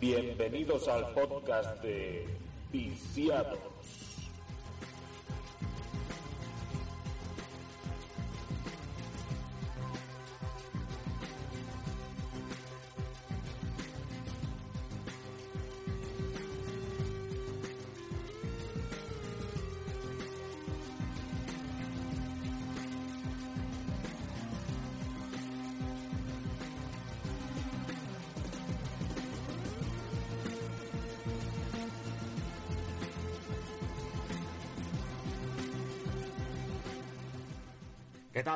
Bienvenidos al podcast de Viciados.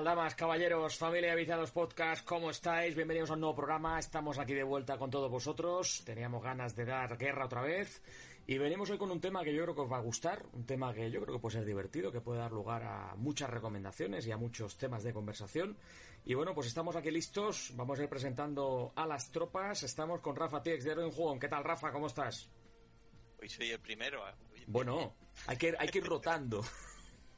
Tal, damas, caballeros, familia Viciados Podcast? ¿Cómo estáis? Bienvenidos a un nuevo programa. Estamos aquí de vuelta con todos vosotros. Teníamos ganas de dar guerra otra vez. Y venimos hoy con un tema que yo creo que os va a gustar. Un tema que yo creo que puede ser divertido, que puede dar lugar a muchas recomendaciones y a muchos temas de conversación. Y bueno, pues estamos aquí listos. Vamos a ir presentando a las tropas. Estamos con Rafa Tiex de Juego. ¿Qué tal, Rafa? ¿Cómo estás? Hoy soy el primero. ¿eh? Bueno, hay que, hay que ir rotando.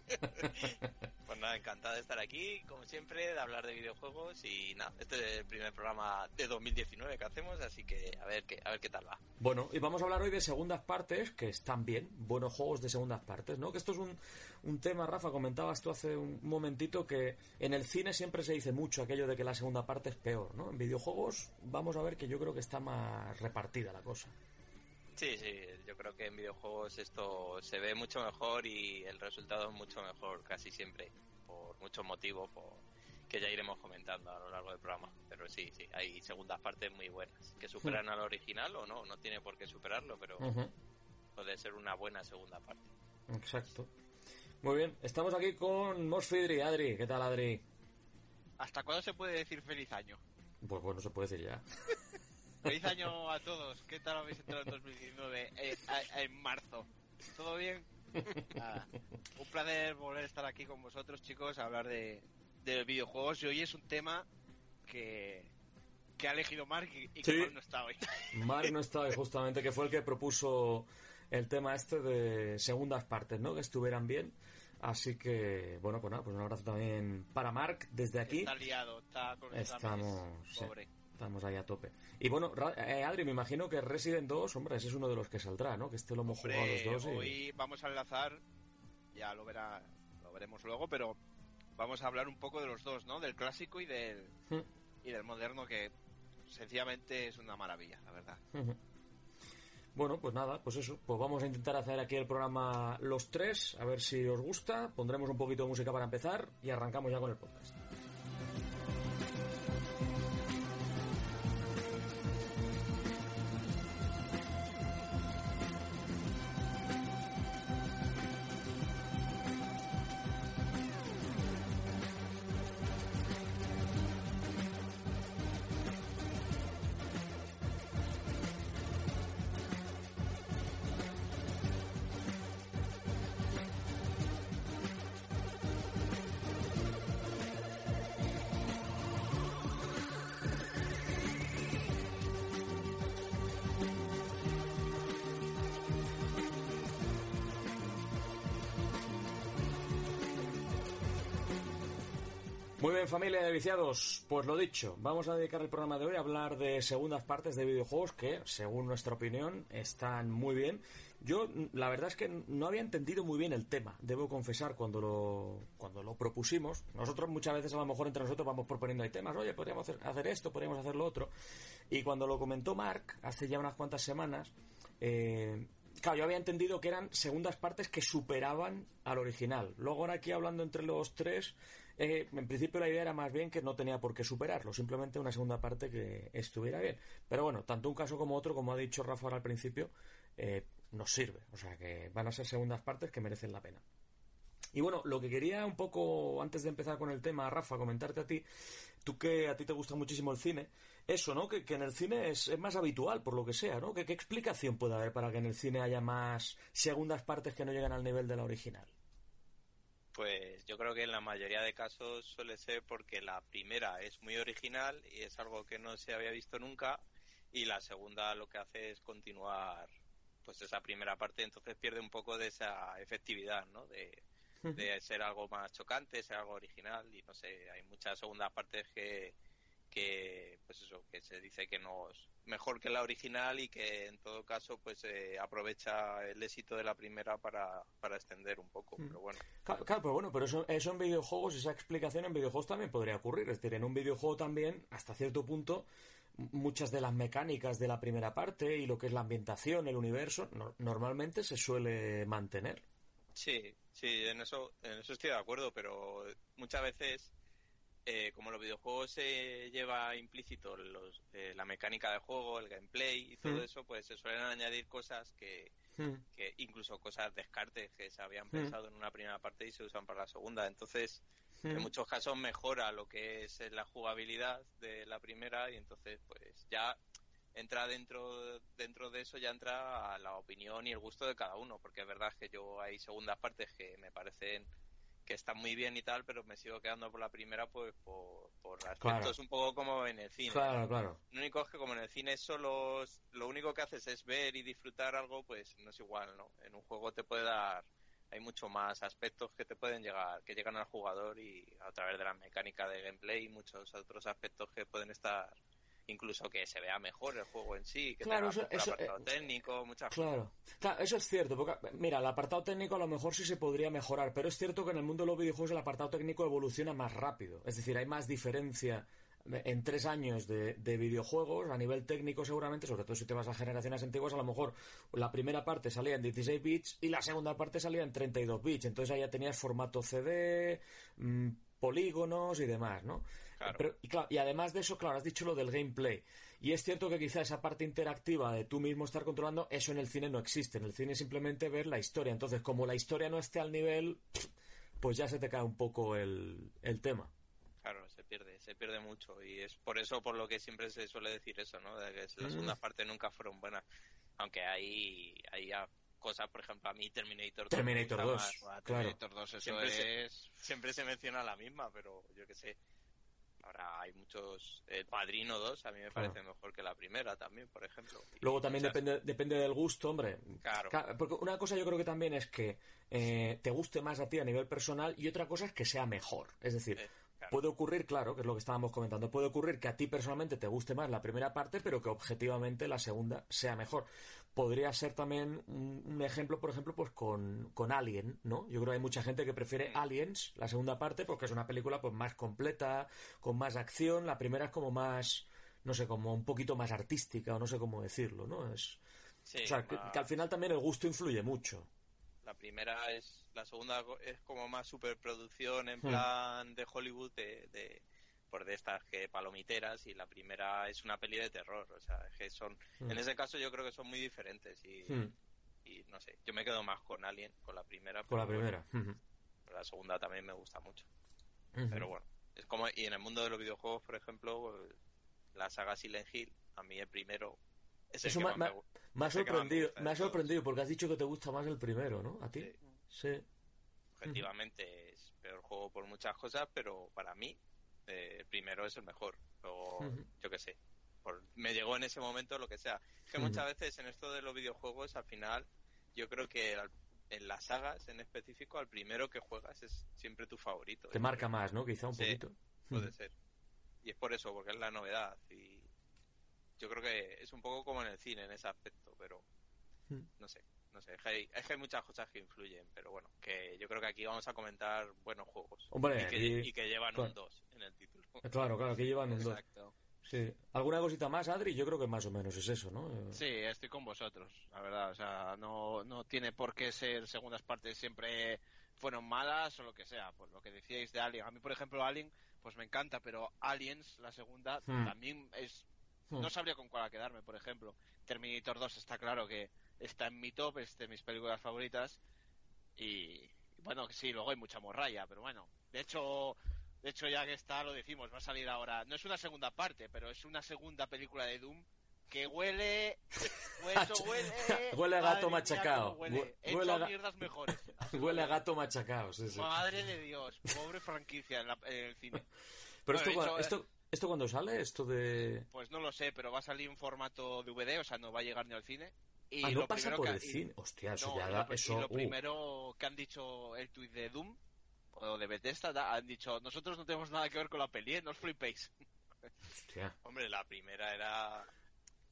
pues nada, encantado de estar aquí, como siempre, de hablar de videojuegos y nada, este es el primer programa de 2019 que hacemos, así que a ver qué, a ver qué tal va. Bueno, y vamos a hablar hoy de segundas partes, que están bien, buenos juegos de segundas partes, ¿no? Que esto es un, un tema, Rafa, comentabas tú hace un momentito que en el cine siempre se dice mucho aquello de que la segunda parte es peor, ¿no? En videojuegos vamos a ver que yo creo que está más repartida la cosa. Sí, sí, yo creo que en videojuegos esto se ve mucho mejor y el resultado es mucho mejor casi siempre, por muchos motivos por, que ya iremos comentando a lo largo del programa. Pero sí, sí, hay segundas partes muy buenas, que superan al original o no, no tiene por qué superarlo, pero puede ser una buena segunda parte. Exacto. Muy bien, estamos aquí con Mosfidri, Adri. ¿Qué tal, Adri? ¿Hasta cuándo se puede decir feliz año? Pues bueno, se puede decir ya. Feliz año a todos. ¿Qué tal habéis entrado en 2019 eh, en marzo? ¿Todo bien? un placer volver a estar aquí con vosotros, chicos, a hablar de, de videojuegos. Y hoy es un tema que, que ha elegido Mark y, que Mark no está hoy. Mark no está hoy, justamente, que fue el que propuso el tema este de segundas partes, ¿no? Que estuvieran bien. Así que, bueno, pues nada, pues un abrazo también para Mark desde aquí. Está liado, está con Estamos, pobre. Estamos ahí a tope. Y bueno, eh, Adri, me imagino que Resident 2, hombre, ese es uno de los que saldrá, ¿no? Que este lo hemos jugado los dos. Hoy vamos a enlazar, ya lo verá, lo veremos luego, pero vamos a hablar un poco de los dos, ¿no? Del clásico y del, hmm. y del moderno, que sencillamente es una maravilla, la verdad. Bueno, pues nada, pues eso, pues vamos a intentar hacer aquí el programa los tres, a ver si os gusta, pondremos un poquito de música para empezar y arrancamos ya con el podcast. Familia de viciados, pues lo dicho, vamos a dedicar el programa de hoy a hablar de segundas partes de videojuegos que, según nuestra opinión, están muy bien. Yo, la verdad es que no había entendido muy bien el tema, debo confesar, cuando lo, cuando lo propusimos. Nosotros muchas veces, a lo mejor entre nosotros vamos proponiendo ahí temas, oye, podríamos hacer, esto, podríamos hacer lo otro. Y cuando lo comentó Mark, hace ya unas cuantas semanas, eh, Claro, yo había entendido que eran segundas partes que superaban al original. Luego ahora aquí hablando entre los tres, eh, en principio la idea era más bien que no tenía por qué superarlo, simplemente una segunda parte que estuviera bien. Pero bueno, tanto un caso como otro, como ha dicho Rafa al principio, eh, nos sirve. O sea que van a ser segundas partes que merecen la pena. Y bueno, lo que quería un poco, antes de empezar con el tema, Rafa, comentarte a ti, tú que a ti te gusta muchísimo el cine, eso, ¿no? Que, en el cine es, más habitual, por lo que sea, ¿no? ¿Qué, explicación puede haber para que en el cine haya más segundas partes que no llegan al nivel de la original? Pues yo creo que en la mayoría de casos suele ser porque la primera es muy original y es algo que no se había visto nunca y la segunda lo que hace es continuar pues esa primera parte. Entonces pierde un poco de esa efectividad no de, de ser algo más chocante, ser algo original y no sé, hay muchas segundas partes que, que pues eso, que se dice que no es mejor que la original y que en todo caso pues eh, aprovecha el éxito de la primera para, para extender un poco, Mm. pero bueno. Claro, claro, pero bueno, pero eso, eso en videojuegos, esa explicación en videojuegos también podría ocurrir. Es decir, en un videojuego también, hasta cierto punto, muchas de las mecánicas de la primera parte y lo que es la ambientación, el universo, no- normalmente se suele mantener. Sí, sí, en eso, en eso estoy de acuerdo, pero muchas veces, eh, como los videojuegos se lleva implícito los, eh, la mecánica de juego, el gameplay y todo Mm. eso, pues se suelen añadir cosas que, Hmm. que incluso cosas descartes que se habían Mm. pensado en una primera parte y se usan para la segunda. Entonces, Hmm. en muchos casos mejora lo que es la jugabilidad de la primera y entonces pues ya entra dentro dentro de eso ya entra a la opinión y el gusto de cada uno porque es verdad que yo hay segundas partes que me parecen que están muy bien y tal pero me sigo quedando por la primera pues por, por aspectos Claro. un poco como en el cine Claro, claro. lo único es que como en el cine solo lo único que haces es ver y disfrutar algo, pues no es igual, ¿no? En un juego te puede dar hay mucho más aspectos que te pueden llegar, que llegan al jugador y a través de la mecánica de gameplay y muchos otros aspectos que pueden estar incluso que se vea mejor el juego en sí, que Claro, tenga eso- apartado eh, técnico, muchas cosas. Claro, claro, eso es cierto. Porque, mira, el apartado técnico a lo mejor sí se podría mejorar, pero es cierto que en el mundo de los videojuegos el apartado técnico evoluciona más rápido. Es decir, hay más diferencia en tres años de, de videojuegos a nivel técnico seguramente, sobre todo si te vas a generaciones antiguas, a lo mejor la primera parte salía en 16 bits y la segunda parte salía en 32 bits. Entonces ahí ya tenías formato CD, mm, polígonos y demás, ¿no? Claro. Pero, y, claro, y además de eso, claro, has dicho lo del gameplay. Y es cierto que quizá esa parte interactiva de tú mismo estar controlando, eso en el cine no existe. En el cine es simplemente ver la historia. Entonces, como la historia no esté al nivel, pues ya se te cae un poco el, el tema. Claro, se pierde, se pierde mucho y es por eso por lo que siempre se suele decir eso, ¿no? De que las Mm. segundas partes nunca fueron buenas, aunque hay hay a- cosas, por ejemplo, a mí Terminator 2 me Terminator gusta 2. más. Claro. Terminator 2, eso Siempre se- es... Siempre se menciona la misma, pero yo qué sé. Ahora hay muchos. El Padrino 2 a mí me Claro. parece mejor que la primera también, por ejemplo. Luego también muchas- depende, depende del gusto, hombre. Claro. Claro, Porque una cosa yo creo que también es que eh, te guste más a ti a nivel personal y otra cosa es que sea mejor. Es decir, Eh. Puede ocurrir, claro, que es lo que estábamos comentando, puede ocurrir que a ti personalmente te guste más la primera parte, pero que objetivamente la segunda sea mejor. Podría ser también un, un ejemplo, por ejemplo, pues con, con Alien, ¿no? Yo creo que hay mucha gente que prefiere. Aliens, la segunda parte, porque es una película pues más completa, con más acción. La primera es como más, no sé, como un poquito más artística, o no sé cómo decirlo, ¿no? Es, Sí, o sea, que al final también el gusto influye mucho. La primera es. La segunda es como más superproducción en Hmm. plan de Hollywood, de, de, por de estas que palomiteras, y la primera es una peli de terror. O sea, que son. Hmm. En ese caso yo creo que son muy diferentes y, Hmm, y no sé. Yo me quedo más con Alien, con la primera. Con la bueno, primera. La segunda también me gusta mucho. Pero bueno, es como, y en el mundo de los videojuegos, por ejemplo, la saga Silent Hill, a mí el primero es el Eso que me- me- me ha sorprendido, me ha sorprendido porque has dicho que te gusta más el primero, ¿no? ¿A ti? Sí. Sí. Objetivamente es peor juego por muchas cosas, pero para mí eh, el primero es el mejor. O yo qué sé. Por- me llegó en ese momento lo que sea. Es que muchas veces en esto de los videojuegos, al final, yo creo que al- en las sagas en específico, al primero que juegas es siempre tu favorito. Te marca más, ¿no? Quizá un Sí. poquito. Puede ser. Y es por eso, porque es la novedad. Y yo creo que es un poco como en el cine en ese aspecto, pero no sé. No sé, es que, hay, es que hay muchas cosas que influyen, pero bueno, que yo creo que aquí vamos a comentar buenos juegos. Hombre, y, que, y- y que llevan claro. un 2 en el título. Claro, claro, que llevan un dos. Exacto. Sí. ¿Alguna cosita más, Adri? Yo creo que más o menos es eso, ¿no? Eh, Sí, estoy con vosotros, la verdad. O sea, no, no tiene por qué ser segundas partes siempre fueron malas o lo que sea. Pues lo que decíais de Alien. A mí, por ejemplo, Alien, pues me encanta, pero Aliens, la segunda, Hmm. también es. Hmm. No sabría con cuál quedarme, por ejemplo. Terminator 2 está claro que está en mi top, es de mis películas favoritas. Y bueno, sí, luego hay mucha morralla, pero bueno. De hecho, de hecho ya que está, lo decimos, va a salir ahora. No es una segunda parte, pero es una segunda película de Doom que huele. Huele. Huele a gato cómo Huele, a ga- mierdas mejores. Huele a gato sí, sí. Madre de Dios, pobre franquicia en, la- en el cine. Pero Bueno, esto, hecho, esto, ¿esto cuándo sale? Esto de... Pues no lo sé, pero va a salir en formato DVD, o sea, no va a llegar ni al cine. Y ah, no lo pasa primero por que- el y- cine. Hostia, eso no, ya y da... lo, y Eso... lo uh, primero que han dicho el tuit de Doom o de Bethesda da- han dicho nosotros no tenemos nada que ver con la peli, ¿eh? no os flipéis. hostia. Hombre, la, la primera era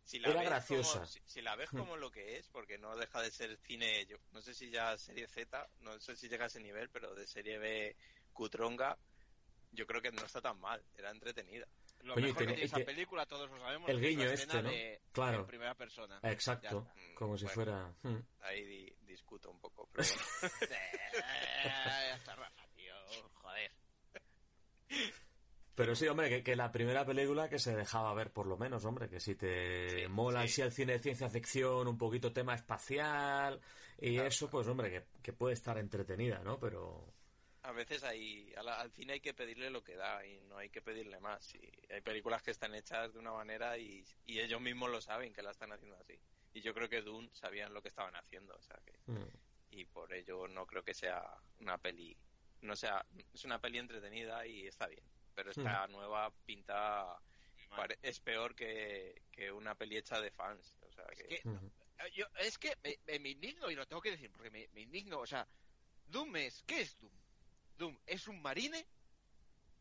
si Era ves graciosa. como- si, si la ves como lo que es, porque no deja de ser cine, yo no sé si ya serie Z, no sé si llega a ese nivel, pero de serie B cutronga, yo creo que no está tan mal, era entretenida. Lo Oye, mejor tiene- que tiene esa que- película, todos lo sabemos. el es guiño la este, ¿no? de- Claro. En primera persona. Exacto, Ya está. como si fuera... mm. Ahí di- discuto un poco, pero bueno. Eh, ya está Rafa, tío. Joder. Pero sí, hombre, que, que la primera película que se dejaba ver por lo menos, hombre, que si te Sí, mola sí. así el cine de ciencia ficción, un poquito tema espacial y Claro, eso, pues hombre, que, que puede estar entretenida, ¿no? Pero... a veces hay, a la- al cine hay que pedirle lo que da y no hay que pedirle más. Y hay películas que están hechas de una manera y, y ellos mismos lo saben que la están haciendo así. Y yo creo que Dune sabían lo que estaban haciendo, o sea que mm. y por ello no creo que sea una peli no sea es una peli entretenida y está bien pero esta nueva pinta pare- es peor que, que una peli hecha de fans o sea Es que, eh, yo, es que me, me- me indigno y lo tengo que decir porque me, me indigno. O sea, Doom es. ¿Qué es Doom? Doom es un marine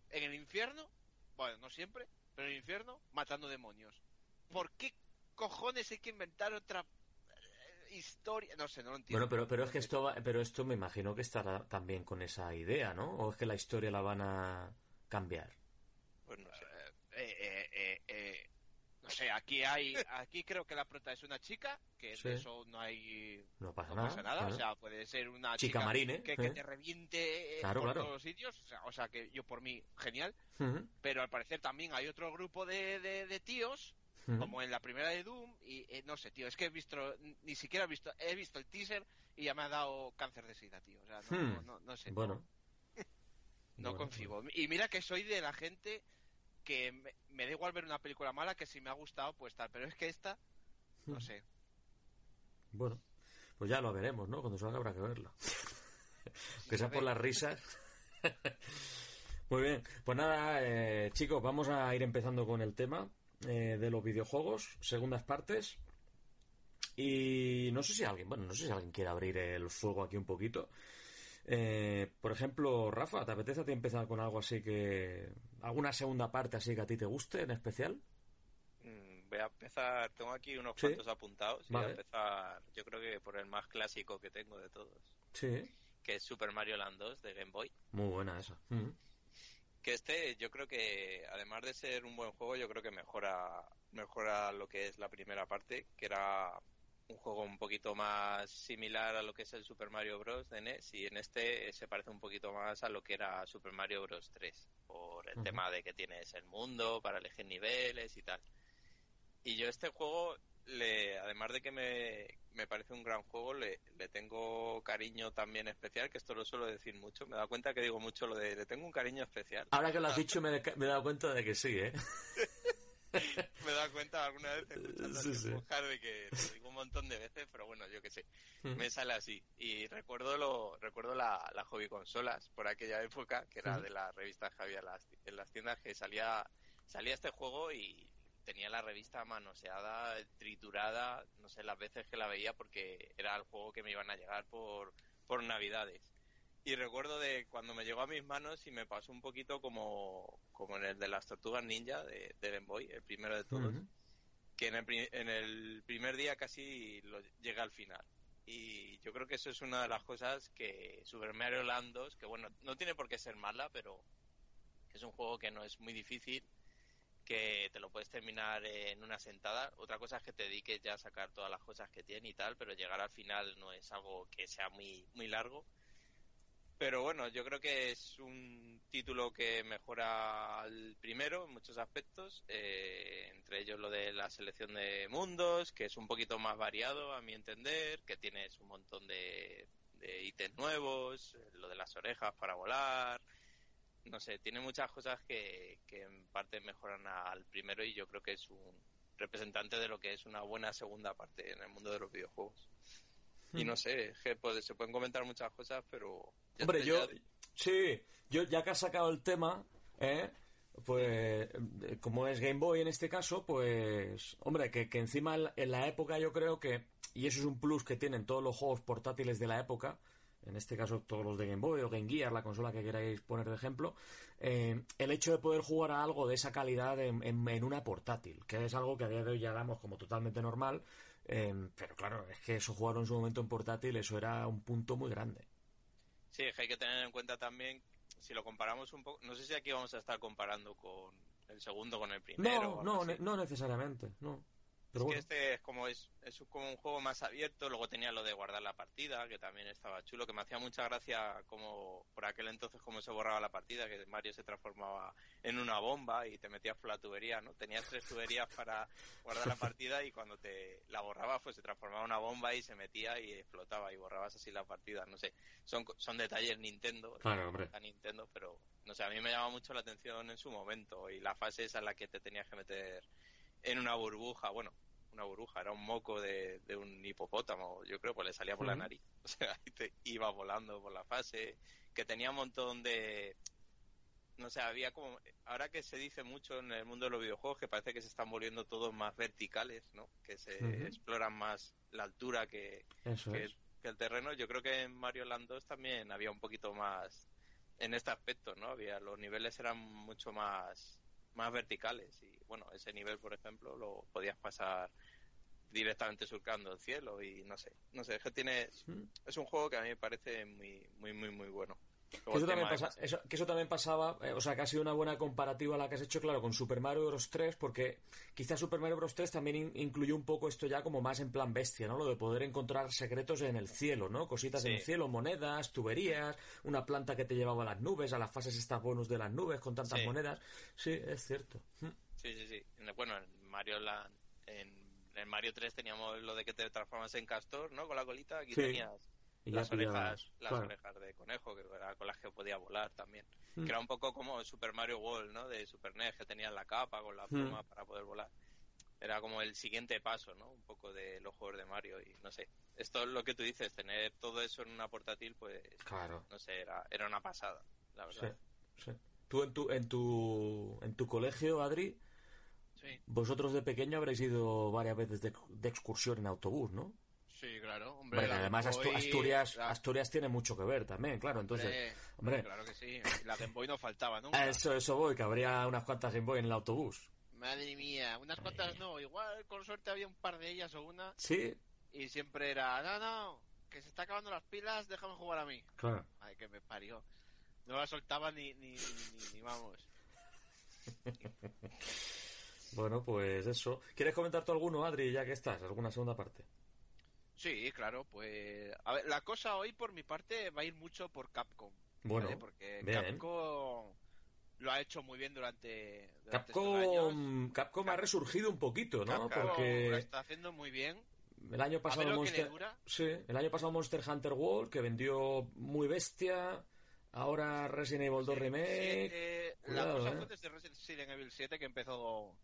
en el infierno. Bueno, no siempre, pero en el infierno matando demonios. ¿Por qué cojones hay que inventar otra eh, historia? No sé, no lo entiendo. Bueno, pero, pero es que esto va- pero esto me imagino que estará también con esa idea, ¿no? ¿O es que la historia la van a cambiar? pues no sé Eh, eh, sé, aquí hay, aquí creo que la prota es una chica, que Sí. de eso no hay, No pasa no nada. pasa nada, claro. o sea, puede ser una Chica chica, marine, que, que ¿eh? te reviente eh, Claro, por claro. todos los sitios, o sea, o sea, que yo por mí genial, pero al parecer también hay otro grupo de, de, de tíos, como en la primera de Doom, y eh, no sé, tío, es que he visto, ni siquiera he visto, he visto el teaser y ya me ha dado cáncer de sida, tío, o sea, no, Hmm. no, no, no sé. Bueno. No Bueno, concibo. Y mira que soy de la gente que me, me da igual ver una película mala que si me ha gustado, pues tal. Pero es que esta, no sé. Bueno, pues ya lo veremos, ¿no? Cuando salga habrá que verlo. que sea por las risas. Muy bien, pues nada, eh, chicos, vamos a ir empezando con el tema eh, de los videojuegos, segundas partes. Y no sé si alguien, bueno, no sé si alguien quiere abrir el fuego aquí un poquito. Eh, por ejemplo, Rafa, ¿te apetece a ti empezar con algo así que. alguna segunda parte así que a ti te guste en especial? Mm, voy a empezar tengo aquí unos Sí. cuantos apuntados y Vale. voy a empezar yo creo que por el más clásico que tengo de todos Sí. que es Super Mario Land 2 de Game Boy Muy buena esa. Mm. que este yo creo que además de ser un buen juego yo creo que mejora mejora lo que es la primera parte que era un juego un poquito más similar a lo que es el Super Mario Bros. de NES y en este se parece un poquito más a lo que era Super Mario Bros. 3 por el tema de que tienes el mundo para elegir niveles y tal. Y yo este juego, le, además de que me, me parece un gran juego, le, le tengo cariño también especial, que esto lo suelo decir mucho. Me he dado cuenta que digo mucho lo de le tengo un cariño especial. Ahora que lo has dicho me, me he dado cuenta de que sí, ¿eh? Me he dado cuenta alguna vez escuchando Sí, a sí. De que lo digo un montón de veces, pero bueno, yo qué sé. Me sale así. Y recuerdo lo recuerdo la, la hobby consolas por aquella época, que era de las revistas que había en las, en las tiendas, que salía, salía este juego y tenía la revista manoseada, triturada, no sé las veces que la veía porque era el juego que me iban a llegar por, por navidades. Y recuerdo de cuando me llegó a mis manos y me pasó un poquito como, como en el de las tortugas ninja de, de Game Boy, el primero de todos que en el, pri- en el primer día casi lo llega al final. Y yo creo que eso es una de las cosas que Super Mario Land 2, que bueno, no tiene por qué ser mala, pero es un juego que no es muy difícil, que te lo puedes terminar en una sentada. Otra cosa es que te dediques ya a sacar todas las cosas que tiene y tal, pero llegar al final no es algo que sea muy, muy largo. Pero bueno, yo creo que es un título que mejora al primero en muchos aspectos, eh, entre ellos lo de la selección de mundos, que es un poquito más variado a mi entender, que tienes un montón de, de ítems nuevos, eh, lo de las orejas para volar, no sé, tiene muchas cosas que, que en parte mejoran al primero y yo creo que es un representante de lo que es una buena segunda parte en el mundo de los videojuegos. Y no sé, que puede- se pueden comentar muchas cosas, pero... Hombre, yo, sí, yo ya que has sacado el tema, ¿eh? Pues eh, como es Game Boy en este caso, pues hombre, que, que encima en la- en época yo creo que, y eso es un plus que tienen todos los juegos portátiles de la época, en este caso todos los de Game Boy o Game Gear, la consola que queráis poner de ejemplo, eh, el hecho de poder jugar a algo de esa calidad en, en, una portátil, que es algo que a día de hoy ya damos como totalmente normal, eh, pero claro, es que eso jugaron en su momento en portátil, eso era un punto muy grande. Sí, hay que tener en cuenta también, si lo comparamos un poco, no sé si aquí vamos a estar comparando con el segundo con el primero. No, no, no necesariamente, no es que este es como es, es como un juego más abierto, luego tenía lo de guardar la partida, que también estaba chulo, que me hacía mucha gracia como por aquel entonces como se borraba la partida, que Mario se transformaba en una bomba y te metías por la tubería, ¿no? Tenías tres tuberías para guardar la partida y cuando te la borrabas pues se transformaba en una bomba y se metía y explotaba y borrabas así la partida, no sé. Son, son detalles Nintendo, claro, hombre. Nintendo, pero no sé, a mí me llama mucho la atención en su momento y la fase esa en la que te tenías que meter en una burbuja, bueno, una burbuja, era un moco de, un hipopótamo, yo creo, pues le salía por la nariz. O sea, te iba volando por la fase, que tenía un montón de... No sé, había como... Ahora que se dice mucho en el mundo de los videojuegos que parece que se están volviendo todos más verticales, ¿no? Que se exploran más la altura que, que, el terreno. Yo creo que en Mario Land 2 también había un poquito más en este aspecto, ¿no? Había los niveles eran mucho más más verticales. Y bueno ese nivel por ejemplo lo podías pasar directamente surcando el cielo y no sé no sé es que tiene es un juego que a mí me parece muy muy muy muy bueno que eso, también que eso, también pasaba, eh, o sea, que ha sido una buena comparativa la que has hecho, claro, con Super Mario Bros. 3, porque quizás Super Mario Bros. 3 también incluyó un poco esto ya como más en plan bestia, ¿no? Lo de poder encontrar secretos en el cielo, ¿no? Cositas en el cielo, monedas, tuberías, una planta que te llevaba a las nubes, a las fases estas bonus de las nubes con tantas monedas. Sí, es cierto. Hm. Sí, sí, sí. Bueno, en Mario en, Mario 3 teníamos lo de que te transformas en castor, ¿no? Con la colita. Aquí tenías las orejas, las orejas de conejo, que era con las que podía volar también. Hmm. Que era un poco como Super Mario World, ¿no? De Super NES, que tenía la capa con la pluma hmm. para poder volar. Era como el siguiente paso, ¿no? Un poco de los juegos de Mario y no sé. Esto es lo que tú dices, tener todo eso en una portátil, pues. Claro. No sé, era, era una pasada, la verdad. Sí, Tú en tu, en tu, en tu colegio, Adri, vosotros de pequeño habréis ido varias veces de, de excursión en autobús, ¿no? Sí, claro. Hombre, además Asturias, Asturias tiene mucho que ver también, claro. Entonces, hombre, Claro que sí. La Game Boy no faltaba nunca. Eso, eso voy, que habría unas cuantas Game Boy en el autobús. Madre mía, unas cuantas no. Igual, con suerte, había un par de ellas o una. Sí. Y siempre era, no, no, que se está acabando las pilas, déjame jugar a mí. Claro. Ay, que me parió. No la soltaba ni, ni, ni, ni vamos. bueno, pues eso. ¿Quieres comentar tú alguno, Adri, ya que estás? ¿Alguna segunda parte? Sí, claro, pues. A ver, la cosa hoy por mi parte va a ir mucho por Capcom. Bueno, porque Capcom lo ha hecho muy bien durante. Capcom, Capcom ha resurgido un poquito, ¿no? porque lo está haciendo muy bien. El año pasado Monster, sí, el año pasado Monster Hunter World que vendió muy bestia. Ahora Resident Evil 2 Remake. la cosa ¿eh? fue desde Resident Evil 7 que empezó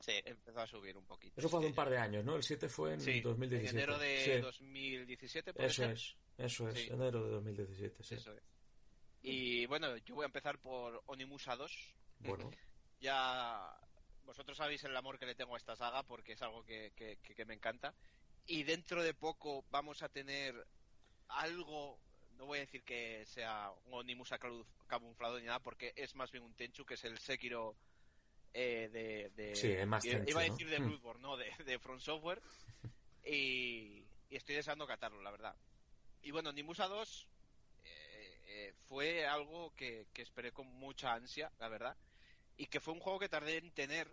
Sí, empezó a subir un poquito. Eso fue hace un par de años, ¿no? El 7 fue en 2017. En enero de 2017, ¿puede Eso es, eso es, enero de 2017, sí. Eso es. Y bueno, yo voy a empezar por Onimusa 2. Bueno. ya vosotros sabéis el amor que le tengo a esta saga porque es algo que, que, me encanta. Y dentro de poco vamos a tener algo no voy a decir que sea un Onimusa camuflado ni nada, porque es más bien un Tenchu, que es el Sekiro eh, de, de sí, más iba a decir de hmm. Bloodborne, no, de, de From Software y, estoy deseando catarlo, la verdad. Y bueno, Nimusa 2 eh, eh, fue algo que, esperé con mucha ansia, la verdad, y que fue un juego que tardé en tener,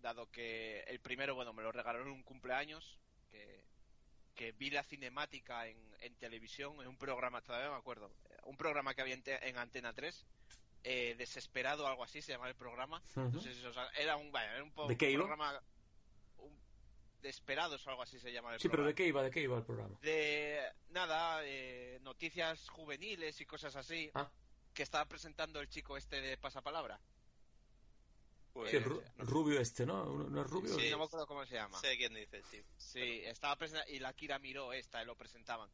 dado que el primero, bueno, me lo regalaron en un cumpleaños, que, que vi la cinemática en, en televisión, en un programa, todavía me acuerdo, un programa que había en, en Antena 3, eh, Desesperado, algo así se llama el programa. era un, era un, ¿De qué programa. Un, Desperados o algo así se llama el sí, pero ¿de qué iba? ¿De qué iba el programa? De nada, eh, noticias juveniles y cosas así. Ah. Que estaba presentando el chico este de Pasapalabra. Pues, el rubio este, ¿no? ¿No es rubio? Sí, no me acuerdo cómo se llama. Sé quién dice, sí. Sí, estaba presentando, y la Kira miró esta, y lo presentaban.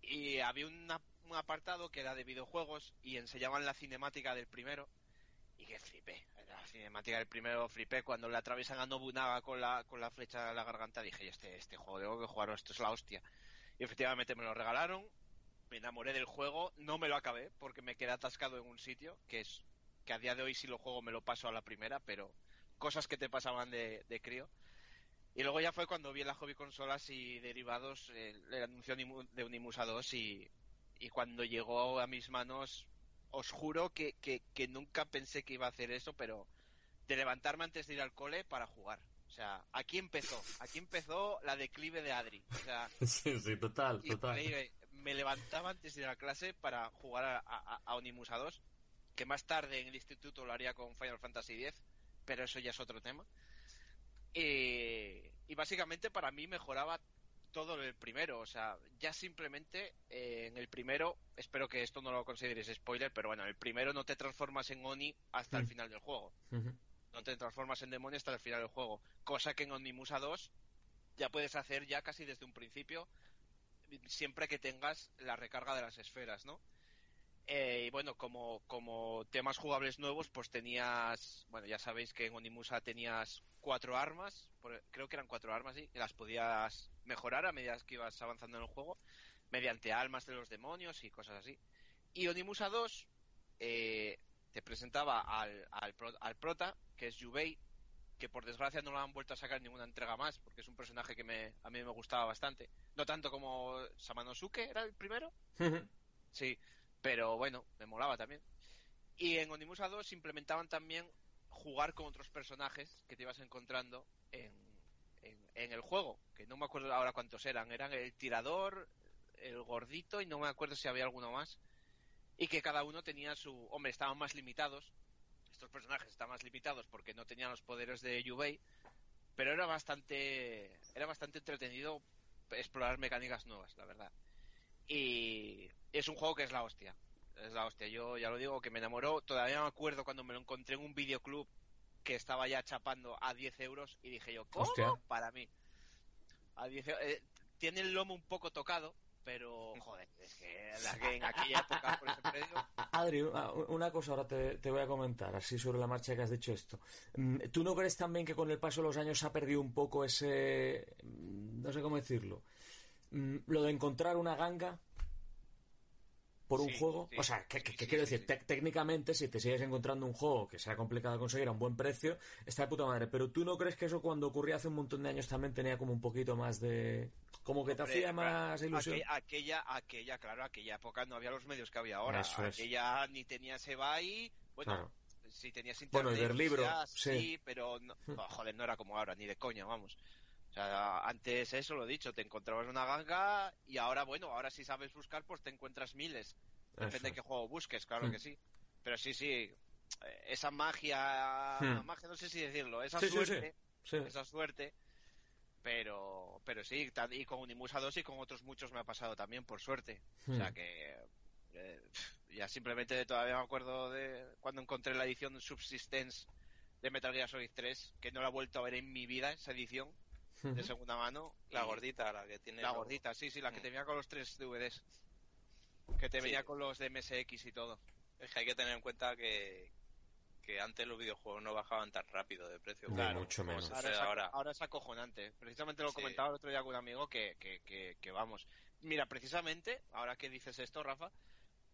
Y había una apartado que era de videojuegos y enseñaban la cinemática del primero y que flipé. La cinemática del primero flipé cuando le atraviesan a Nobunaga con la, con la flecha de la garganta. Dije, este, este juego tengo que jugar, esto es la hostia. Y efectivamente me lo regalaron. me enamoré del juego, no me lo acabé porque me quedé atascado en un sitio, que es que a día de hoy si lo juego me lo paso a la primera, pero cosas que te pasaban de, de crío. Y luego ya fue cuando vi en la hobby consolas y derivados el, el anuncio de Unimusa 2 y, y cuando llegó a mis manos, os juro que, que, que nunca pensé que iba a hacer eso, pero de levantarme antes de ir al cole para jugar. O sea, aquí empezó, aquí empezó la declive de Adri. O sea, Sí, sí, total, total. Me levantaba antes de ir a clase para jugar a, a, a Onimusa 2, que más tarde en el instituto lo haría con Final Fantasy X, pero eso ya es otro tema. Y, y básicamente para mí mejoraba todo el primero, o sea, ya simplemente eh, en el primero, espero que esto no lo consideréis spoiler, pero bueno, en el primero no te transformas en Oni hasta el Mm. final del juego no te transformas en demonio hasta el final del juego. Cosa que en Onimusa 2 ya puedes hacer ya casi desde un principio, siempre que tengas la recarga de las esferas, ¿no? Eh, y bueno, como, como temas jugables nuevos, pues tenías, bueno, ya sabéis que en Onimusa tenías cuatro armas, por- creo que eran cuatro armas, sí, que las podías mejorar a medida que ibas avanzando en el juego, mediante almas de los demonios y cosas así. Y Onimusa 2 eh, te presentaba al, al, al prota, que es Yubei, que por desgracia no lo han vuelto a sacar en ninguna entrega más, porque es un personaje que me, a mí me gustaba bastante. No tanto como Samanosuke, ¿era el primero? Sí, pero bueno, me molaba también. Y en Onimusa 2 implementaban también jugar con otros personajes que te ibas encontrando en, en, el juego, que no me acuerdo ahora cuántos eran. Eran el tirador, el gordito y no me acuerdo si había alguno más. Y que cada uno tenía su... Hombre, estaban más limitados. Estos personajes estaban más limitados porque no tenían los poderes de Yubei. Pero era bastante... Era bastante entretenido explorar mecánicas nuevas, la verdad. Y es un juego que es la hostia. Es la hostia. Yo ya lo digo, que me enamoró. Todavía me acuerdo cuando me lo encontré en un videoclub que estaba ya chapando a 10 euros y dije yo, ¿cómo? Hostia. Para mí. A 10 eu- eh, tiene el lomo un poco tocado, pero joder, es que, la que en aquella época por ese precio... A- Adri, una- una cosa ahora te, te voy a comentar, así sobre la marcha que has dicho esto. Mm, ¿Tú no crees también que con el paso de los años se ha perdido un poco ese... mm, no sé cómo decirlo? Mm, Lo de encontrar una ganga por un Sí, juego. sí, o sea, que, sí, quiero decir, técnicamente, si te sigues encontrando un juego que sea complicado de conseguir a un buen precio, está de puta madre. Pero tú no crees que eso cuando ocurría hace un montón de años también tenía como un poquito más de... como que te Hombre, hacía más ilusión. Aquella, aquella, claro, aquella época no había los medios que había ahora. Eso es. Aquella ni tenías Ebay, bueno, Claro. si tenías internet, Bueno, y ver quizás, sí. sí, pero no, oh, joder, no era como ahora, ni de coña, vamos. O sea, antes eso lo he dicho, te encontrabas una ganga y ahora, bueno, ahora si sabes buscar, pues te encuentras miles. Depende Eso de qué juego busques, claro Hmm. que sí. Pero sí, sí, eh, esa magia, Hmm. magia no sé si decirlo, esa Sí, sí, sí. suerte, Sí. esa suerte. Pero, pero sí, y con Unimusa 2 y con otros muchos me ha pasado también, por suerte. O sea Hmm. que eh, ya simplemente todavía me acuerdo de cuando encontré la edición Subsistence de Metal Gear Solid 3, que no la he vuelto a ver en mi vida, esa edición de segunda mano. La gordita, la que tiene. La gordita, sí, sí, la que Mm. te venía con los tres DVDs. Que te Sí. con los de MSX y todo. Es que hay que tener en cuenta que, que antes los videojuegos no bajaban tan rápido de precio. Claro, mucho menos. Ahora es, ahora. ahora es acojonante. Precisamente lo Sí. comentaba el otro día con un amigo que, que, que, que vamos. Mira, precisamente, ahora que dices esto, Rafa,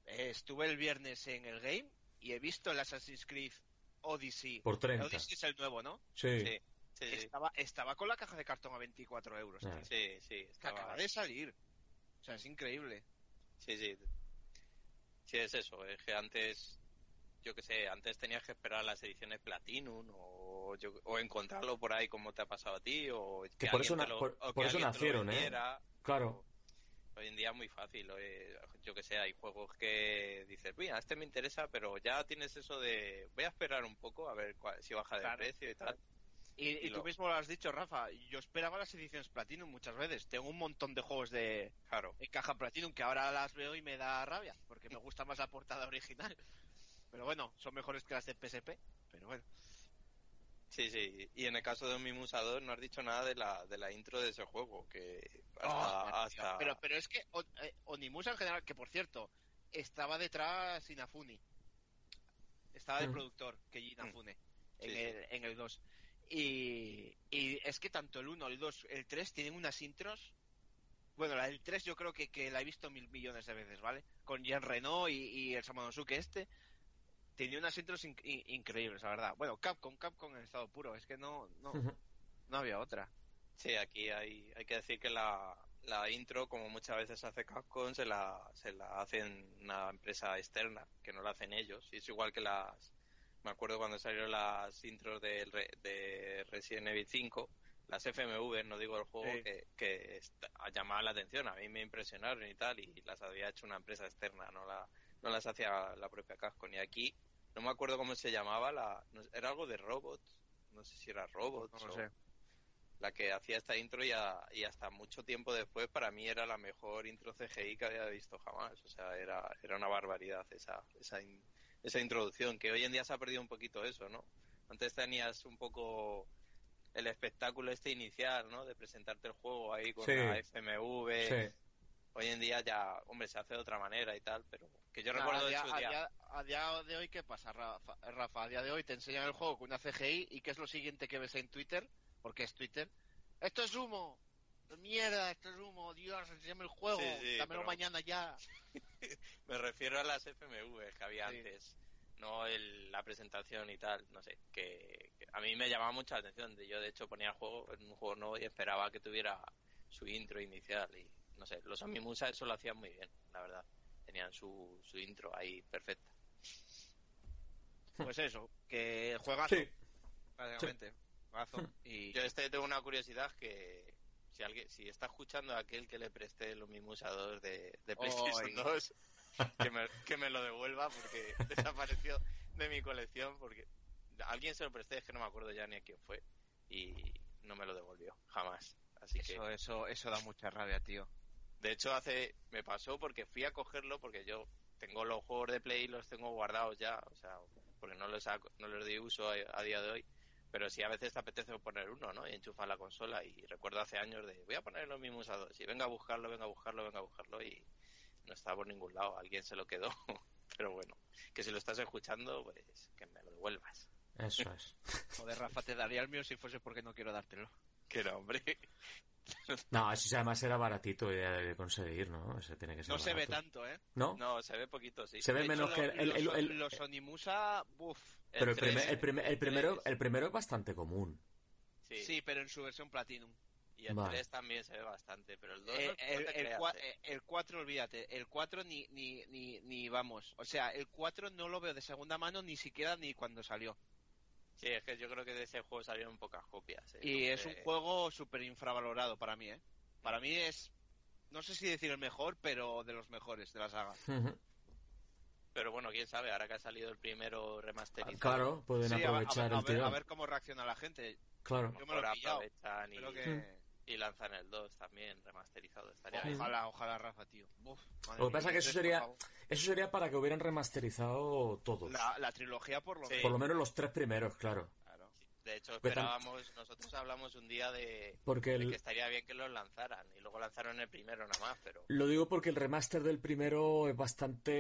eh, estuve el viernes en el game y he visto el Assassin's Creed Odyssey. Por 30. Odyssey es el nuevo, ¿no? Sí. Sí, sí. Estaba, estaba con la caja de cartón a 24 euros. Ah. Sí, sí, Que acaba de salir. O sea, es increíble. Sí, sí. Sí, es eso. Es que antes, yo que sé, antes tenías que esperar las ediciones Platinum o, yo- o encontrarlo por ahí como te ha pasado a ti o Que por eso na- lo- por- o que por eso nacieron, ¿eh? Claro. Hoy en día es muy fácil. eh, Yo que sé, hay juegos que dices, mira, este me interesa, pero ya tienes eso de, voy a esperar un poco a ver cuál- si baja de Claro, precio y tal. Y, y Y tú lo- mismo lo has dicho, Rafa. Yo esperaba las ediciones Platinum muchas veces. Tengo un montón de juegos de Claro. en caja Platinum que ahora las veo y me da rabia. Porque me gusta más la portada original. Pero bueno, son mejores que las de PSP. Pero bueno. Sí, sí. Y en el caso de un Mimusa 2 no has dicho nada de la, de la intro de ese juego, que hasta... Oh, hasta- Pero, pero es que O- eh, Onimusa en general, que por cierto, estaba detrás Inafune. Estaba de Mm. productor, que Inafune, en, Sí, sí. el, en el 2. Y, y es que tanto el 1, el 2, el 3 tienen unas intros Bueno, la del 3 yo creo que, que la he visto mil millones de veces, ¿vale? Con Jean Renault y, y el Samanosuke este. Tenía unas intros in- in- increíbles, la verdad. Bueno, Capcom, Capcom en estado puro. Es que no, no, no había otra. Sí, aquí hay, hay que decir que la, la intro, como muchas veces hace Capcom, se la, se la hacen una empresa externa, que no la hacen ellos. Y es igual que las... Me acuerdo cuando salieron las intros de, de Resident Evil 5, las FMV, no digo el juego, Sí. que, que llamaban la atención. A mí me impresionaron y tal, y las había hecho una empresa externa, no, la, no las hacía la propia Capcom. Y aquí, no me acuerdo cómo se llamaba, la, no era algo de robots. No sé si era robots No o- sé. la que hacía esta intro y, a- y hasta mucho tiempo después para mí era la mejor intro CGI que había visto jamás. O sea, era, era una barbaridad esa, esa, in- esa introducción, que hoy en día se ha perdido un poquito eso, ¿no? Antes tenías un poco el espectáculo este inicial, ¿no? De presentarte el juego ahí con Sí. la FMV. Sí. Hoy en día ya, hombre, se hace de otra manera y tal, pero que yo Nah, recuerdo a, de día, su a día. día- a día de hoy, ¿qué pasa, Rafa? Rafa? A día de hoy te enseñan el juego con una CGI y ¿qué es lo siguiente que ves en Twitter? Porque es Twitter. ¡Esto es humo! ¡Mierda! ¡Esto es humo! ¡Dios! ¡Enséñame el juego! Sí, sí, ¡Dámelo pero- mañana ya! Me refiero a las FMV que había Sí. antes, no el- la presentación y tal, no sé, que, que a mí me llamaba mucho la atención. de- Yo de hecho ponía el juego en un juego nuevo y esperaba que tuviera su intro inicial y no sé, los Amimusa eso lo hacían muy bien, la verdad. Tenían su, su intro ahí perfecta. Pues eso, que juegazo, Sí. básicamente. Juegazo. Y Yo este tengo una curiosidad que si alguien si está escuchando a aquel que le presté los Mimusa 2 de, de PlayStation Ay. 2 que me, que me lo devuelva porque desapareció de mi colección porque alguien se lo presté es que no me acuerdo ya ni a quién fue y no me lo devolvió jamás así que eso, eso, eso da mucha rabia, tío. de hecho hace me pasó porque fui a cogerlo porque yo tengo los juegos de Play los tengo guardados ya o sea porque no los hago- no los doy uso a, a día de hoy pero sí a veces te apetece poner uno, ¿no? Y enchufar la consola. Y recuerdo hace años de, voy a poner los mismos a dos. Y venga a buscarlo, venga a buscarlo, venga a buscarlo. Y no estaba por ningún lado. Alguien se lo quedó. Pero bueno, que si lo estás escuchando, pues que me lo devuelvas. Eso es. Joder, Rafa, te daría el mío si fuese porque no quiero dártelo. Que no, hombre. No, eso además era baratito de, de conseguir, ¿no? Ese tiene que ser No se ve tanto, ¿eh? ¿No? No, se ve poquito, sí. Se ve hecho, menos que el- el- los, el- los Onimusa, buf. Pero el, primer- el, primer- el primero, el primero es bastante común. sí. Sí, pero en su versión Platinum. Y el Vale. 3 también se ve bastante. Pero el 2 Eh, no, no el, te el, creas, cua- eh. eh, el 4, olvídate. El 4 ni, ni, ni, ni vamos. O sea, el 4 no lo veo de segunda mano ni siquiera ni cuando salió. Sí, es que yo creo que de ese juego salieron pocas copias. eh. Y es un juego súper infravalorado para mí, ¿eh? Para mí es, no sé si decir el mejor, pero de los mejores de la saga. Pero bueno, quién sabe, ahora que ha salido el primero remasterizado. Claro, pueden Sí, a, ver- a aprovechar a el ver- tirón. a ver cómo reacciona la gente. Claro. Yo me lo aprovechan y, que... Y lanzan el 2 también remasterizado. Estaría bien. Ojalá, ojalá, Rafa, tío. Uf, madre Lo que pasa es que eso sería-. Eso sería para que hubieran remasterizado todos. La, la trilogía por lo Sí. menos. Por lo menos los tres primeros, claro. De hecho, tam- esperábamos, nosotros hablamos un día de, Porque de que estaría bien que los lanzaran. Y luego lanzaron el primero nada más, pero Lo digo porque el remaster del primero es bastante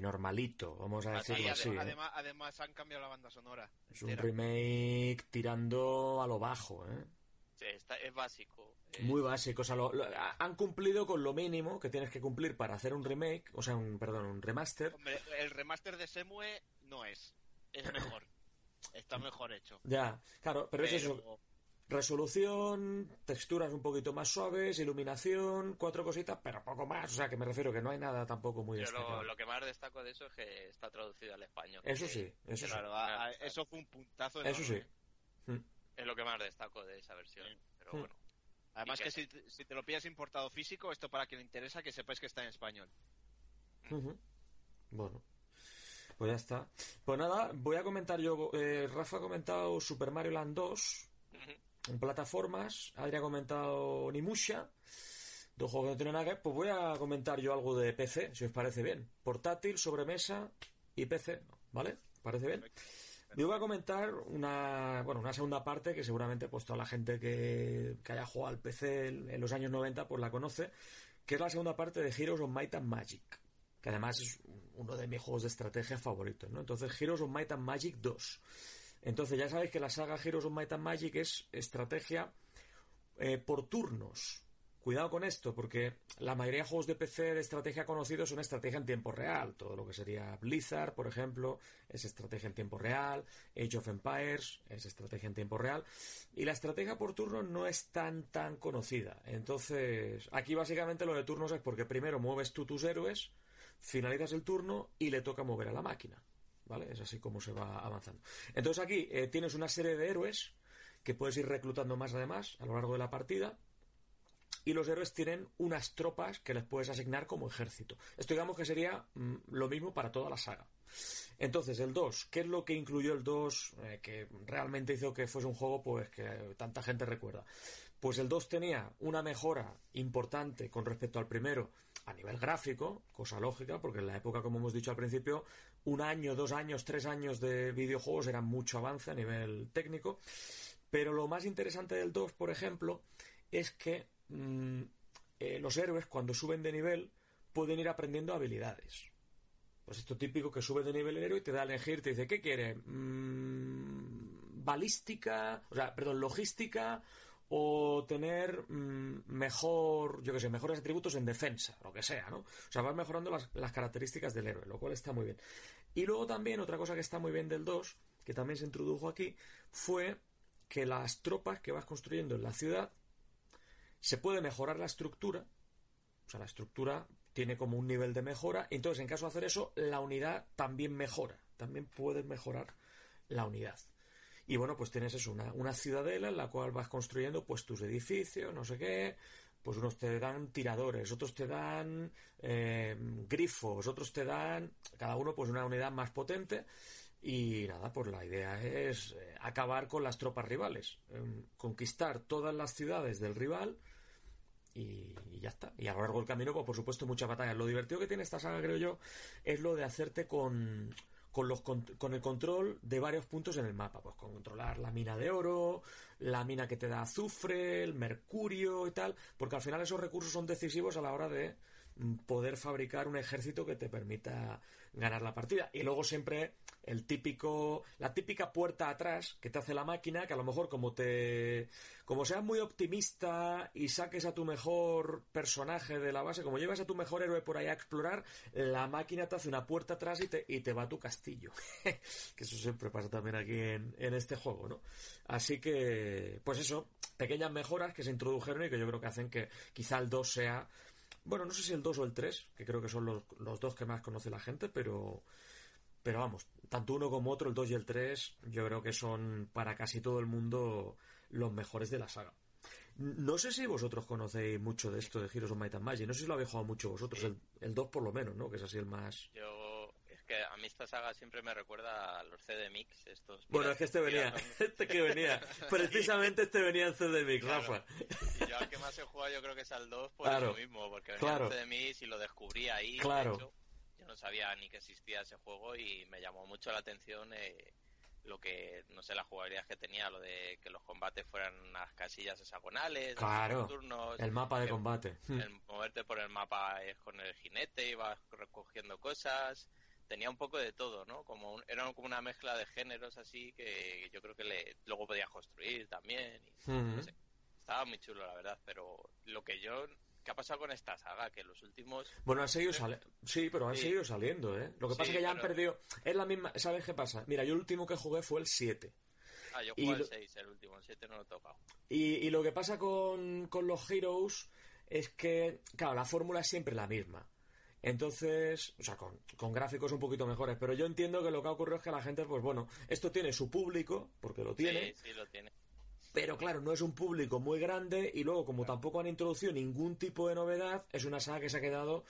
normalito, vamos a Ah, decirlo Sí, así. además, ¿eh? además, además han cambiado la banda sonora. Es un remake tirando a lo bajo, ¿eh? sí, está, es básico. Es- Muy básico. O sea, lo- lo- han cumplido con lo mínimo que tienes que cumplir para hacer un remake, o sea, un, perdón, un remaster. Hombre, el remaster de Semue no es. Es mejor. Está mejor hecho. Ya, claro, pero, es eso. Pero- Resolución, texturas un poquito más suaves, iluminación, cuatro cositas, pero poco más. O sea, que me refiero que no hay nada tampoco muy Yo destacado. lo, lo que más destaco de eso es que está traducido al español. Eso que- sí, eso sí. Claro, a- a- eso fue un puntazo. Eso sí. enorme. Es lo que más destaco de esa versión. Sí. Pero bueno. Además Y que que- si, te- si te lo pillas importado físico, esto para quien le interesa, que sepáis que está en español. Bueno, pues ya está. Pues nada, voy a comentar yo. eh, Rafa ha comentado Super Mario Land 2 Ujú. en plataformas. Adri ha comentado Nimusha. Dos juegos que no tienen nada que ver. Pues voy a comentar yo algo de PC, si os parece bien. Portátil, sobremesa y PC, ¿vale? ¿Parece bien? Yo voy a comentar una, bueno, una segunda parte que seguramente pues toda la gente que, que haya jugado al PC en en los años 90 pues la conoce, que es la segunda parte de Heroes of Might and Magic, que además es uno de mis juegos de estrategia favoritos, ¿no? Entonces Heroes of Might and Magic 2. Entonces ya sabéis que la saga Heroes of Might and Magic es estrategia eh, por turnos. cuidado con esto, porque la mayoría de juegos de PC de estrategia conocidos son estrategia en tiempo real. Todo lo que sería Blizzard, por ejemplo, es estrategia en tiempo real. Age of Empires es estrategia en tiempo real. Y la estrategia por turno no es tan tan conocida. Entonces, aquí básicamente lo de turnos es porque primero mueves tú tus héroes, finalizas el turno y le toca mover a la máquina. ¿Vale? Es así como se va avanzando. Entonces aquí eh, tienes una serie de héroes que puedes ir reclutando más además a lo largo de la partida. Y los héroes tienen unas tropas que les puedes asignar como ejército. Esto digamos que sería mm, lo mismo para toda la saga. Entonces, el 2, ¿qué es lo que incluyó el 2 eh, que realmente hizo que fuese un juego pues que tanta gente recuerda? Pues el 2 tenía una mejora importante con respecto al primero a nivel gráfico, cosa lógica, porque en la época, como hemos dicho al principio, un año, dos años, tres años de videojuegos era mucho avance a nivel técnico. Pero lo más interesante del 2, por ejemplo, es que mm, eh, los héroes, cuando suben de nivel, pueden ir aprendiendo habilidades. Pues esto típico que sube de nivel el héroe y te da a elegir, te dice, ¿qué quiere? Mm, balística, o sea, perdón, logística o tener mm, mejor, yo qué sé, mejores atributos en defensa, lo que sea, ¿no? O sea, vas mejorando las, las, características del héroe, lo cual está muy bien. Y luego también, otra cosa que está muy bien del 2, que también se introdujo aquí, fue que las tropas que vas construyendo en la ciudad se puede mejorar la estructura, o sea, la estructura tiene como un nivel de mejora, entonces en caso de hacer eso, la unidad también mejora, también puedes mejorar la unidad. Y bueno, pues tienes eso, una, una ciudadela en la cual vas construyendo pues tus edificios, no sé qué, pues unos te dan tiradores, otros te dan eh, grifos, otros te dan, cada uno pues una unidad más potente y nada, pues la idea es eh, acabar con las tropas rivales, eh, conquistar todas las ciudades del rival y, y, ya está. Y a lo largo del camino, pues por supuesto, muchas batallas. Lo divertido que tiene esta saga, creo yo, es lo de hacerte con, con, los, con, el control de varios puntos en el mapa. Pues con controlar la mina de oro, la mina que te da azufre, el mercurio y tal, porque al final esos recursos son decisivos a la hora de poder fabricar un ejército que te permita ganar la partida. Y luego siempre el típico, la típica puerta atrás que te hace la máquina, que a lo mejor como te, como seas muy optimista y saques a tu mejor personaje de la base, como llevas a tu mejor héroe por ahí a explorar, la máquina te hace una puerta atrás y te, y te va a tu castillo. que eso siempre pasa también aquí en, en este juego, ¿no? Así que, pues eso, pequeñas mejoras que se introdujeron y que yo creo que hacen que quizá el 2 sea bueno, no sé si el 2 o el 3, que creo que son los, los dos que más conoce la gente, pero, pero vamos, tanto uno como otro, el 2 y el 3, yo creo que son para casi todo el mundo los mejores de la saga. No sé si vosotros conocéis mucho de esto de Heroes of Might and Magic, no sé si lo habéis jugado mucho vosotros, el, el 2 por lo menos, ¿no? Que es así el más... Yo que a mí esta saga siempre me recuerda a los CD Mix estos. Bueno, es que este venía, este que venía, precisamente este venía en CD Mix, claro. Rafa. Y yo al que más he jugado yo creo que es al 2, pues claro. lo mismo, porque venía claro. en CD Mix y lo descubrí ahí. Claro. De hecho, yo no sabía ni que existía ese juego y me llamó mucho la atención eh, lo que, no sé, la jugabilidad que tenía, lo de que los combates fueran unas casillas hexagonales, claro. turnos, el mapa de combate. El moverte por el mapa es con el jinete y vas recogiendo cosas tenía un poco de todo, ¿no? Como un, era como una mezcla de géneros así que yo creo que le, luego podía construir también. Y, uh -huh. no sé, estaba muy chulo, la verdad, pero lo que yo... ¿Qué ha pasado con esta saga? Que los últimos... Bueno, han seguido saliendo. Sí, pero han Sí. seguido saliendo, ¿eh? Lo que pasa Sí, es que ya han perdido... Es la misma... ¿Sabes qué pasa? Mira, yo el último que jugué fue el 7. Ah, yo y jugué al lo- 6, el último, el 7 no lo he tocado. Y, y lo que pasa con, con los Heroes es que, claro, la fórmula es siempre la misma. Entonces, o sea, con, con gráficos un poquito mejores. Pero yo entiendo que lo que ha ocurrido es que la gente, pues bueno, esto tiene su público, porque lo tiene, Sí, sí, lo tiene. pero claro, no es un público muy grande y luego, como tampoco han introducido ningún tipo de novedad, es una saga que se ha quedado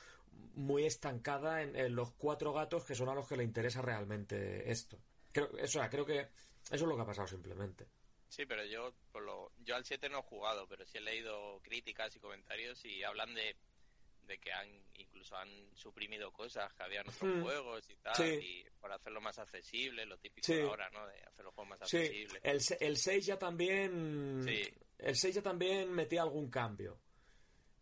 muy estancada en, en los cuatro gatos que son a los que le interesa realmente esto. Creo, o sea, creo que eso es lo que ha pasado simplemente. Sí, pero yo por lo, yo al 7 no he jugado, pero sí he leído críticas y comentarios y hablan de, de que han incluso han suprimido cosas que había en otros Hmm. juegos y tal, Sí. y por hacerlo más accesible, lo típico Sí. ahora, ¿no? De hacer los juegos más Sí, accesibles. el, el 6 ya también. El 6 ya también metía algún cambio.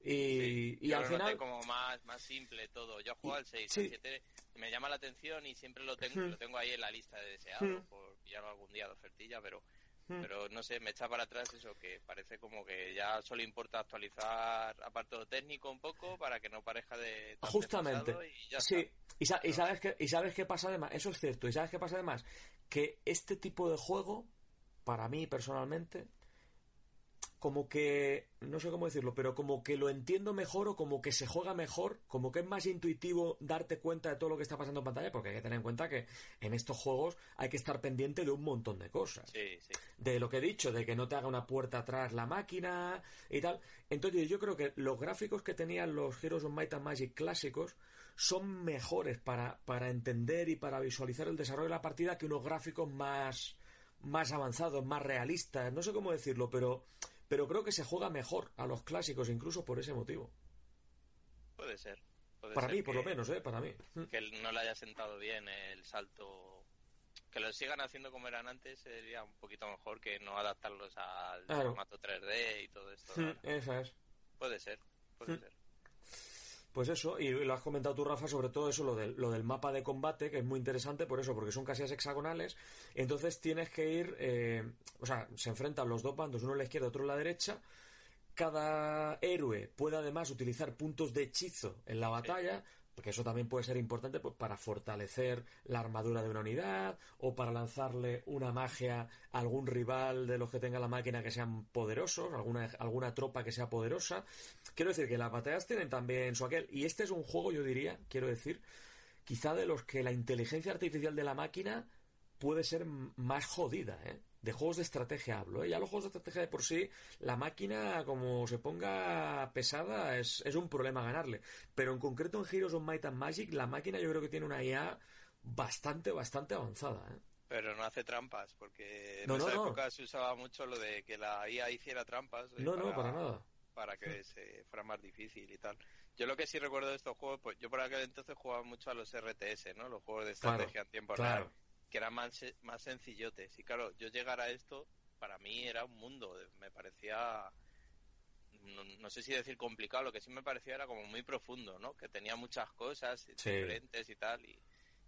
Y, y Yo al lo noté final. como más, más simple todo. Yo juego al 6, Sí. al 7 me llama la atención y siempre lo tengo, Hmm. lo tengo ahí en la lista de deseados Hmm. por pillarlo algún día de ofertilla, pero. Pero no sé, me echa para atrás eso, que parece como que ya solo importa actualizar apartado técnico un poco para que no parezca de. Justamente. Y sí, y, sabes qué, y sabes qué pasa además, eso es cierto, y sabes qué pasa además, que este tipo de juego, para mí personalmente, como que, no sé cómo decirlo, pero como que lo entiendo mejor o como que se juega mejor, como que es más intuitivo darte cuenta de todo lo que está pasando en pantalla, porque hay que tener en cuenta que en estos juegos hay que estar pendiente de un montón de cosas. Sí, sí. De lo que he dicho, de que no te haga una puerta atrás la máquina y tal. Entonces yo creo que los gráficos que tenían los Heroes of Might and Magic clásicos son mejores para, para entender y para visualizar el desarrollo de la partida que unos gráficos más, más avanzados, más realistas. No sé cómo decirlo, pero pero creo que se juega mejor a los clásicos incluso por ese motivo. Puede ser. para mí, por lo menos, ¿eh? Para mí. Que no le haya sentado bien el salto. Que lo sigan haciendo como eran antes sería un poquito mejor que no adaptarlos al formato 3D y todo esto. Esa es. Puede ser, puede ser. Pues eso, y lo has comentado tú, Rafa, sobre todo eso, lo del, lo del mapa de combate, que es muy interesante por eso, porque son casillas hexagonales. Entonces tienes que ir, eh, o sea, se enfrentan los dos bandos, uno a la izquierda, otro a la derecha. Cada héroe puede además utilizar puntos de hechizo en la batalla, porque eso también puede ser importante pues, para fortalecer la armadura de una unidad o para lanzarle una magia a algún rival de los que tenga la máquina que sean poderosos, alguna, alguna tropa que sea poderosa. Quiero decir que las batallas tienen también su aquel. Y este es un juego, yo diría, quiero decir, quizá de los que la inteligencia artificial de la máquina puede ser más jodida, ¿eh? De juegos de estrategia hablo, ¿eh? Ya los juegos de estrategia de por sí, la máquina, como se ponga pesada, es, es un problema ganarle. Pero en concreto en Heroes of Might and Magic, la máquina yo creo que tiene una IA bastante, bastante avanzada, ¿eh? Pero no hace trampas, porque en esa época se usaba mucho lo de que la IA hiciera trampas. Eh, no, no, para nada. Para que se fuera más difícil y tal. Yo lo que sí recuerdo de estos juegos, pues yo por aquel entonces jugaba mucho a los RTS, ¿no? Los juegos de estrategia en tiempo real que eran más, más sencillotes. Y claro, yo llegar a esto, para mí era un mundo, me parecía, no, sé si decir complicado, lo que sí me parecía era como muy profundo, ¿no? Que tenía muchas cosas diferentes y tal, y,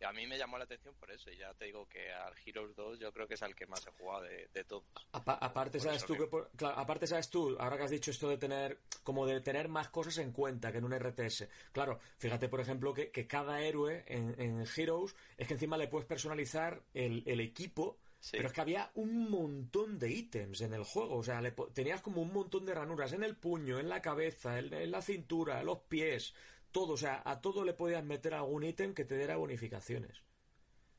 a mí me llamó la atención por eso, y ya te digo que al Heroes 2 yo creo que es al que más he jugado de, de todos. aparte, sabes tú que aparte sabes tú, ahora que has dicho esto de tener, como de tener más cosas en cuenta que en un RTS. Claro, fíjate por ejemplo que, cada héroe en, en, Heroes es que encima le puedes personalizar el, el equipo. Pero es que había un montón de ítems en el juego. O sea, tenías como un montón de ranuras en el puño, en la cabeza, en la cintura, en los pies todo, o sea, a todo le podías meter algún ítem que te diera bonificaciones.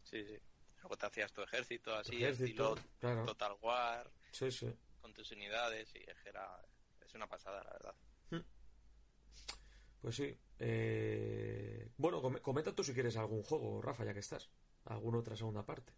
Sí, sí. Luego te hacías tu ejército así, estilo Total War. Sí, sí. Con tus unidades y es, era, es una pasada, la verdad. Hmm. Pues sí. Eh... Bueno, comenta tú si quieres algún juego, Rafa, ya que estás. ¿Alguna otra segunda parte?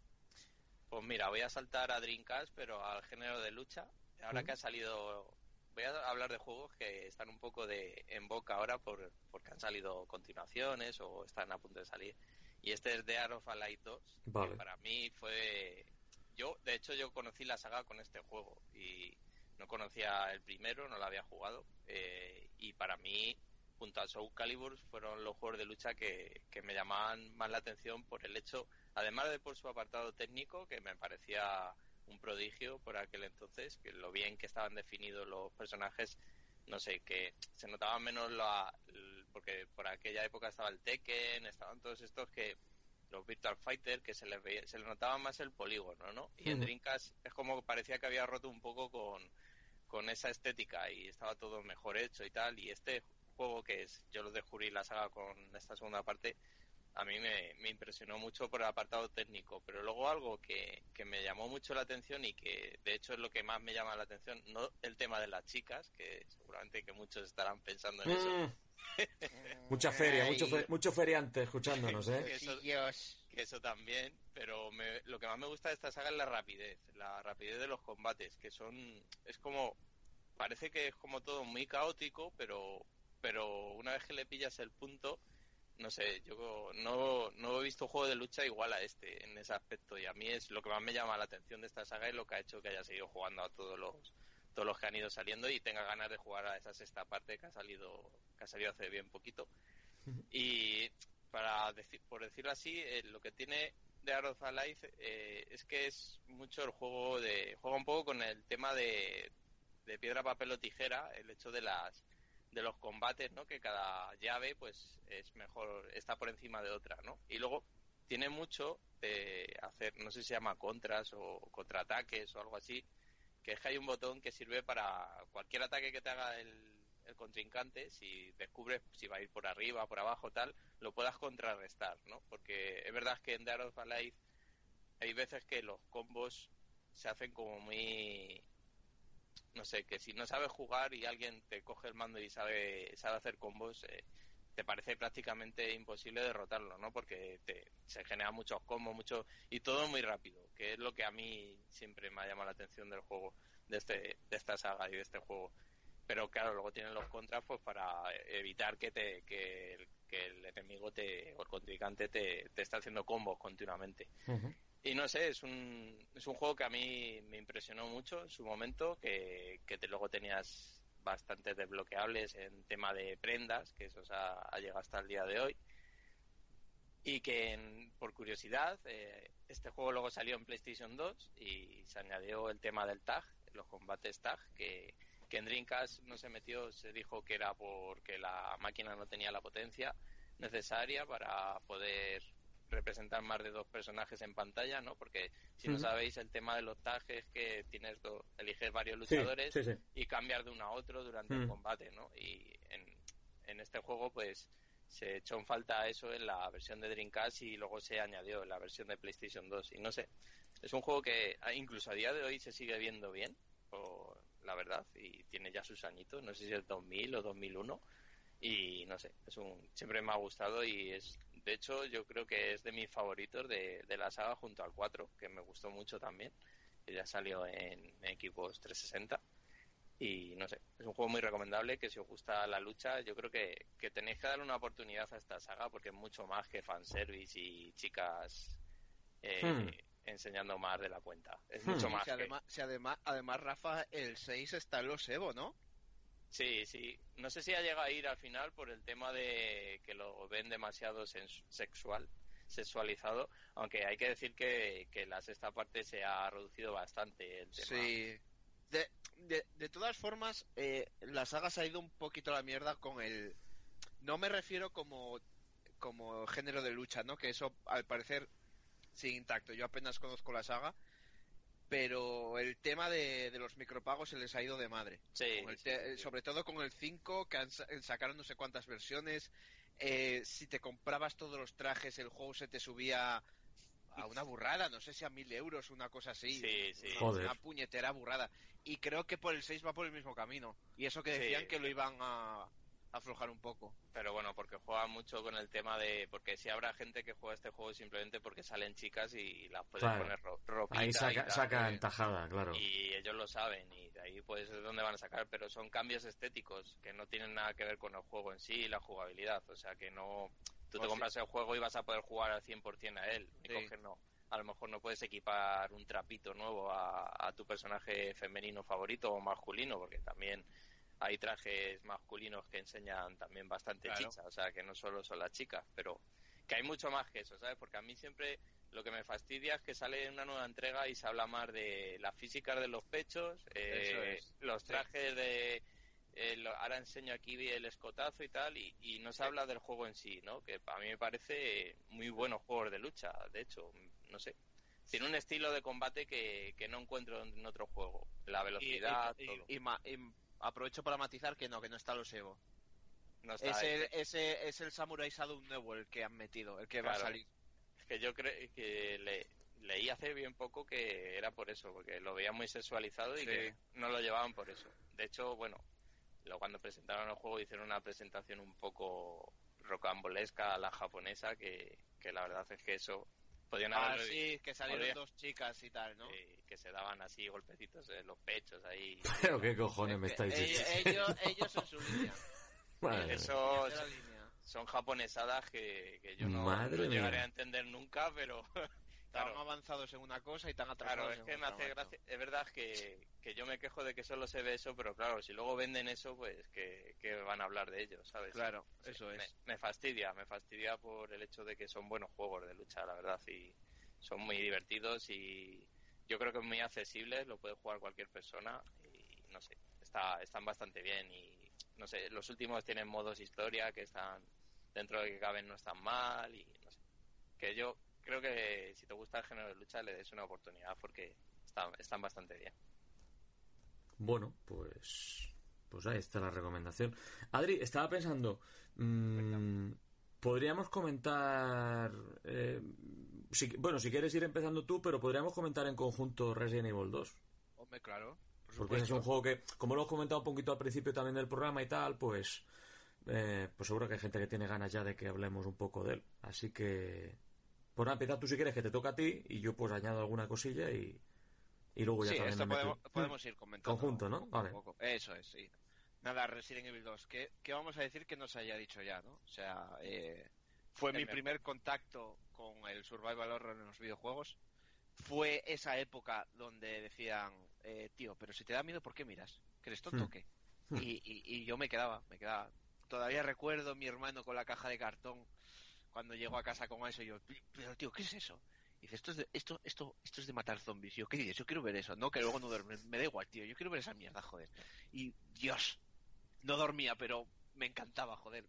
Pues mira, voy a saltar a Dreamcast, pero al género de lucha. Ahora que ha salido voy a hablar de juegos que están un poco de en boca ahora por, porque han salido continuaciones o están a punto de salir. Y este es de Art of Light 2, que para mí fue... Yo, de hecho, yo conocí la saga con este juego y no conocía el primero, no lo había jugado. Eh, y para mí, junto a Soul Calibur, fueron los juegos de lucha que, que me llamaban más la atención por el hecho, además de por su apartado técnico, que me parecía un prodigio por aquel entonces, que lo bien que estaban definidos los personajes, no sé, que se notaban menos la, porque por aquella época estaba el Tekken, estaban todos estos que los Virtual Fighter que se les veía, se les notaba más el polígono, ¿no? Y en Dreamcast es como parecía que había roto un poco con, con esa estética y estaba todo mejor hecho y tal y este juego que es yo lo descubrí la saga con esta segunda parte a mí me, impresionó mucho por el apartado técnico, pero luego algo que, me llamó mucho la atención y que de hecho es lo que más me llama la atención, no el tema de las chicas, que seguramente que muchos estarán pensando en eso. Mm. Mucha feria, mucho, mucho feriante escuchándonos, ¿eh? que, eso, también, pero lo que más me gusta de esta saga es la rapidez, la rapidez de los combates, que son, es como, parece que es como todo muy caótico, pero, pero una vez que le pillas el punto, no sé, yo no, no he visto un juego de lucha igual a este en ese aspecto y a mí es lo que más me llama la atención de esta saga y lo que ha hecho que haya seguido jugando a todos los todos los que han ido saliendo y tenga ganas de jugar a esa sexta parte que ha salido que ha salido hace bien poquito. Y para decir por decirlo así eh, lo que tiene de Art of Alive eh, es que es mucho el juego de... Juega un poco con el tema de, de piedra, papel o tijera, el hecho de las de los combates, ¿no? Que cada llave, pues, es mejor, está por encima de otra, ¿no? Y luego tiene mucho de hacer, no sé si se llama contras o contraataques o algo así, que es que hay un botón que sirve para cualquier ataque que te haga el, el contrincante, si descubres si va a ir por arriba, por abajo, tal, lo puedas contrarrestar, ¿no? Porque es verdad que en Dead of Alive hay veces que los combos se hacen como muy no sé, que si no sabes jugar y alguien te coge el mando y sabe, sabe hacer combos, eh, te parece prácticamente imposible derrotarlo, ¿no? Porque te, se generan muchos combos, mucho y todo muy rápido, que es lo que a mí siempre me ha llamado la atención del juego, de, este, de esta saga y de este juego. Pero claro, luego tienen los contras pues para evitar que, te, que, que el enemigo te, o el contrincante te, te esté haciendo combos continuamente. Y no sé, es un, es un juego que a mí me impresionó mucho en su momento, que, que luego tenías bastante desbloqueables en tema de prendas, que eso ha, ha llegado hasta el día de hoy. Y que, por curiosidad, eh, este juego luego salió en PlayStation 2 y se añadió el tema del tag, los combates tag, que, que en Dreamcast no se metió, se dijo que era porque la máquina no tenía la potencia necesaria para poder representar más de dos personajes en pantalla, ¿no? Porque si no sabéis el tema de los tags es que tienes do, eliges varios luchadores Sí, sí, sí. y cambiar de uno a otro durante el combate, ¿no? Y en, en este juego pues se echó en falta eso en la versión de Dreamcast y luego se añadió en la versión de PlayStation 2 y no sé, es un juego que ah, incluso a día de hoy se sigue viendo bien, o, la verdad, y tiene ya sus añitos, no sé si es 2000 o 2001 y no sé, es un siempre me ha gustado y es de hecho yo creo que es de mis favoritos de, de la saga junto al 4, que me gustó mucho también, que ya salió en, en equipos 360 y no sé, es un juego muy recomendable que si os gusta la lucha, yo creo que, que tenéis que darle una oportunidad a esta saga porque es mucho más que fanservice y chicas eh, Hmm. enseñando más de la cuenta. Es Hmm. mucho Si más que... además, si además, además, Rafa, el 6 está en los Evo, ¿no? Sí, sí. No sé si ha llegado a ir al final por el tema de que lo ven demasiado sexual, sexualizado, aunque hay que decir que, que la sexta parte se ha reducido bastante el tema. Sí. De, de, de todas formas, eh, la saga se ha ido un poquito a la mierda con el... No me refiero como, como género de lucha, ¿no? Que eso, al parecer, sigue intacto. Yo apenas conozco la saga, pero el tema de, de los micropagos se les ha ido de madre. Sí, Con el te- sí, sí. Sobre todo con el 5, que han sa- sacaron no sé cuántas versiones. Eh, si te comprabas todos los trajes, el juego se te subía a una burrada, no sé si a mil euros, una cosa así. Sí, sí. Una- Joder. Una puñetera burrada. Y creo que por el 6 va por el mismo camino. Y eso que Sí. decían que lo iban a aflojar un poco. Pero bueno, porque juega mucho con el tema de... Porque si habrá gente que juega este juego simplemente porque salen chicas y las pueden Claro. poner ro ropita Ahí y saca, tal, sacan eh, tajada, claro. y ellos lo saben y de ahí pues es donde van a sacar pero son cambios estéticos que no tienen nada que ver con el juego en sí y la jugabilidad o sea que no tú Pues te sí. compras el juego y vas a poder jugar al 100% a él único Sí. que no a lo mejor no puedes equipar un trapito nuevo a, a tu personaje femenino favorito o masculino porque también hay trajes masculinos que enseñan también bastante Claro. chicha o sea que no solo son las chicas pero que hay mucho más que eso, ¿sabes? Porque a mí siempre lo que me fastidia es que sale una nueva entrega y se habla más de las físicas de los pechos, eh, es, los sí. trajes de... eh, lo- ahora enseño aquí el escotazo y tal, y, y no se habla del juego en sí, ¿no? Que a mí me parece muy buenos juegos de lucha, de hecho, no sé. Tiene un estilo de combate que, que no encuentro en otro juego. La velocidad, y- y- todo. y ma- y aprovecho para matizar que no, que no está los Evo. No está Es el, ese, es el Samurai Shadow nuevo el que han metido, el que va a salir. Es que yo creo que le, leí hace bien poco que era por eso, porque lo veía muy sexualizado y Sí. que no lo llevaban por eso. De hecho, bueno, lo, cuando presentaron el juego hicieron una presentación un poco rocambolesca a la japonesa, que, que la verdad es que eso podían Ah, haberlo- sí, que salieron podría- dos chicas y tal, ¿no? eh, que se daban así golpecitos en los pechos ahí. Pero qué cojones me estáis diciendo. ellos, ellos en su línea. Madre mía. Eso línea. son japonesadas que, que yo no, no llegaré a entender nunca, pero Tan claro. avanzados en una cosa y tan atrasados Claro, es en que me otra, hace gracia. Es verdad que, que yo me quejo de que solo se ve eso, pero claro, si luego venden eso, pues que, que van a hablar de ello, ¿sabes? Claro, Sí, eso es. me fastidia, me fastidia por el hecho de que son buenos juegos de lucha, la verdad. Y son muy divertidos y yo creo que es muy accesible, lo puede jugar cualquier persona y no sé, está, están bastante bien y no sé, los últimos tienen modos historia que están dentro de que caben no están mal y no sé, que yo creo que si te gusta el género de lucha le des una oportunidad porque están, están bastante bien. Bueno, pues pues ahí está la recomendación. Adri, estaba pensando, mmm, podríamos comentar, eh, si, bueno, si quieres ir empezando tú, pero podríamos comentar en conjunto Resident Evil 2. Hombre, claro. Por Porque es un juego que, como lo he comentado un poquito al principio también del programa y tal, pues, eh, pues seguro que hay gente que tiene ganas ya de que hablemos un poco de él. Así que, pues nada, empieza tú si quieres, que te toca a ti, y yo pues añado alguna cosilla y, y luego ya sí, también esto me podemos, podemos ir comentando. Conjunto, ¿no? Vale. poco. Eso es, sí. Nada, Resident Evil 2. ¿Qué, qué vamos a decir que no se haya dicho ya, no? O sea, eh, fue El mi primer contacto con el survival horror en los videojuegos. Fue esa época donde decían, eh, tío, pero si te da miedo, ¿por qué miras? ¿Que eres tonto o Hmm. qué? Hmm. Y, y- y yo me quedaba, me quedaba. Todavía recuerdo mi hermano con la caja de cartón cuando llegó a casa con eso yo, pero tío, ¿qué es eso? Y dice, esto es de, esto, esto, esto es de matar zombies. Y yo, ¿qué dices? Yo quiero ver eso, no, que luego no duerme. Me da igual, tío, yo quiero ver esa mierda, joder. Y Dios, no dormía, pero me encantaba, joder.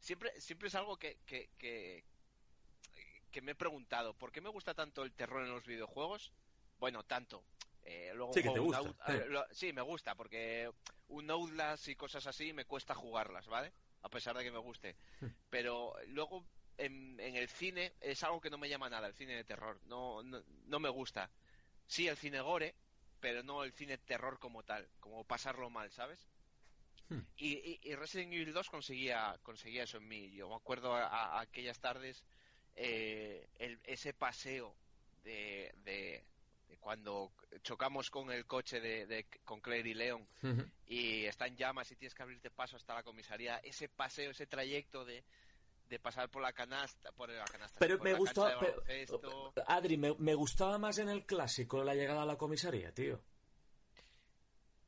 Siempre, siempre es algo que, que, que, que me he preguntado, ¿por qué me gusta tanto el terror en los videojuegos? Bueno, tanto. Eh, luego Sí, que te gusta, Out- eh. lo- sí, me gusta, porque un Outlast y cosas así me cuesta jugarlas, ¿vale? A pesar de que me guste. Hmm. Pero luego en, en el cine es algo que no me llama nada, el cine de terror. No, no, no me gusta. Sí, el cine gore, pero no el cine terror como tal, como pasarlo mal, ¿sabes? Hmm. Y, y- y Resident Evil 2 conseguía, conseguía eso en mí. Yo me acuerdo a, a aquellas tardes eh, el- ese paseo de, de- de cuando chocamos con el coche de, de- con Claire y Leon Ujú. y está en llamas y tienes que abrirte paso hasta la comisaría, ese paseo, ese trayecto de, de pasar por la canasta, por la canasta, Pero por me la gustaba, pero- baloncesto. Adri, me, me gustaba más en el clásico la llegada a la comisaría, tío.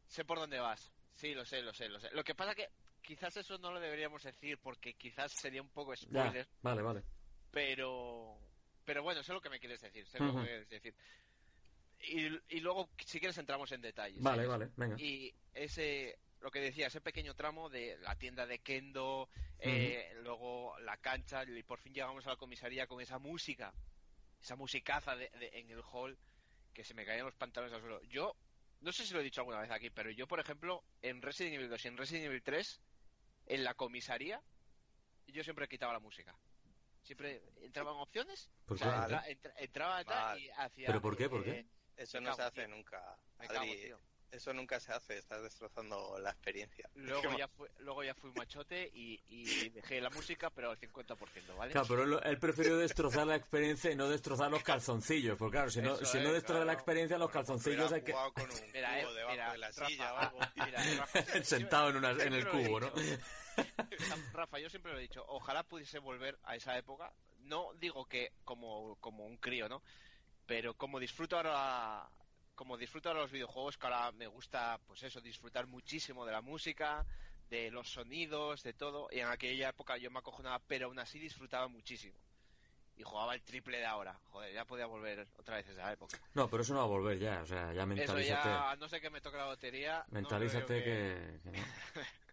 Sé por dónde vas. Sí, lo sé, lo sé, lo sé. Lo que pasa que quizás eso no lo deberíamos decir porque quizás sería un poco Ya, spoiler, vale, vale. pero pero bueno, sé lo que me quieres decir, sé lo Ujú. que quieres decir. Y, y luego, si quieres, entramos en detalles. Vale, ¿sabes? vale, venga. Y ese, lo que decía, ese pequeño tramo de la tienda de Kendo, eh, luego la cancha, y por fin llegamos a la comisaría con esa música, esa musicaza de- de- en el hall, que se me caían los pantalones al suelo. Yo, no sé si lo he dicho alguna vez aquí, pero yo, por ejemplo, en Resident Evil 2 y en Resident Evil 3, en la comisaría, yo siempre quitaba la música. Siempre entraban opciones, ¿Por o sea, qué? entra- entra- entraba atrás Vale. y hacía... ¿Pero por qué? ¿Por qué? eh, Eso no se hace tío. nunca. me cago, Adri, tío. Eso nunca se hace, estás destrozando la experiencia. Luego ya, fui, luego ya fui machote y, y dejé la música, pero al 50%, ¿vale? Claro, pero él, él prefirió destrozar la experiencia y no destrozar los calzoncillos. Porque claro, si no, Eso si no es, destroza la experiencia, los calzoncillos hay que... con un Mira, eh, cubo debajo mira, de la Rafa, silla o algo. mira, Rafa, siempre- Sentado en, una, en el cubo, ¿no? Rafa, yo siempre lo he dicho, ojalá pudiese volver a esa época. No digo que como, como un crío, ¿no? Pero como disfruto ahora como disfruto ahora los videojuegos, que ahora me gusta, pues eso, disfrutar muchísimo de la música, de los sonidos, de todo. Y en aquella época yo me acojonaba, pero aún así disfrutaba muchísimo. Y jugaba el triple de ahora. Joder, ya podía volver otra vez a esa época. No, pero eso no va a volver ya. O sea, ya Eso mentalízate. ya, a no sé que me toque la lotería. no Mentalízate que no.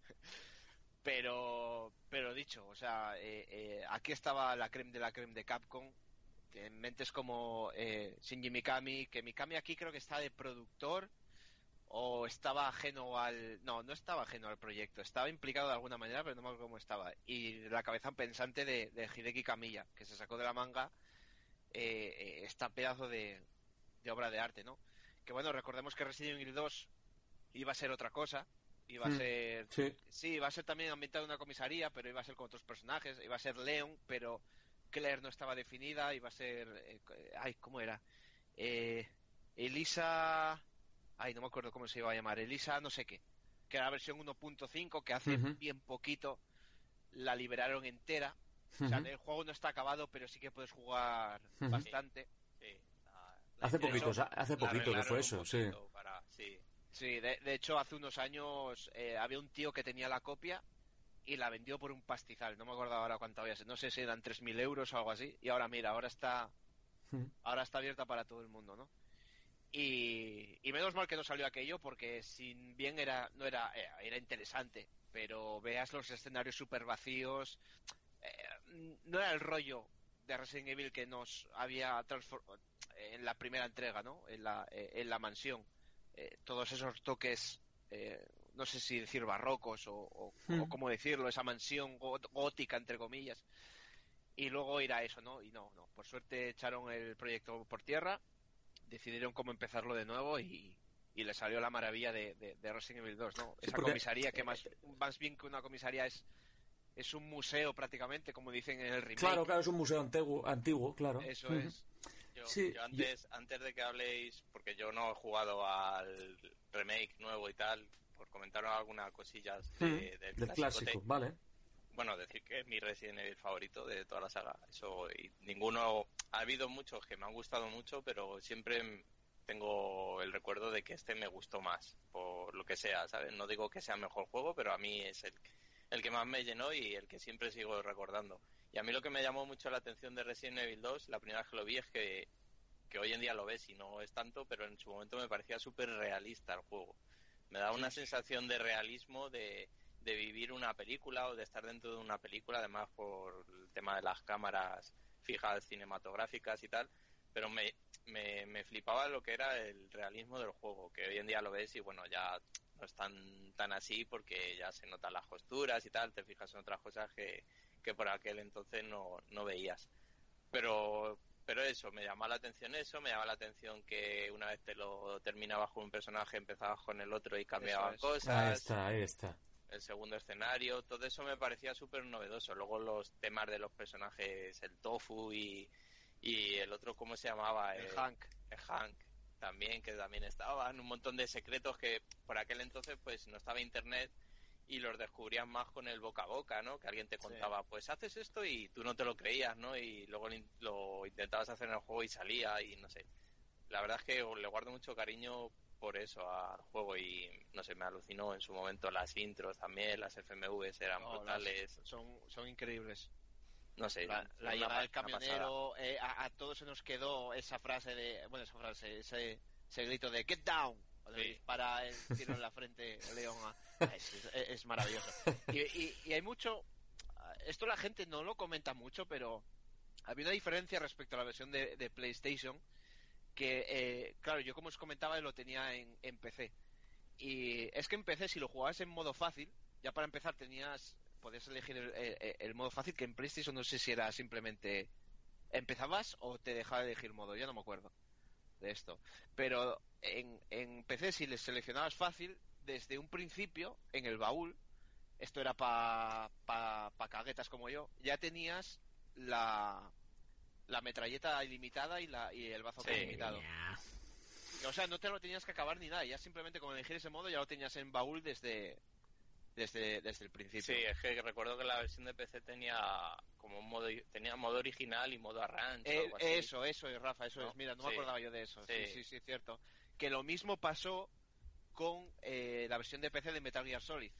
Pero, pero dicho, o sea, eh, eh, aquí estaba la creme de la creme de Capcom. En mentes como eh, Shinji Mikami, que Mikami aquí creo que está de productor o estaba ajeno al... No, no estaba ajeno al proyecto, estaba implicado de alguna manera, pero no me acuerdo cómo estaba. Y la cabeza pensante de, de Hideki Kamiya, que se sacó de la manga eh, eh, esta pedazo de, de obra de arte, ¿no? Que bueno, recordemos que Resident Evil 2 iba a ser otra cosa, iba a Hmm. ser Sí, Sí, iba a ser también ambientado en una comisaría, pero iba a ser con otros personajes. Iba a ser Leon, pero Claire no estaba definida. Iba a ser. eh, ay, ¿cómo era? Eh, Elisa. Ay, no me acuerdo cómo se iba a llamar. Elisa, no sé qué. Que era la versión 1.5, que hace bien poquito la liberaron entera. O sea, el juego no está acabado, pero sí que puedes jugar bastante. Sí, la- la Hace poquito, hace poquito que fue eso, sí. poquito para- sí. Sí, de, de hecho, hace unos años eh, había un tío que tenía la copia y la vendió por un pastizal. No me acuerdo ahora cuánto había. No sé si eran 3.000 euros o algo así. Y ahora, mira, ahora está Mm. Ahora está abierta para todo el mundo, ¿no? Y, y menos mal que no salió aquello porque sin bien era no era eh, era interesante, pero veas los escenarios super vacíos, eh, no era el rollo de Resident Evil que nos había transformado en la primera entrega, ¿no? En la, eh, en la mansión. Eh, todos esos toques, eh, no sé si decir barrocos o, o, Hmm. o cómo decirlo, esa mansión gó- gótica, entre comillas. Y luego ir a eso, ¿no? Y no, no. Por suerte echaron el proyecto por tierra, decidieron cómo empezarlo de nuevo y, y le salió la maravilla de, de, de Resident Evil 2, ¿no? Sí, Esa porque- comisaría que más, más bien que una comisaría es es un museo prácticamente, como dicen en el remake. Claro, claro, es un museo antiguo, antiguo claro. Eso es. Yo, Sí, yo antes, antes de que habléis, porque yo no he jugado al remake nuevo y tal, por comentar algunas cosillas de- Ujú. del, clásico, vale. Bueno, decir que es mi Resident Evil favorito de toda la saga. Eso, y ninguno. Ha habido muchos que me han gustado mucho, pero siempre tengo el recuerdo de que este me gustó más, por lo que sea, ¿sabes? No digo que sea el mejor juego, pero a mí es el, el que más me llenó y el que siempre sigo recordando. Y a mí lo que me llamó mucho la atención de Resident Evil 2, la primera vez que lo vi, es que, que hoy en día lo ves y no es tanto, pero en su momento me parecía súper realista el juego. Me da una sensación de realismo, de, de vivir una película o de estar dentro de una película, además por el tema de las cámaras fijas cinematográficas y tal, pero me, me, me flipaba lo que era el realismo del juego, que hoy en día lo ves y bueno, ya no es tan, tan así porque ya se notan las costuras y tal, te fijas en otras cosas que, que por aquel entonces no, no veías. Pero, pero eso, me llama la atención eso, me llama la atención que una vez te lo terminabas con un personaje, empezabas con el otro y cambiaban es. cosas Ahí está, ahí está. el segundo escenario, todo eso me parecía súper novedoso. Luego los temas de los personajes, el tofu y, y el otro, ¿cómo se llamaba? El Eh, Hank. el Hank también, que también estaban, un montón de secretos que por aquel entonces pues no estaba internet y los descubrías más con el boca a boca, ¿no? Que alguien te contaba, pues haces esto y tú no te lo creías, ¿no? Y luego lo in- lo intentabas hacer en el juego y salía y no sé. La verdad es que le guardo mucho cariño por eso al juego y no sé, me alucinó en su momento las intros también, las FMVs eran No, las- brutales, son, son increíbles. no sé. La, la llegada del camionero, eh, a, a todos se nos quedó esa frase de, bueno, esa frase, ese, ese grito de get down, cuando Sí. dispara el tiro en la frente León a- es, es- es maravilloso. Y, y- y hay mucho, esto la gente no lo comenta mucho, pero había una diferencia respecto a la versión de, de PlayStation, que, eh, claro, yo como os comentaba lo tenía en, en PC. Y es que en PC, si lo jugabas en modo fácil, ya para empezar tenías, podías elegir el, el- el modo fácil, que en PlayStation no sé si era simplemente empezabas o te dejaba elegir modo, ya no me acuerdo de esto. Pero en, en PC, si le seleccionabas fácil, desde un principio, en el baúl, esto era para pa, pa caguetas como yo, ya tenías la, la metralleta ilimitada y, la, y el bazooka Sí. ilimitado. O sea, no te lo tenías que acabar ni nada, ya simplemente con elegir ese modo ya lo tenías en baúl desde, desde, desde el principio. Sí, es que recuerdo que la versión de PC tenía como un modo tenía modo original y modo arranque. Eh, eso, eso es, Rafa, eso ¿No? es. Mira, no Sí. me acordaba yo de eso. Sí, Sí. sí, sí, cierto. Que lo mismo pasó con eh, la versión de PC de Metal Gear Solid.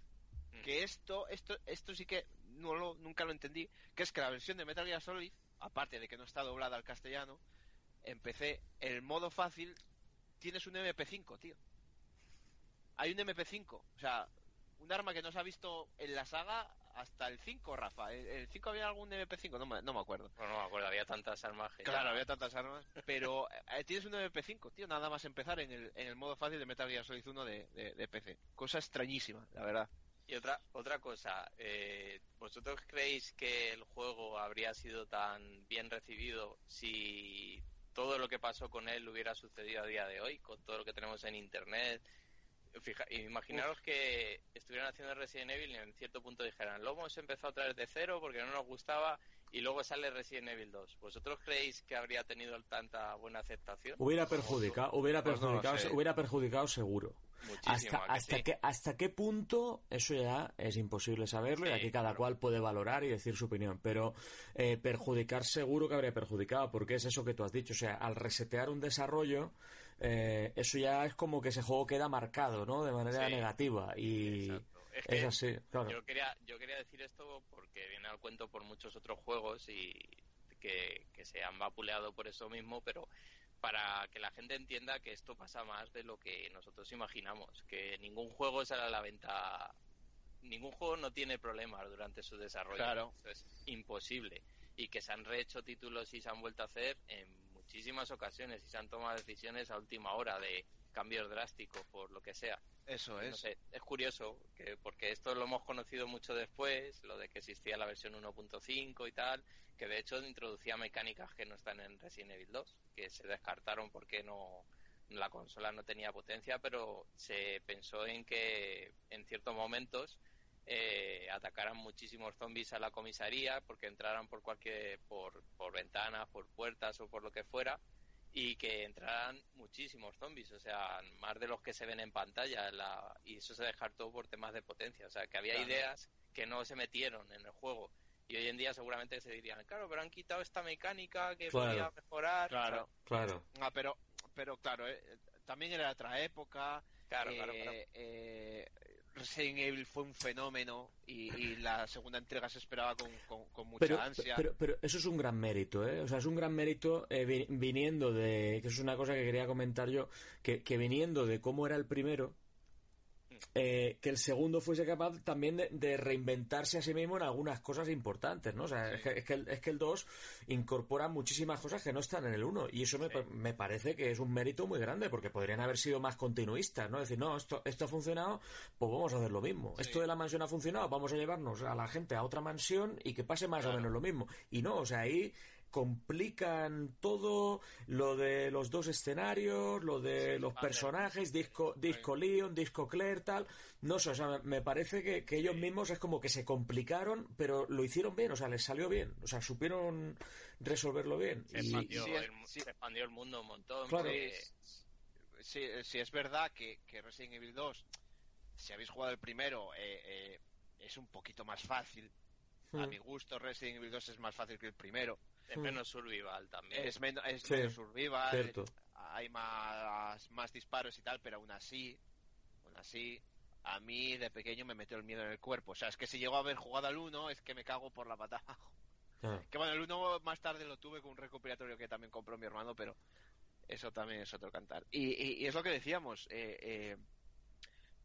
Mm. Que esto, esto, esto sí que no lo, nunca lo entendí. Que es que la versión de Metal Gear Solid, aparte de que no está doblada al castellano, en PC, el modo fácil, tienes un MP5, tío. Hay un MP5. O sea, un arma que no se ha visto en la saga hasta el 5, Rafa. ¿El, el 5 había algún MP5? No me, no me acuerdo. No me acuerdo, había tantas armas que Claro, ya- había tantas armas. Pero eh, tienes un MP5, tío, nada más empezar en el, en el modo fácil de Metal Gear Solid 1 de, de, de PC. Cosa extrañísima, la verdad. Y otra otra cosa, eh, ¿vosotros creéis que el juego habría sido tan bien recibido si todo lo que pasó con él hubiera sucedido a día de hoy, con todo lo que tenemos en internet? Fija, imaginaros que estuvieran haciendo Resident Evil y en cierto punto dijeran, lo hemos empezado otra vez de cero porque no nos gustaba y luego sale Resident Evil 2. ¿Vosotros creéis que habría tenido tanta buena aceptación? Hubiera perjudicado, hubiera Pues no perjudicado, hubiera perjudicado seguro. Muchísimo. Hasta, ¿a que hasta, sí? qué, hasta qué punto eso ya es imposible saberlo y aquí cada claro. cual puede valorar y decir su opinión. Pero eh, perjudicar seguro que habría perjudicado, porque es eso que tú has dicho. O sea, al resetear un desarrollo, eh, eso ya es como que ese juego queda marcado, ¿no? De manera Sí. negativa. Y Exacto. Es así, claro. Yo quería, yo quería decir esto porque viene al cuento por muchos otros juegos y que, que se han vapuleado por eso mismo, pero para que la gente entienda que esto pasa más de lo que nosotros imaginamos, que ningún juego sale a la venta, ningún juego no tiene problemas durante su desarrollo, Claro. Eso es imposible, y que se han rehecho títulos y se han vuelto a hacer en muchísimas ocasiones y se han tomado decisiones a última hora de cambios drásticos por lo que sea. Eso No es. sé, es curioso que porque esto lo hemos conocido mucho después, lo de que existía la versión 1.5 y tal, que de hecho introducía mecánicas que no están en Resident Evil 2, que se descartaron porque no la consola no tenía potencia, pero se pensó en que en ciertos momentos eh, atacaran muchísimos zombies a la comisaría porque entraran por cualquier por, por ventanas, por puertas o por lo que fuera y que entraran muchísimos zombies, o sea, más de los que se ven en pantalla, la- y eso se descartó por temas de potencia, o sea, que había Claro. ideas que no se metieron en el juego. Y hoy en día seguramente se dirían, claro, pero han quitado esta mecánica que Claro. podía mejorar. Claro. Claro. Ah, pero, pero claro, eh, también era otra época. Claro, eh, claro, claro. eh, Resident Evil fue un fenómeno y, y la segunda entrega se esperaba con, con- con mucha Pero, ansia. pero, pero eso es un gran mérito, ¿eh? O sea, es un gran mérito eh, vi- viniendo de. que eso es una cosa que quería comentar yo, que, que viniendo de cómo era el primero, eh, que el segundo fuese capaz también de, de reinventarse a sí mismo en algunas cosas importantes, ¿no? O sea, es, que, es, que el, es que el 2 incorpora muchísimas cosas que no están en el 1 y eso me, Sí. me parece que es un mérito muy grande porque podrían haber sido más continuistas, ¿no? Decir, no, esto, esto ha funcionado, pues vamos a hacer lo mismo. Sí. Esto de la mansión ha funcionado, vamos a llevarnos a la gente a otra mansión y que pase más o menos lo mismo. Y no, o sea, ahí complican todo lo de los dos escenarios, lo de Sí, los vale. personajes, disco, disco Leon, disco Claire, tal. No sé, o sea, me- parece que, que ellos mismos es como que se complicaron, pero lo hicieron bien, o sea, les salió bien, o sea, supieron resolverlo bien. Se Y- expandió, sí, el, se expandió el mundo un montón. Claro. sí, es verdad que, que Resident Evil 2, si habéis jugado el primero, eh, eh, es un poquito más fácil. A Hmm. mi gusto, Resident Evil 2 es más fácil que el primero. Es Mm. menos survival también. Es, menos es Sí, menos survival, cierto. hay más, más disparos y tal, pero aún así, aún así, a mí de pequeño me metió el miedo en el cuerpo. O sea, es que si llego a haber jugado al 1, es que me cago por la pata abajo. Ah. Que bueno, el 1 más tarde lo tuve con un recopilatorio que también compró mi hermano, pero eso también es otro cantar. Y, y- y es lo que decíamos, eh, eh,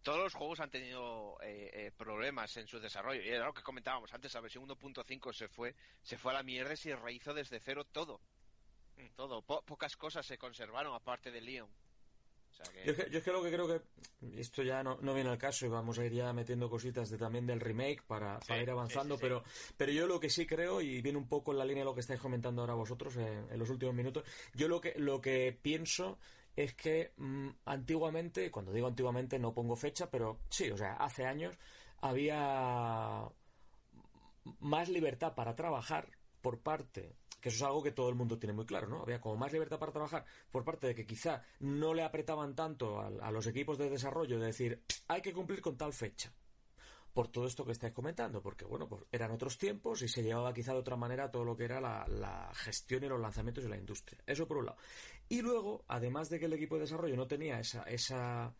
todos los juegos han tenido eh, eh, problemas en su desarrollo. Y era lo que comentábamos antes, la versión 1.5 se fue, se fue a la mierda y se rehizo desde cero todo. Todo. Po- pocas cosas se conservaron aparte de Leon. O sea que- Yo es, que, yo es que lo que creo que esto ya no, no viene al caso y vamos a ir ya metiendo cositas de, también del remake para, Sí, para ir avanzando, sí, sí. pero pero yo lo que sí creo y viene un poco en la línea de lo que estáis comentando ahora vosotros en, en los últimos minutos, yo lo que lo que pienso es que mm, antiguamente, cuando digo antiguamente no pongo fecha, pero sí, o sea, hace años había más libertad para trabajar por parte que eso es algo que todo el mundo tiene muy claro, ¿no? Había como más libertad para trabajar por parte de que quizá no le apretaban tanto a, a los equipos de desarrollo de decir hay que cumplir con tal fecha por todo esto que estáis comentando, porque bueno, pues eran otros tiempos y se llevaba quizá de otra manera todo lo que era la, la gestión y los lanzamientos de la industria. Eso por un lado. Y luego, además de que el equipo de desarrollo no tenía esa, esa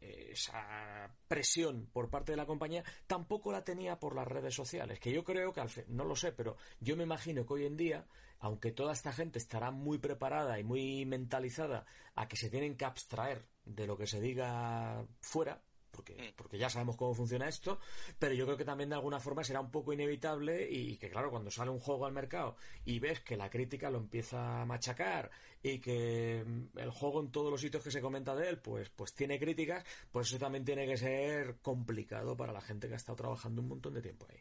esa presión por parte de la compañía tampoco la tenía por las redes sociales que yo creo que no lo sé pero yo me imagino que hoy en día aunque toda esta gente estará muy preparada y muy mentalizada a que se tienen que abstraer de lo que se diga fuera porque, Mm. porque ya sabemos cómo funciona esto, pero yo creo que también de alguna forma será un poco inevitable y que claro, cuando sale un juego al mercado y ves que la crítica lo empieza a machacar y que mm, el juego en todos los sitios que se comenta de él, pues, pues tiene críticas, pues eso también tiene que ser complicado para la gente que ha estado trabajando un montón de tiempo ahí.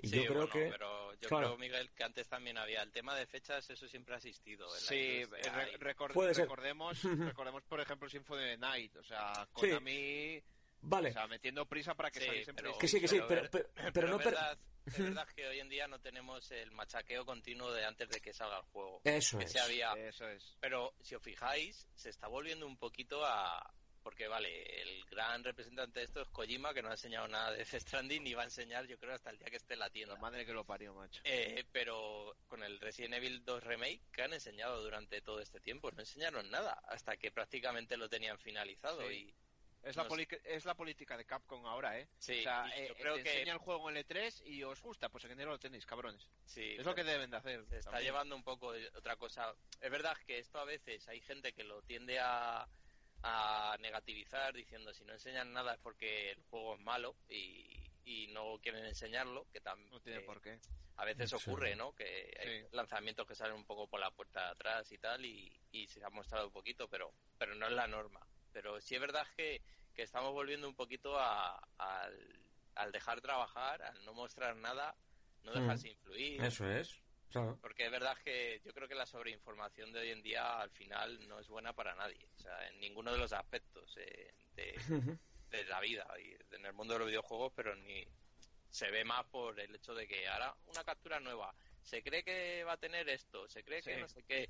Y Sí, yo creo bueno, que... Pero yo claro. creo, Miguel, que antes también había el tema de fechas, eso siempre ha existido. En la Sí, industria re- y- record- Puede ser. recordemos, recordemos por ejemplo Symphony of the Night, o sea, Konami, Vale, o sea, metiendo prisa para que Sí, saliese en pero- que sí, que sí, pero, pero pero, pero no... es, verdad, es verdad que hoy en día no tenemos el machaqueo continuo de antes de que salga el juego. Eso que es. se había, Eso es. pero si os fijáis, se está volviendo un poquito a... Porque, vale, el gran representante de esto es Kojima, que no ha enseñado nada de Death Stranding, ni va a enseñar, yo creo, hasta el día que esté en la tienda. La madre que lo parió, macho. Eh, pero con el Resident Evil 2 Remake, que han enseñado durante todo este tiempo? No enseñaron nada, hasta que prácticamente lo tenían finalizado. Sí. Es la, poli- es la política de Capcom ahora, ¿eh? Sí, o sea, eh, yo creo te que- enseña el juego en L3 y os gusta, pues en enero lo tenéis, cabrones. Sí, Es lo que deben de hacer. se está también. llevando un poco de otra cosa. Es verdad que esto a veces hay gente que lo tiende a, a negativizar diciendo si no enseñan nada es porque el juego es malo y, y no quieren enseñarlo, que también No tiene por qué. a veces Sí. ocurre, ¿no? Que hay Sí. lanzamientos que salen un poco por la puerta de atrás y tal y, y se ha mostrado un poquito, pero pero no es la norma. Pero sí es verdad que, que estamos volviendo un poquito a, al, al dejar trabajar, al no mostrar nada, no Mm. dejarse influir. Eso es. Claro. Porque es verdad que yo creo que la sobreinformación de hoy en día al final no es buena para nadie. O sea, en ninguno de los aspectos eh, de, de la vida y en el mundo de los videojuegos, pero ni se ve más por el hecho de que ahora una captura nueva se cree que va a tener esto, se cree que no sé qué.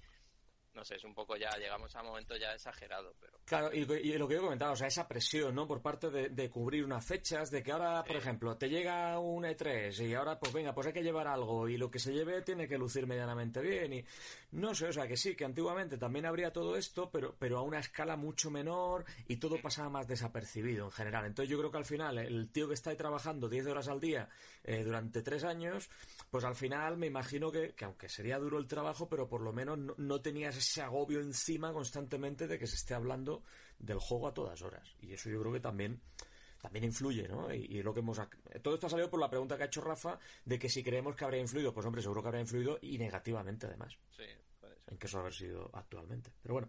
No sé, es un poco ya, llegamos a un momento ya exagerado, pero Claro, y, y lo que yo comentaba, o sea, esa presión, ¿no? Por parte de, de cubrir unas fechas, de que ahora, por ejemplo, te llega un E3 y ahora, pues venga, pues hay que llevar algo y lo que se lleve tiene que lucir medianamente bien y no sé, o sea, que sí, que antiguamente también habría todo esto, pero, pero a una escala mucho menor y todo pasaba más desapercibido en general. Entonces yo creo que al final el tío que está ahí trabajando 10 horas al día eh, durante tres años, pues al final me imagino que, que aunque sería duro el trabajo, pero por lo menos no, no tenías ese agobio encima constantemente de que se esté hablando del juego a todas horas. Y eso yo creo que también también influye, ¿no? Y, y lo que hemos todo esto ha salido por la pregunta que ha hecho Rafa de que si creemos que habría influido, pues hombre, seguro que habría influido y negativamente además Sí, en que eso haber sido actualmente. Pero bueno,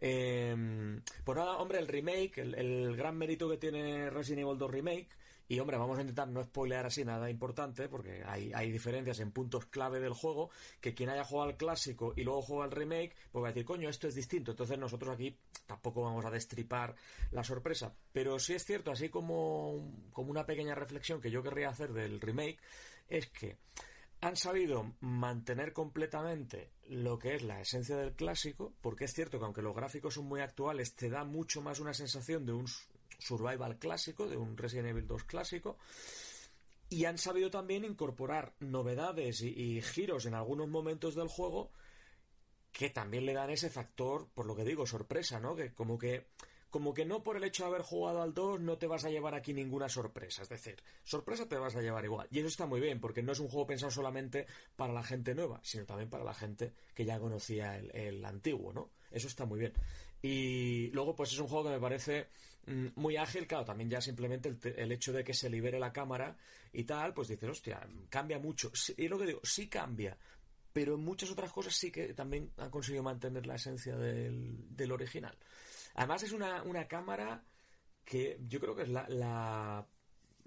eh, pues nada, hombre, el remake, el, el gran mérito que tiene Resident Evil 2 Remake, y hombre, vamos a intentar no spoilear así nada importante, porque hay, hay diferencias en puntos clave del juego, que quien haya jugado al clásico y luego juega al remake, pues va a decir, coño, esto es distinto. Entonces nosotros aquí tampoco vamos a destripar la sorpresa. Pero sí es cierto, así como, como una pequeña reflexión que yo querría hacer del remake, es que han sabido mantener completamente lo que es la esencia del clásico, porque es cierto que aunque los gráficos son muy actuales, te da mucho más una sensación de un survival clásico, de un Resident Evil 2 clásico, y han sabido también incorporar novedades y, giros en algunos momentos del juego que también le dan ese factor, por lo que digo, sorpresa, ¿no? Que como que como que no por el hecho de haber jugado al 2 no te vas a llevar aquí ninguna sorpresa. Es decir, sorpresa te vas a llevar igual. Y eso está muy bien, porque no es un juego pensado solamente para la gente nueva, sino también para la gente que ya conocía el, el antiguo, ¿no? Eso está muy bien. Y luego, pues es un juego que me parece mm, muy ágil, claro, también ya simplemente el, hecho de que se libere la cámara y tal, pues dices, hostia, cambia mucho. Y lo que digo, sí cambia, pero en muchas otras cosas sí que también han conseguido mantener la esencia del, del original. Además es una, una cámara que yo creo que es la,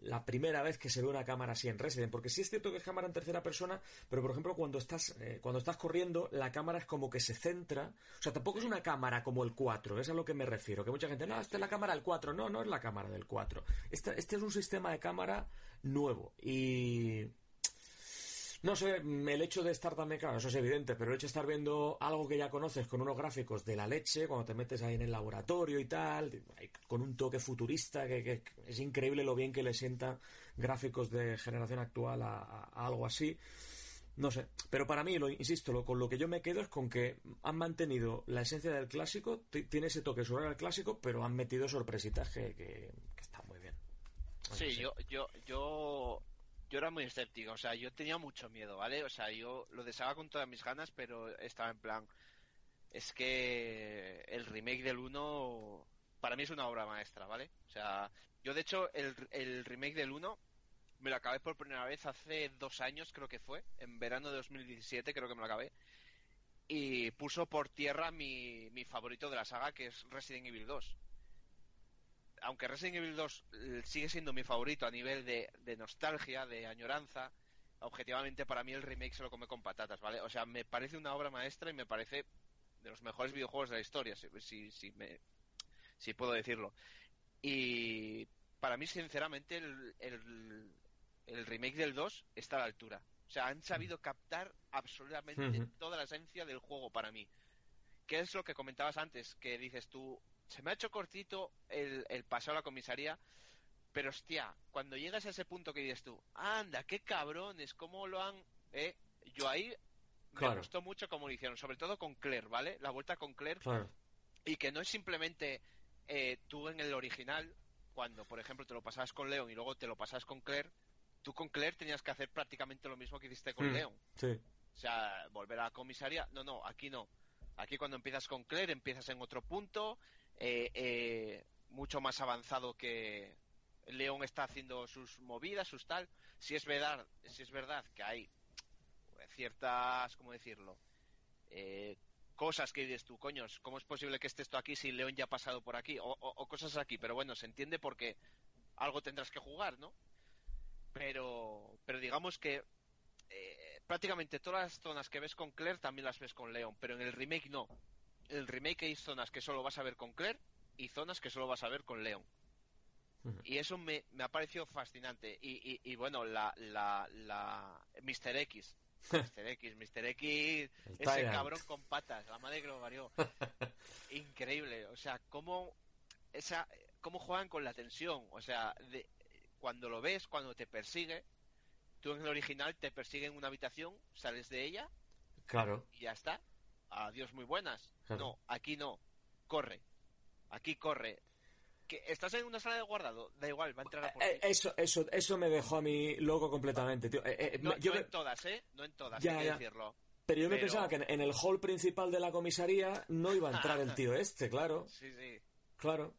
la primera vez que se ve una cámara así en Resident, porque sí es cierto que es cámara en tercera persona, pero por ejemplo cuando estás, eh, cuando estás corriendo, la cámara es como que se centra, o sea, tampoco es una cámara como el 4, es a lo que me refiero, que mucha gente, no, esta es la cámara del 4, no, no es la cámara del 4, este, este es un sistema de cámara nuevo y... No sé, el hecho de estar también, claro, eso es evidente, pero el hecho de estar viendo algo que ya conoces con unos gráficos de la leche, cuando te metes ahí en el laboratorio y tal, con un toque futurista, que, que es increíble lo bien que le sientan gráficos de generación actual a, algo así. No sé, pero para mí, lo insisto, lo, con lo que yo me quedo es con que han mantenido la esencia del clásico, ti- tiene ese toque sobre el clásico, pero han metido sorpresitas que, que, que están muy bien. Sí, yo, yo, yo, yo era muy escéptico, o sea, yo tenía mucho miedo, ¿vale? O sea, yo lo deseaba con todas mis ganas, pero estaba en plan, es que el remake del 1 para mí es una obra maestra, ¿vale? O sea, yo de hecho el, el remake del 1 me lo acabé por primera vez hace dos años, creo que fue, en verano de 2017 creo que me lo acabé, y puso por tierra mi, mi favorito de la saga, que es Resident Evil 2 aunque Resident Evil 2 eh, sigue siendo mi favorito a nivel de, de nostalgia, de añoranza, objetivamente para mí el remake se lo come con patatas, ¿vale? O sea, me parece una obra maestra y me parece de los mejores videojuegos de la historia, si, si, si me, si puedo decirlo. Y para mí, sinceramente, el, el, el remake del 2 está a la altura. O sea, han sabido captar absolutamente toda la esencia del juego para mí. ¿Qué es lo que comentabas antes? Que dices tú, se me ha hecho cortito el, el paso a la comisaría, pero hostia, cuando llegas a ese punto que dices tú, anda, qué cabrones, cómo lo han... ¿eh? Yo ahí me Claro. gustó mucho cómo lo hicieron, sobre todo con Claire, ¿vale? La vuelta con Claire Claro. y que no es simplemente eh, tú en el original, cuando por ejemplo te lo pasabas con Leon y luego te lo pasabas con Claire, tú con Claire tenías que hacer prácticamente lo mismo que hiciste con Hmm. Leon. Sí. O sea, volver a la comisaría. No, no, aquí no. Aquí cuando empiezas con Claire empiezas en otro punto, eh, eh, mucho más avanzado que León está haciendo sus movidas, sus tal. Si es verdad, si es verdad que hay ciertas, ¿cómo decirlo? Eh, cosas que dices tú, coños, ¿cómo es posible que esté esto aquí si León ya ha pasado por aquí? O, o- cosas aquí, pero bueno, se entiende porque algo tendrás que jugar, ¿no? Pero, pero digamos que eh, prácticamente todas las zonas que ves con Claire también las ves con Leon, pero en el remake no. El remake hay zonas que solo vas a ver con Claire y zonas que solo vas a ver con Leon. Y eso me, me ha parecido fascinante. Y, y, y bueno, la, la, la Mr. X. Mr. X, Mr. X, El ese Tyrant. cabrón con patas, la madre que lo varió. Increíble, o sea, cómo, esa, cómo juegan con la tensión. O sea, de, cuando lo ves, cuando te persigue, tú en el original te persigue en una habitación, sales de ella Claro. y ya está. Adiós, muy buenas. No, aquí no. Corre. Aquí corre. Que estás en una sala de guardado, da igual, va a entrar a por Eh, ti. eso, eso, eso me dejó a mí loco completamente, tío. Eh, eh, No, yo no me- en todas, ¿eh? No en todas, Ya, hay que ya. decirlo. pero yo me pero- pensaba que en, en el hall principal de la comisaría no iba a entrar el tío este, claro, Sí, sí. claro.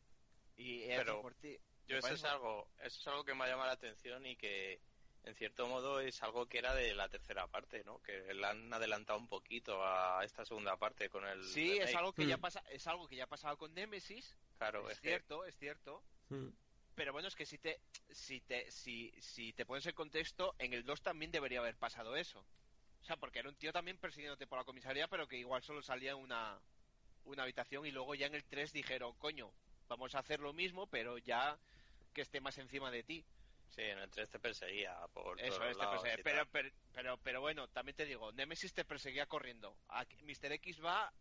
Y Pero eso por ti. Yo eso es algo, eso es algo que me ha llamado la atención y que en cierto modo es algo que era de la tercera parte, ¿no? Que la han adelantado un poquito a esta segunda parte con el Sí, es algo que ya Mm. pasa, es algo que ya ha pasado con Nemesis. claro, es es que cierto, es cierto. Mm. Pero bueno, es que si te, si te, si, si te pones en contexto, en el 2 también debería haber pasado eso. O sea, porque era un tío también persiguiéndote por la comisaría, pero que igual solo salía en una, una habitación y luego ya en el 3 dijeron, coño, vamos a hacer lo mismo, pero ya que esté más encima de ti. Sí, en el 3 te perseguía por Eso todos es, te lados perseguía. Pero, pero, pero, pero bueno, también te digo, Nemesis te perseguía corriendo. Mr. X va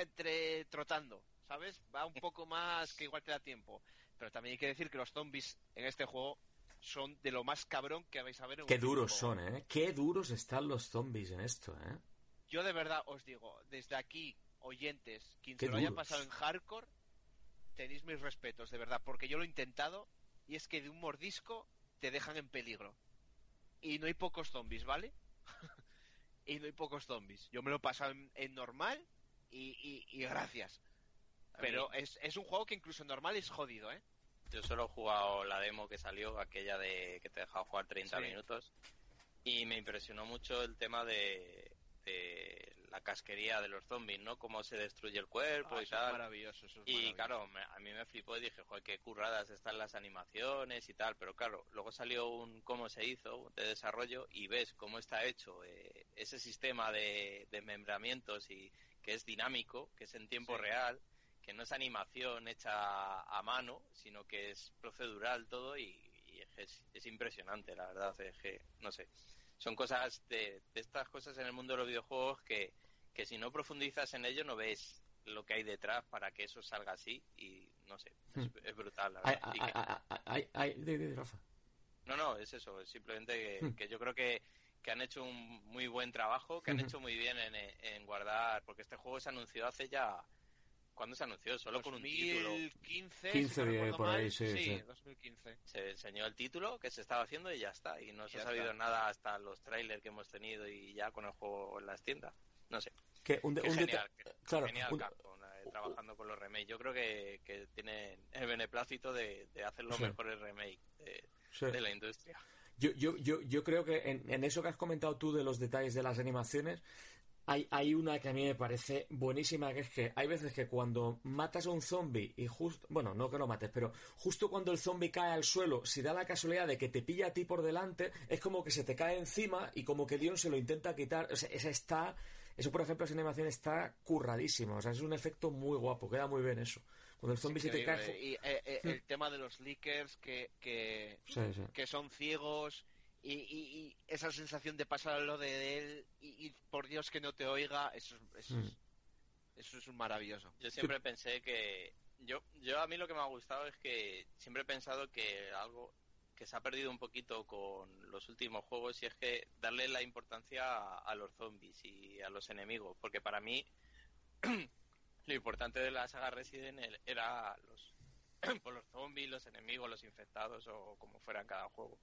entre trotando, ¿sabes? Va un poco más que igual te da tiempo. Pero también hay que decir que los zombies en este juego son de lo más cabrón que vais a ver en Qué un duros son, ¿eh? Qué duros están los zombies en esto, ¿eh? Yo de verdad os digo, desde aquí, oyentes, quien se lo haya pasado en hardcore, tenéis mis respetos, de verdad, porque yo lo he intentado y es que de un mordisco te dejan en peligro. Y no hay pocos zombies, ¿vale? y no hay pocos zombies. Yo me lo he pasado en, en normal y, y- y gracias. Pero es, es un juego que incluso en normal es jodido, ¿eh? Yo solo he jugado la demo que salió, aquella de que te dejaba jugar 30 Sí. minutos, y me impresionó mucho el tema de, de la casquería de los zombies, ¿no? Cómo se destruye el cuerpo Ah, y eso es tal. maravilloso, eso es Y maravilloso. claro, me- a mí me flipó y dije, joder, qué curradas están las animaciones y tal, pero claro, luego salió un cómo se hizo de desarrollo y ves cómo está hecho eh, ese sistema de, de membramientos y que es dinámico, que es en tiempo Sí. real, que no es animación hecha a mano, sino que es procedural todo y, y es, es impresionante, la verdad, es que, no sé, son cosas de, de estas cosas en el mundo de los videojuegos que, que si no profundizas en ello no ves lo que hay detrás para que eso salga así y no sé, es, Hmm. es brutal, la verdad. Ay, que- ay, Rafa. no, no, es eso, es simplemente que, Hmm. que yo creo que, que han hecho un muy buen trabajo, que han Ujú. hecho muy bien en, en guardar, porque este juego se anunció hace ya... ¿Cuándo se anunció? Solo con un título. 2015, 15 si no de- recuerdo por ahí, mal. sí, sí. 2015. Se enseñó el título que se estaba haciendo y ya está. Y no se ha sabido está. nada hasta los trailers que hemos tenido y ya con el juego en las tiendas. No sé. Que un, de- un genial. deta- qué claro, genial un- Capcom, eh, trabajando con los remakes. Yo creo que, que tienen el beneplácito de, de hacer los Sí. mejores remakes de, sí. de la industria. Yo, yo, yo, yo creo que en, en eso que has comentado tú de los detalles de las animaciones, hay, hay una que a mí me parece buenísima, que es que hay veces que cuando matas a un zombie y justo, bueno, no que lo mates, pero justo cuando el zombie cae al suelo, si da la casualidad de que te pilla a ti por delante, es como que se te cae encima y como que Dion se lo intenta quitar. O sea, esa está, eso por ejemplo, esa animación está curradísima, o sea, es un efecto muy guapo, queda muy bien eso. Cuando el zombie se te cae... Y eh, eh, el tema de los leakers que, que, Sí, sí. que son ciegos y, y- y esa sensación de pasar a lo de él y, y por Dios que no te oiga, eso, es- eso, Mm. es, eso es un maravilloso. Yo siempre pensé que yo yo a mí lo que me ha gustado es que siempre he pensado que algo que se ha perdido un poquito con los últimos juegos y es que darle la importancia a, a los zombies y a los enemigos, porque para mí lo importante de la saga Resident era los por los zombies, los enemigos, los infectados o como fuera en cada juego.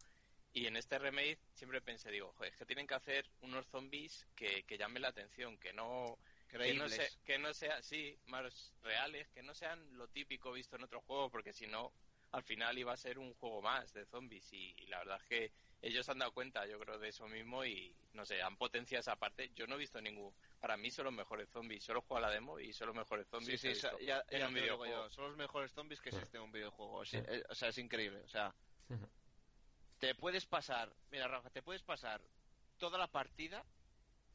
Y en este remake siempre pensé, digo, joder, es que tienen que hacer unos zombies que, que llamen la atención, que no, que no, Creíbles. se- que no sean, sí, más reales, que no sean lo típico visto en otro juego, porque si no, al final iba a ser un juego más de zombies. Y, y la verdad es que ellos se han dado cuenta, yo creo, de eso mismo y, no sé, han potenciado esa parte. Yo no he visto ningún, para mí son los mejores zombies, solo juego a la demo y son los mejores Sí, zombies. sí, que he o sea, visto ya, en ya un videojuego. yo. Son los mejores zombies que existen en un videojuego. O Sí. sea, eh, o sea, es increíble. O sea, te puedes pasar, mira Rafa, te puedes pasar toda la partida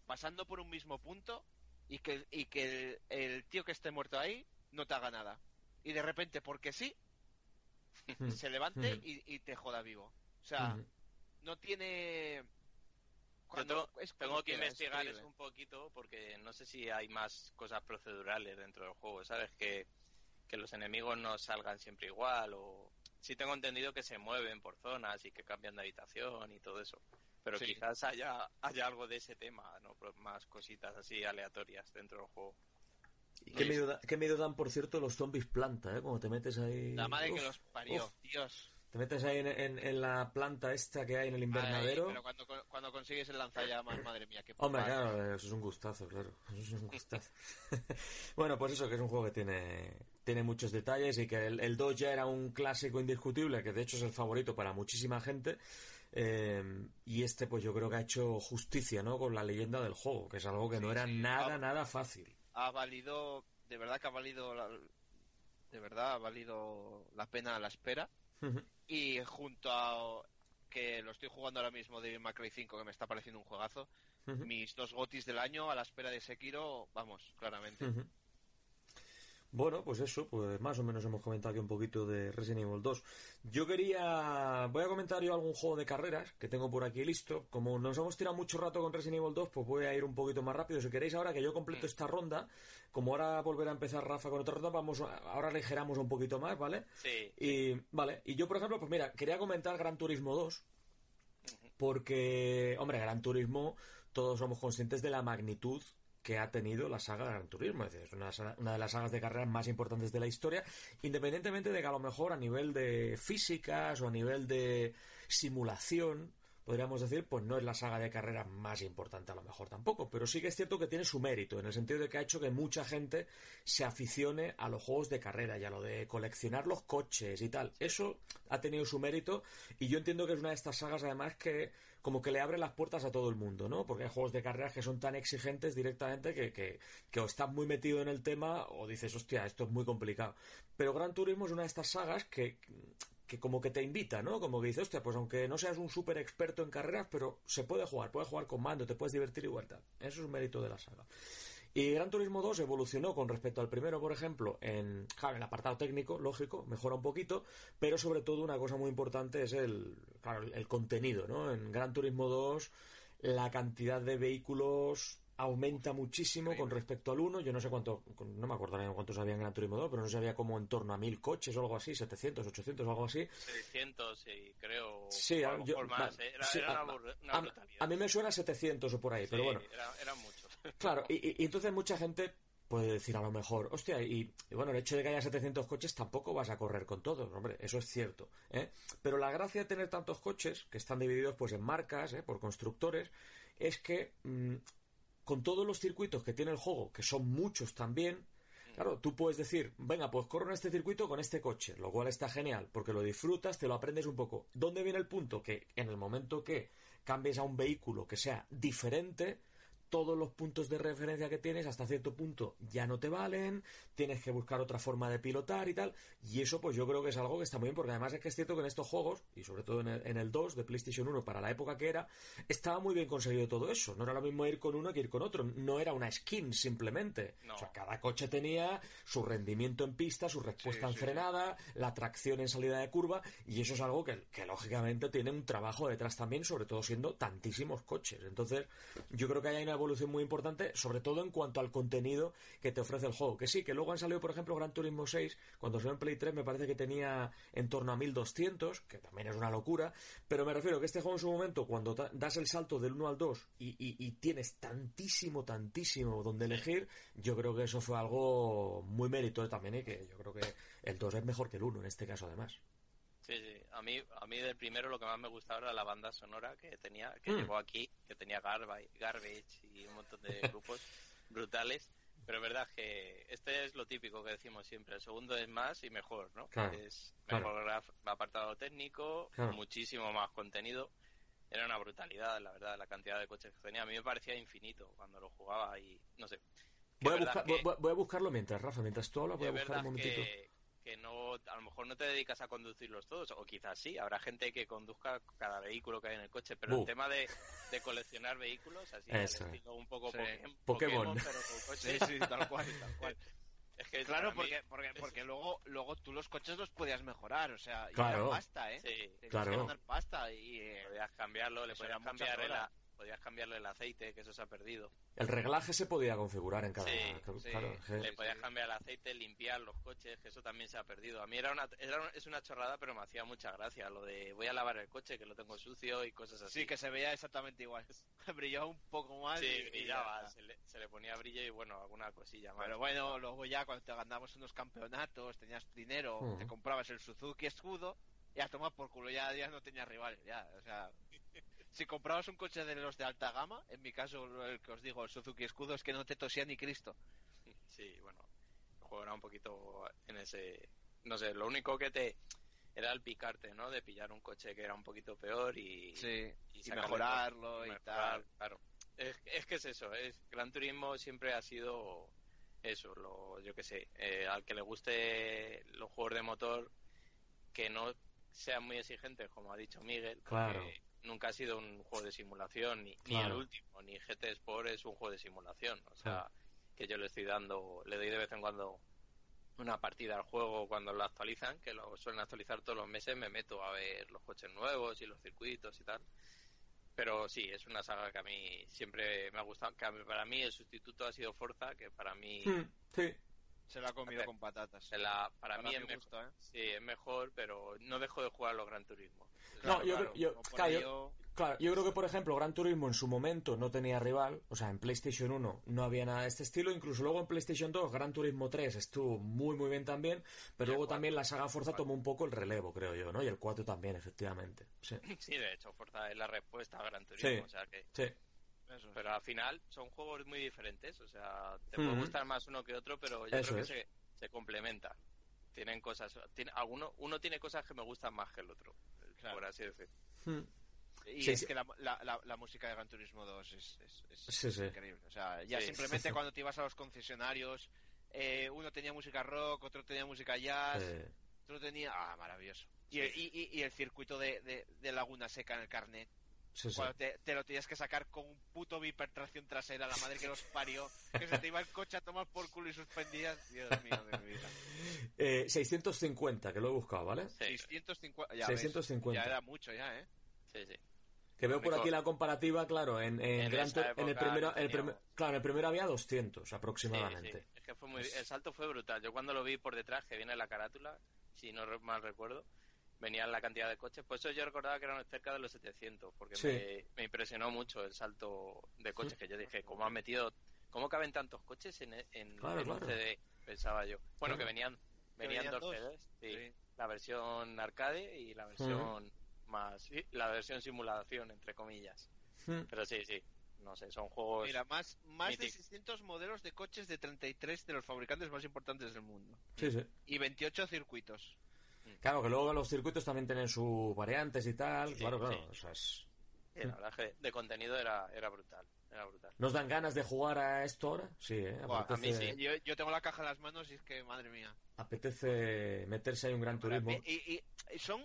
pasando por un mismo punto y que, y que el, el tío que esté muerto ahí no te haga nada. Y de repente, porque sí, se levante y, y te joda vivo. O sea, no tiene... Cuando, tengo, es tengo cuando que es investigar eso un poquito porque no sé si hay más cosas procedurales dentro del juego, ¿sabes? Que, que los enemigos no salgan siempre igual o... Sí tengo entendido que se mueven por zonas y que cambian de habitación y todo eso. Pero Sí. quizás haya, haya algo de ese tema, ¿no? Más cositas así aleatorias dentro del juego. ¿Y qué, miedo da- qué miedo dan, por cierto, los zombies planta, ¿eh? Cuando te metes ahí... La madre que los parió, uf. Dios. Te metes ahí en, en- en la planta esta que hay en el invernadero. Ay, pero cuando, cuando consigues el lanzallamas, madre mía, qué Hombre, claro, eso es un gustazo, claro. Eso es un gustazo. bueno, pues eso, que es un juego que tiene, tiene muchos detalles y que el, el 2 ya era un clásico indiscutible, que de hecho es el favorito para muchísima gente. eh, y este, pues yo creo que ha hecho justicia, ¿no? Con la leyenda del juego, que es algo que Sí, no era sí. nada, nada fácil. Ha valido, de verdad que ha valido, la- de verdad ha valido la pena la espera. Y junto a que lo estoy jugando ahora mismo de May Cry 5, que me está pareciendo un juegazo, mis dos gotis del año a la espera de Sekiro, vamos, claramente. Bueno, pues eso, pues más o menos hemos comentado aquí un poquito de Resident Evil 2. Yo quería, voy a comentar yo algún juego de carreras que tengo por aquí listo. Como nos hemos tirado mucho rato con Resident Evil 2, pues voy a ir un poquito más rápido. Si queréis ahora que yo completo Mm. esta ronda, como ahora volverá a empezar Rafa con otra ronda, vamos, a- ahora aligeramos un poquito más, ¿vale? Sí, Y vale, y yo por ejemplo, pues mira, quería comentar Gran Turismo 2 porque, hombre, Gran Turismo todos somos conscientes de la magnitud que ha tenido la saga Gran Turismo, es decir, es una, una de las sagas de carreras más importantes de la historia, independientemente de que a lo mejor a nivel de físicas o a nivel de simulación, podríamos decir, pues no es la saga de carreras más importante a lo mejor tampoco, pero sí que es cierto que tiene su mérito, en el sentido de que ha hecho que mucha gente se aficione a los juegos de carrera y a lo de coleccionar los coches y tal. Eso ha tenido su mérito y yo entiendo que es una de estas sagas además que como que le abre las puertas a todo el mundo, ¿no? Porque hay juegos de carreras que son tan exigentes directamente que, que, que o estás muy metido en el tema o dices, hostia, esto es muy complicado. Pero Gran Turismo es una de estas sagas que, que como que te invita, ¿no? Como que dices, hostia, pues aunque no seas un súper experto en carreras, pero se puede jugar, puedes jugar con mando, te puedes divertir igual. Eso es un mérito de la saga. Y Gran Turismo 2 evolucionó con respecto al primero, por ejemplo, en, claro, en el apartado técnico, lógico, mejora un poquito, pero sobre todo una cosa muy importante es el, claro, el contenido, ¿no? En Gran Turismo 2 la cantidad de vehículos aumenta muchísimo con respecto al 1. Yo no sé cuánto, no me acuerdo cuántos había en Gran Turismo 2, pero no sé, había como en torno a mil coches o algo así, 700, 800 o algo así. 600 y creo. Sí, a yo- más, va-. Era, sí, era a- una, bur- una a, brutalidad. a mí me suena 700 o por ahí, pero Sí, bueno. era- eran muchos. Claro, y, entonces mucha gente puede decir a lo mejor, hostia, y, y bueno, el hecho de que haya 700 coches tampoco vas a correr con todos, hombre, eso es cierto, ¿eh? Pero la gracia de tener tantos coches, que están divididos pues en marcas, ¿eh? por constructores, es que mm, con todos los circuitos que tiene el juego, que son muchos también, Claro, tú puedes decir, venga, pues corro en este circuito con este coche, lo cual está genial, porque lo disfrutas, te lo aprendes un poco. ¿Dónde viene el punto? Que en el momento que cambies a un vehículo que sea diferente, todos los puntos de referencia que tienes hasta cierto punto ya no te valen, tienes que buscar otra forma de pilotar y tal, y eso pues yo creo que es algo que está muy bien, porque además es que es cierto que en estos juegos, y sobre todo en el, en el 2 de PlayStation 1 para la época que era, estaba muy bien conseguido todo eso, no era lo mismo ir con uno que ir con otro, no era una skin simplemente, No. o sea, cada coche tenía su rendimiento en pista, su respuesta Sí, en sí, frenada, la tracción en salida de curva, y eso es algo que, que lógicamente tiene un trabajo detrás también, sobre todo siendo tantísimos coches. Entonces, yo creo que hay una evolución muy importante, sobre todo en cuanto al contenido que te ofrece el juego. Que sí, que luego han salido, por ejemplo, Gran Turismo 6, cuando salió en Play 3 me parece que tenía en torno a 1200, que también es una locura, pero me refiero que este juego en su momento, cuando das el salto del 1 al 2 y, y tienes tantísimo, tantísimo donde elegir, yo creo que eso fue algo muy mérito también, y que yo creo que el 2 es mejor que el 1 en este caso además. Sí, sí. A mí, a mí del primero lo que más me gustaba era la banda sonora que tenía, que mm. llegó aquí, que tenía Garbage, Garbage y un montón de grupos brutales. Pero es verdad que este es lo típico que decimos siempre. El segundo es más y mejor, ¿no? es mejor apartado técnico, muchísimo más contenido. Era una brutalidad, la verdad, la cantidad de coches que tenía. A mí me parecía infinito cuando lo jugaba y no sé. Voy a, voy a, buscarlo mientras, Rafa, mientras tú hablas, voy a buscar un momentito que no, a lo mejor no te dedicas a conducirlos todos, o quizás sí, habrá gente que conduzca cada vehículo que hay en el coche, pero el tema de, de, coleccionar vehículos, así, un poco Pokémon, pero con coches. Sí, sí, tal cual, tal cual. Es que claro, porque, porque, porque luego, luego tú los coches los podías mejorar, o sea, claro. y pasta, ¿eh? Sí, claro. pasta y... Eh, podías cambiarlo, le podías cambiar el, podías cambiarle el aceite, que eso se ha perdido. El reglaje se podía configurar en cada... Sí, claro, Le podías cambiar el aceite, limpiar los coches, que eso también se ha perdido. A mí era una, es una chorrada, pero me hacía mucha gracia lo de voy a lavar el coche, que lo tengo sucio y cosas así. Sí, que se veía exactamente igual. Brillaba un poco más. Sí, brillaba, se le, ponía brillo y bueno, alguna cosilla más. Pero bueno, luego ya cuando te ganabas unos campeonatos, tenías dinero, te comprabas el Suzuki escudo y a tomar por culo, ya, ya no tenías rivales, ya, o sea si comprabas un coche de los de alta gama, en mi caso el que os digo, el Suzuki Escudo, es que no te tosía ni Cristo. Sí, bueno, el juego era un poquito en ese... No sé, lo único que te... Era el picarte, ¿no? De pillar un coche que era un poquito peor y... Sí, y, mejorarlo y, tal. Claro. Es, es, que es eso, es Gran Turismo siempre ha sido eso, lo, yo que sé, eh, al que le guste los juegos de motor que no sean muy exigentes, como ha dicho Miguel, claro nunca ha sido un juego de simulación, ni, el último, ni GT Sport es un juego de simulación. O sea, que yo le estoy dando, le doy de vez en cuando una partida al juego cuando lo actualizan, que lo suelen actualizar todos los meses, me meto a ver los coches nuevos y los circuitos y tal. Pero sí, es una saga que a mí siempre me ha gustado. Que para mí el sustituto ha sido Forza, que para mí. Hmm, sí. Se la ha comido con patatas. para, mí es mejor, ¿eh? sí, es mejor, pero no dejo de jugar los Gran Turismo. No, yo, yo, claro, yo, creo que, por ejemplo, Gran Turismo en su momento no tenía rival. O sea, en PlayStation 1 no había nada de este estilo. Incluso luego en PlayStation 2, Gran Turismo 3 estuvo muy, muy bien también. Pero luego también la saga Forza tomó un poco el relevo, creo yo, ¿no? Y el 4 también, efectivamente. Sí, sí de hecho, Forza es la respuesta a Gran Turismo. o sea que... sí. Pero al final son juegos muy diferentes. O sea, te puede gustar más uno que otro, pero yo creo que se, se complementan tienen cosas tiene alguno uno tiene cosas que me gustan más que el otro por así decir hmm. y es que la, la, la, música de Gran Turismo 2 es, es, increíble. O sea ya simplemente cuando te ibas a los concesionarios eh, uno tenía música rock otro tenía música jazz otro tenía ah maravilloso. Y, y, y, el circuito de, de, Laguna Seca en el carnet cuando te, lo tenías que sacar con un puto bipertracción trasera, la madre que los parió, que se te iba el coche a tomar por culo y suspendías. Dios mío de mi vida. Eh, 650, que lo he buscado, ¿vale? 650, ya, 650. ya era mucho ya, ¿eh? Sí, sí. Que veo por aquí la comparativa, claro, en, en, en el primero, el claro, en el primero había 200 aproximadamente. Es que fue muy, el salto fue brutal. Yo cuando lo vi por detrás, que viene la carátula, si no mal recuerdo, venían la cantidad de coches. Pues eso yo recordaba que eran cerca de los 700, porque me, impresionó mucho el salto de coches que yo dije, ¿cómo han metido, cómo caben tantos coches en, en, un CD? Pensaba yo. Bueno, que venían, venían, dos, CDs, la versión arcade y la versión más, la versión simulación, entre comillas. Pero sí, sí, no sé, son juegos. Mira, más, más de 600 modelos de coches de 33 de los fabricantes más importantes del mundo. Sí, sí. Y 28 circuitos. Claro, que luego los circuitos también tienen sus variantes y tal. claro, claro. O sea, es... la verdad que de contenido era, era brutal. Era brutal. ¿Nos dan ganas de jugar a esto ahora? Sí, ¿eh? a mí sí. Yo, tengo la caja en las manos y es que, madre mía. Apetece meterse ahí un gran turismo. Y, y, son.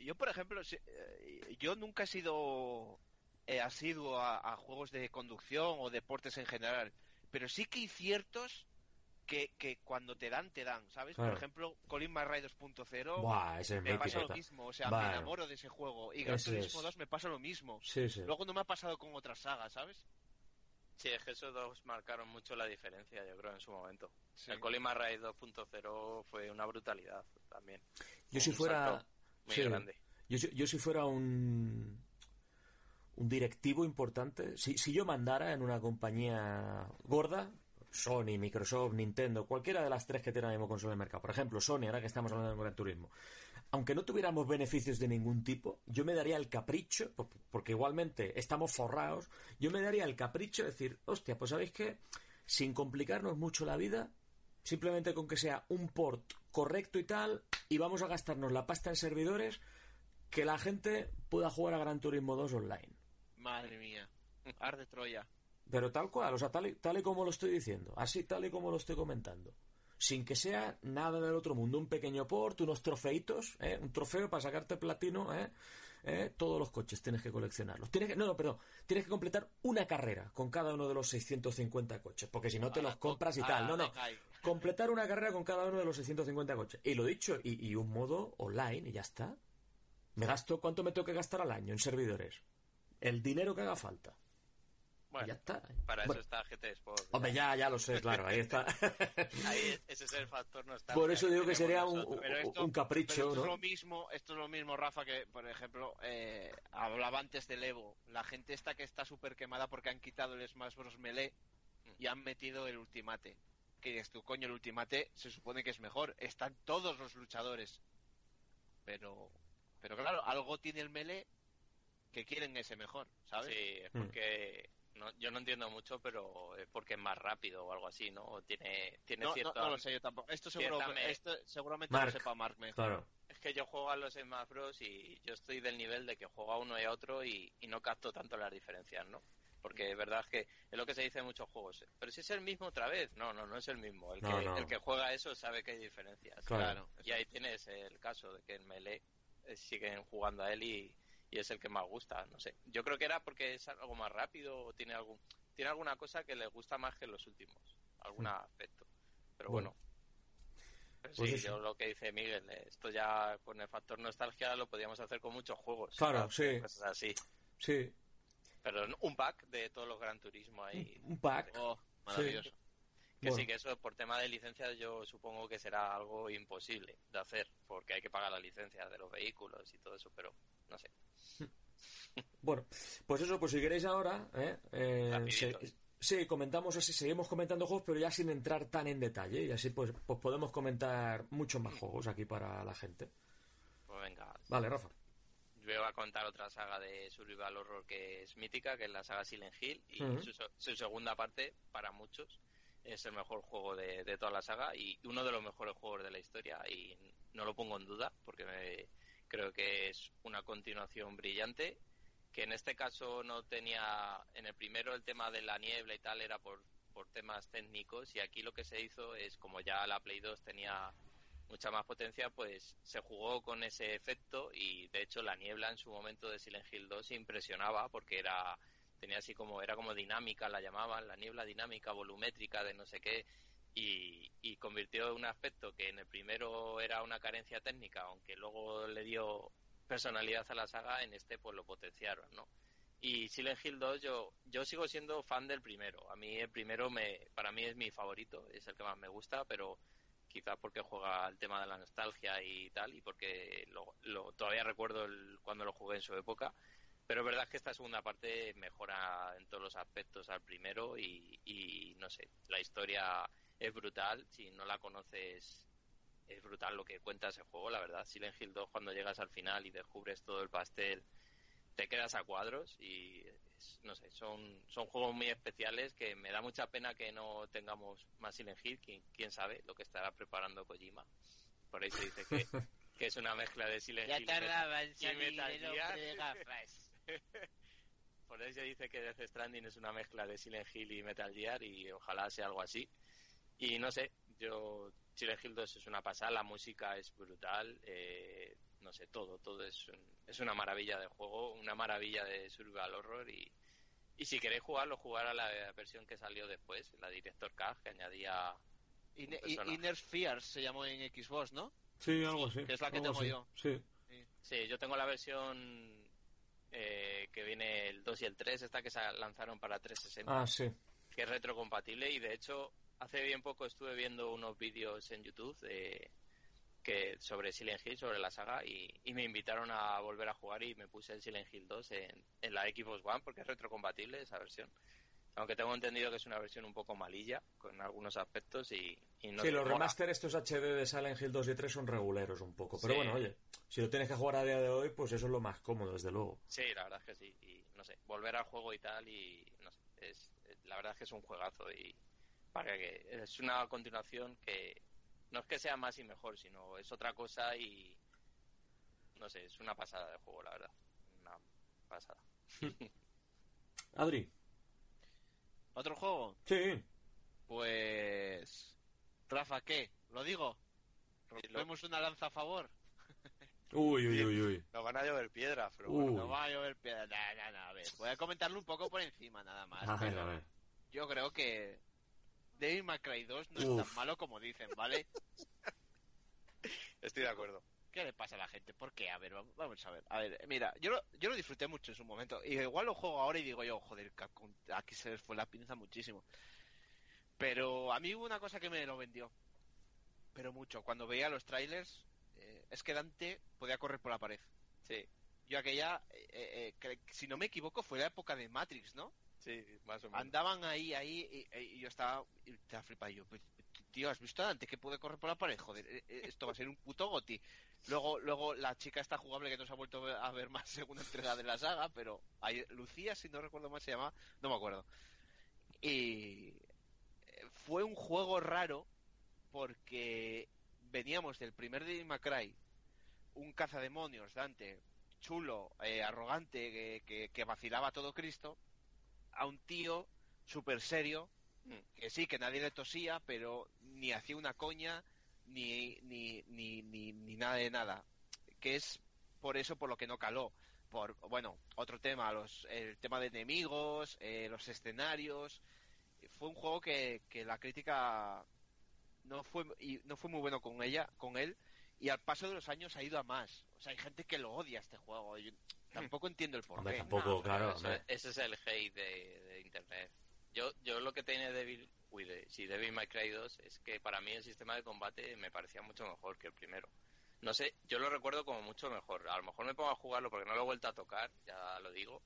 Yo, por ejemplo, eh, yo nunca he sido eh, asiduo a, a, juegos de conducción o deportes en general. Pero sí que hay ciertos que, que cuando te dan, te dan, ¿sabes? Por ejemplo, Colin McRae 2.0 me pasa lo mismo, o sea, me enamoro de ese juego. Y Gran Turismo 2 me pasa lo mismo. Sí, sí. Luego no me ha pasado con otras sagas, ¿sabes? Sí, es que esos dos marcaron mucho la diferencia, yo creo, en su momento. Sí. El Colima Raid 2.0 fue una brutalidad también. Yo si fuera... Muy sí. grande. Yo, si- yo si fuera un, un directivo importante, si, si yo mandara en una compañía gorda, Sony, Microsoft, Nintendo, cualquiera de las tres que tiene ahora mismo consola el mercado, por ejemplo, Sony, ahora que estamos hablando de Gran Turismo, aunque no tuviéramos beneficios de ningún tipo, yo me daría el capricho, por- porque igualmente estamos forrados, yo me daría el capricho de decir, hostia, pues sabéis que sin complicarnos mucho la vida, simplemente con que sea un port correcto y tal, y vamos a gastarnos la pasta en servidores, que la gente pueda jugar a Gran Turismo 2 online. Madre mía. Arde Troya. Pero tal cual, o sea, tal y, tal y como lo estoy diciendo, así tal y como lo estoy comentando. Sin que sea nada del otro mundo, un pequeño port, unos trofeitos, ¿eh? un trofeo para sacarte platino, ¿eh? ¿Eh? todos los coches tienes que coleccionarlos. Tienes que, no, no, perdón, tienes que completar una carrera con cada uno de los 650 coches, porque si no te Ala, los compras y ala, tal. No, no, completar una carrera con cada uno de los 650 coches. Y lo dicho, y, y un modo online y ya está. Me gasto, ¿cuánto me tengo que gastar al año en servidores? El dinero que haga falta. Bueno, ya está. para Bueno, eso está GT Sport. Hombre, ya, ya lo sé, claro, ahí está. Ahí ese es el factor nostálgica Por eso digo que sería un, esto- un capricho, Pero esto es ¿no? lo mismo, esto es lo mismo, Rafa, que por ejemplo eh, hablaba antes del Evo. La gente está que está súper quemada porque han quitado el Smash Bros Melee y han metido el Ultimate. Que dices tú, coño, el Ultimate se supone que es mejor. Están todos los luchadores. Pero, pero claro, algo tiene el Melee que quieren ese mejor, ¿sabes? Sí, es Mm. No, yo no entiendo mucho, pero es porque es más rápido o algo así, ¿no? O tiene, tiene No, no, cierto... no lo sé yo tampoco. Esto, seguro, esto seguramente Mark. lo sepa Mark mejor. Claro. Es que yo juego a los Smash Bros. y yo estoy del nivel de que juego a uno y a otro y, y no capto tanto las diferencias, ¿no? Porque es verdad que es lo que se dice en muchos juegos. Pero si es el mismo otra vez, no, no, no es el mismo. El, No, que, no. el que juega eso sabe que hay diferencias. Claro. Y ahí tienes el caso de que en Melee eh, siguen jugando a él y, y es el que más gusta, no sé. Yo creo que era porque es algo más rápido o tiene algún tiene alguna cosa que le gusta más que los últimos, algún aspecto. Pero Bueno. bueno. Pero Pues sí, eso. yo lo que dice Miguel, eh, esto ya con el factor nostalgia lo podíamos hacer con muchos juegos. Claro, sí. Cosas así. Sí, Pero un pack de todos los Gran Turismo ahí. un pack. Oh, maravilloso. Que Bueno. sí, que eso por tema de licencias yo supongo que será algo imposible de hacer, porque hay que pagar la licencia de los vehículos y todo eso, pero no sé. Bueno, pues eso, pues si queréis ahora, ¿eh? Eh, se- sí, comentamos así, seguimos comentando juegos, pero ya sin entrar tan en detalle, y así pues, pues podemos comentar muchos más juegos aquí para la gente. Pues venga, Vale, Rafa. yo voy a contar otra saga de Survival Horror que es mítica, que es la saga Silent Hill, y su, su segunda parte, para muchos, es el mejor juego de, de toda la saga y uno de los mejores juegos de la historia, y no lo pongo en duda, porque me- creo que es una continuación brillante, que en este caso no tenía, en el primero el tema de la niebla y tal era por, por temas técnicos, y aquí lo que se hizo es, como ya la Play 2 tenía mucha más potencia, pues se jugó con ese efecto y de hecho la niebla en su momento de Silent Hill 2 impresionaba porque era tenía así como era como dinámica la llamaban la niebla dinámica volumétrica de no sé qué y, convirtió un aspecto que en el primero era una carencia técnica aunque luego le dio personalidad a la saga en este pues lo potenciaron no y Silent Hill 2 yo yo sigo siendo fan del primero a mí el primero me para mí es mi favorito es el que más me gusta pero quizás porque juega el tema de la nostalgia y tal, y porque lo, todavía recuerdo cuando lo jugué en su época. Pero es verdad que esta segunda parte mejora en todos los aspectos al primero y no sé, la historia es brutal. Si no la conoces, es brutal lo que cuenta ese juego, la verdad. Silent Hill 2, cuando llegas al final y descubres todo el pastel, te quedas a cuadros y es- no sé, son, son juegos muy especiales que me da mucha pena que no tengamos más Silent Hill, quién, quién sabe lo que estará preparando Kojima. Por ahí se dice que, que es una mezcla de Silent Ya Hill. y Metal- tardaba en y salir Metal el hombre de gafas. Por ahí se dice que Death Stranding es una mezcla de Silent Hill y Metal Gear y ojalá sea algo así. Y no sé, yo Silent Hill 2 es una pasada, la música es brutal, eh, no sé, todo, todo es, un- es una maravilla de juego, una maravilla de survival horror y, y si queréis jugarlo, jugar a la versión que salió después, la Director Cut, que añadía... In-. Inner Fears se llamó en Xbox, ¿no? Sí, algo así. Que es la que tengo así. yo. Sí. Sí, yo tengo la versión eh, que viene el 2 y el 3, esta que se lanzaron para 360, Ah, sí. que es retrocompatible y de hecho hace bien poco estuve viendo unos vídeos en YouTube de que sobre Silent Hill, sobre la saga y, y me invitaron a volver a jugar y me puse el Silent Hill 2 en, en la Xbox One porque es retrocompatible esa versión. Aunque tengo entendido que es una versión un poco malilla con algunos aspectos y, y no sí, los remaster estos HD de Silent Hill 2 y 3 son reguleros un poco. Pero Sí. bueno, oye, si lo tienes que jugar a día de hoy, pues eso es lo más cómodo, desde luego. Sí, la verdad es que sí. Y no sé, volver al juego y tal, y no sé, es, la verdad es que es un juegazo. Y para que es una continuación que no es que sea más y mejor, sino es otra cosa y no sé, es una pasada de juego, la verdad. Una pasada. Adri. ¿Otro juego? Sí. Pues... Rafa, ¿qué? ¿Lo digo? ¿Rompemos una lanza a favor? Uy, uy, uy, uy. Nos van a llover piedras, pero bueno. No va a llover piedra. Nah, nah, nah, a ver, voy a comentarlo un poco por encima nada más. Pero a ver. Yo creo que Devil May Cry 2 no es tan malo como dicen, ¿vale? Estoy de acuerdo. ¿Qué le pasa a la gente? ¿Por qué? A ver, vamos- vamos a ver. A ver, mira, yo lo, yo lo disfruté mucho en su momento. Y igual lo juego ahora y digo yo, joder, Capcom, aquí se les fue la pinza muchísimo. Pero a mí hubo una cosa que me lo vendió. Pero mucho. Cuando veía los trailers, eh, es que Dante podía correr por la pared. Sí, Yo aquella, eh, eh, que- si no me equivoco, fue la época de Matrix, ¿no? Andaban ahí, ahí, y, y yo estaba, y estaba flipado. Yo, pues, tío, ¿has visto a Dante que puede correr por la pared? Joder, eh, eh, esto va a ser un puto goti. Luego, luego la chica está jugable que no se ha vuelto a ver más segunda entrega de la saga, pero ahí, Lucía, si no recuerdo mal se llama, no me acuerdo. Y eh, fue un juego raro porque veníamos del primer Devil May Cry, un cazademonios, Dante, chulo, eh, arrogante, que, que, que vacilaba todo Cristo, a un tío súper serio, Mm. que sí, que nadie le tosía, pero ni hacía una coña, ni, ni, ni, ni, ni nada de nada. Que es por eso por lo que no caló. Por, bueno, otro tema, los, el tema de enemigos, eh, los escenarios. Fue un juego que, que la crítica no fue, y no fue muy bueno con ella, con él, y al paso de los años ha ido a más. O sea, hay gente que lo odia este juego. Yo tampoco entiendo el porqué. Hombre, tampoco, No, claro. eso- ese es el hate de, de internet. Yo, yo lo que tiene Devil, uy, de, sí, Devil May Cry 2 es que para mí el sistema de combate me parecía mucho mejor que el primero. No sé, yo lo recuerdo como mucho mejor. A lo mejor me pongo a jugarlo porque no lo he vuelto a tocar, ya lo digo,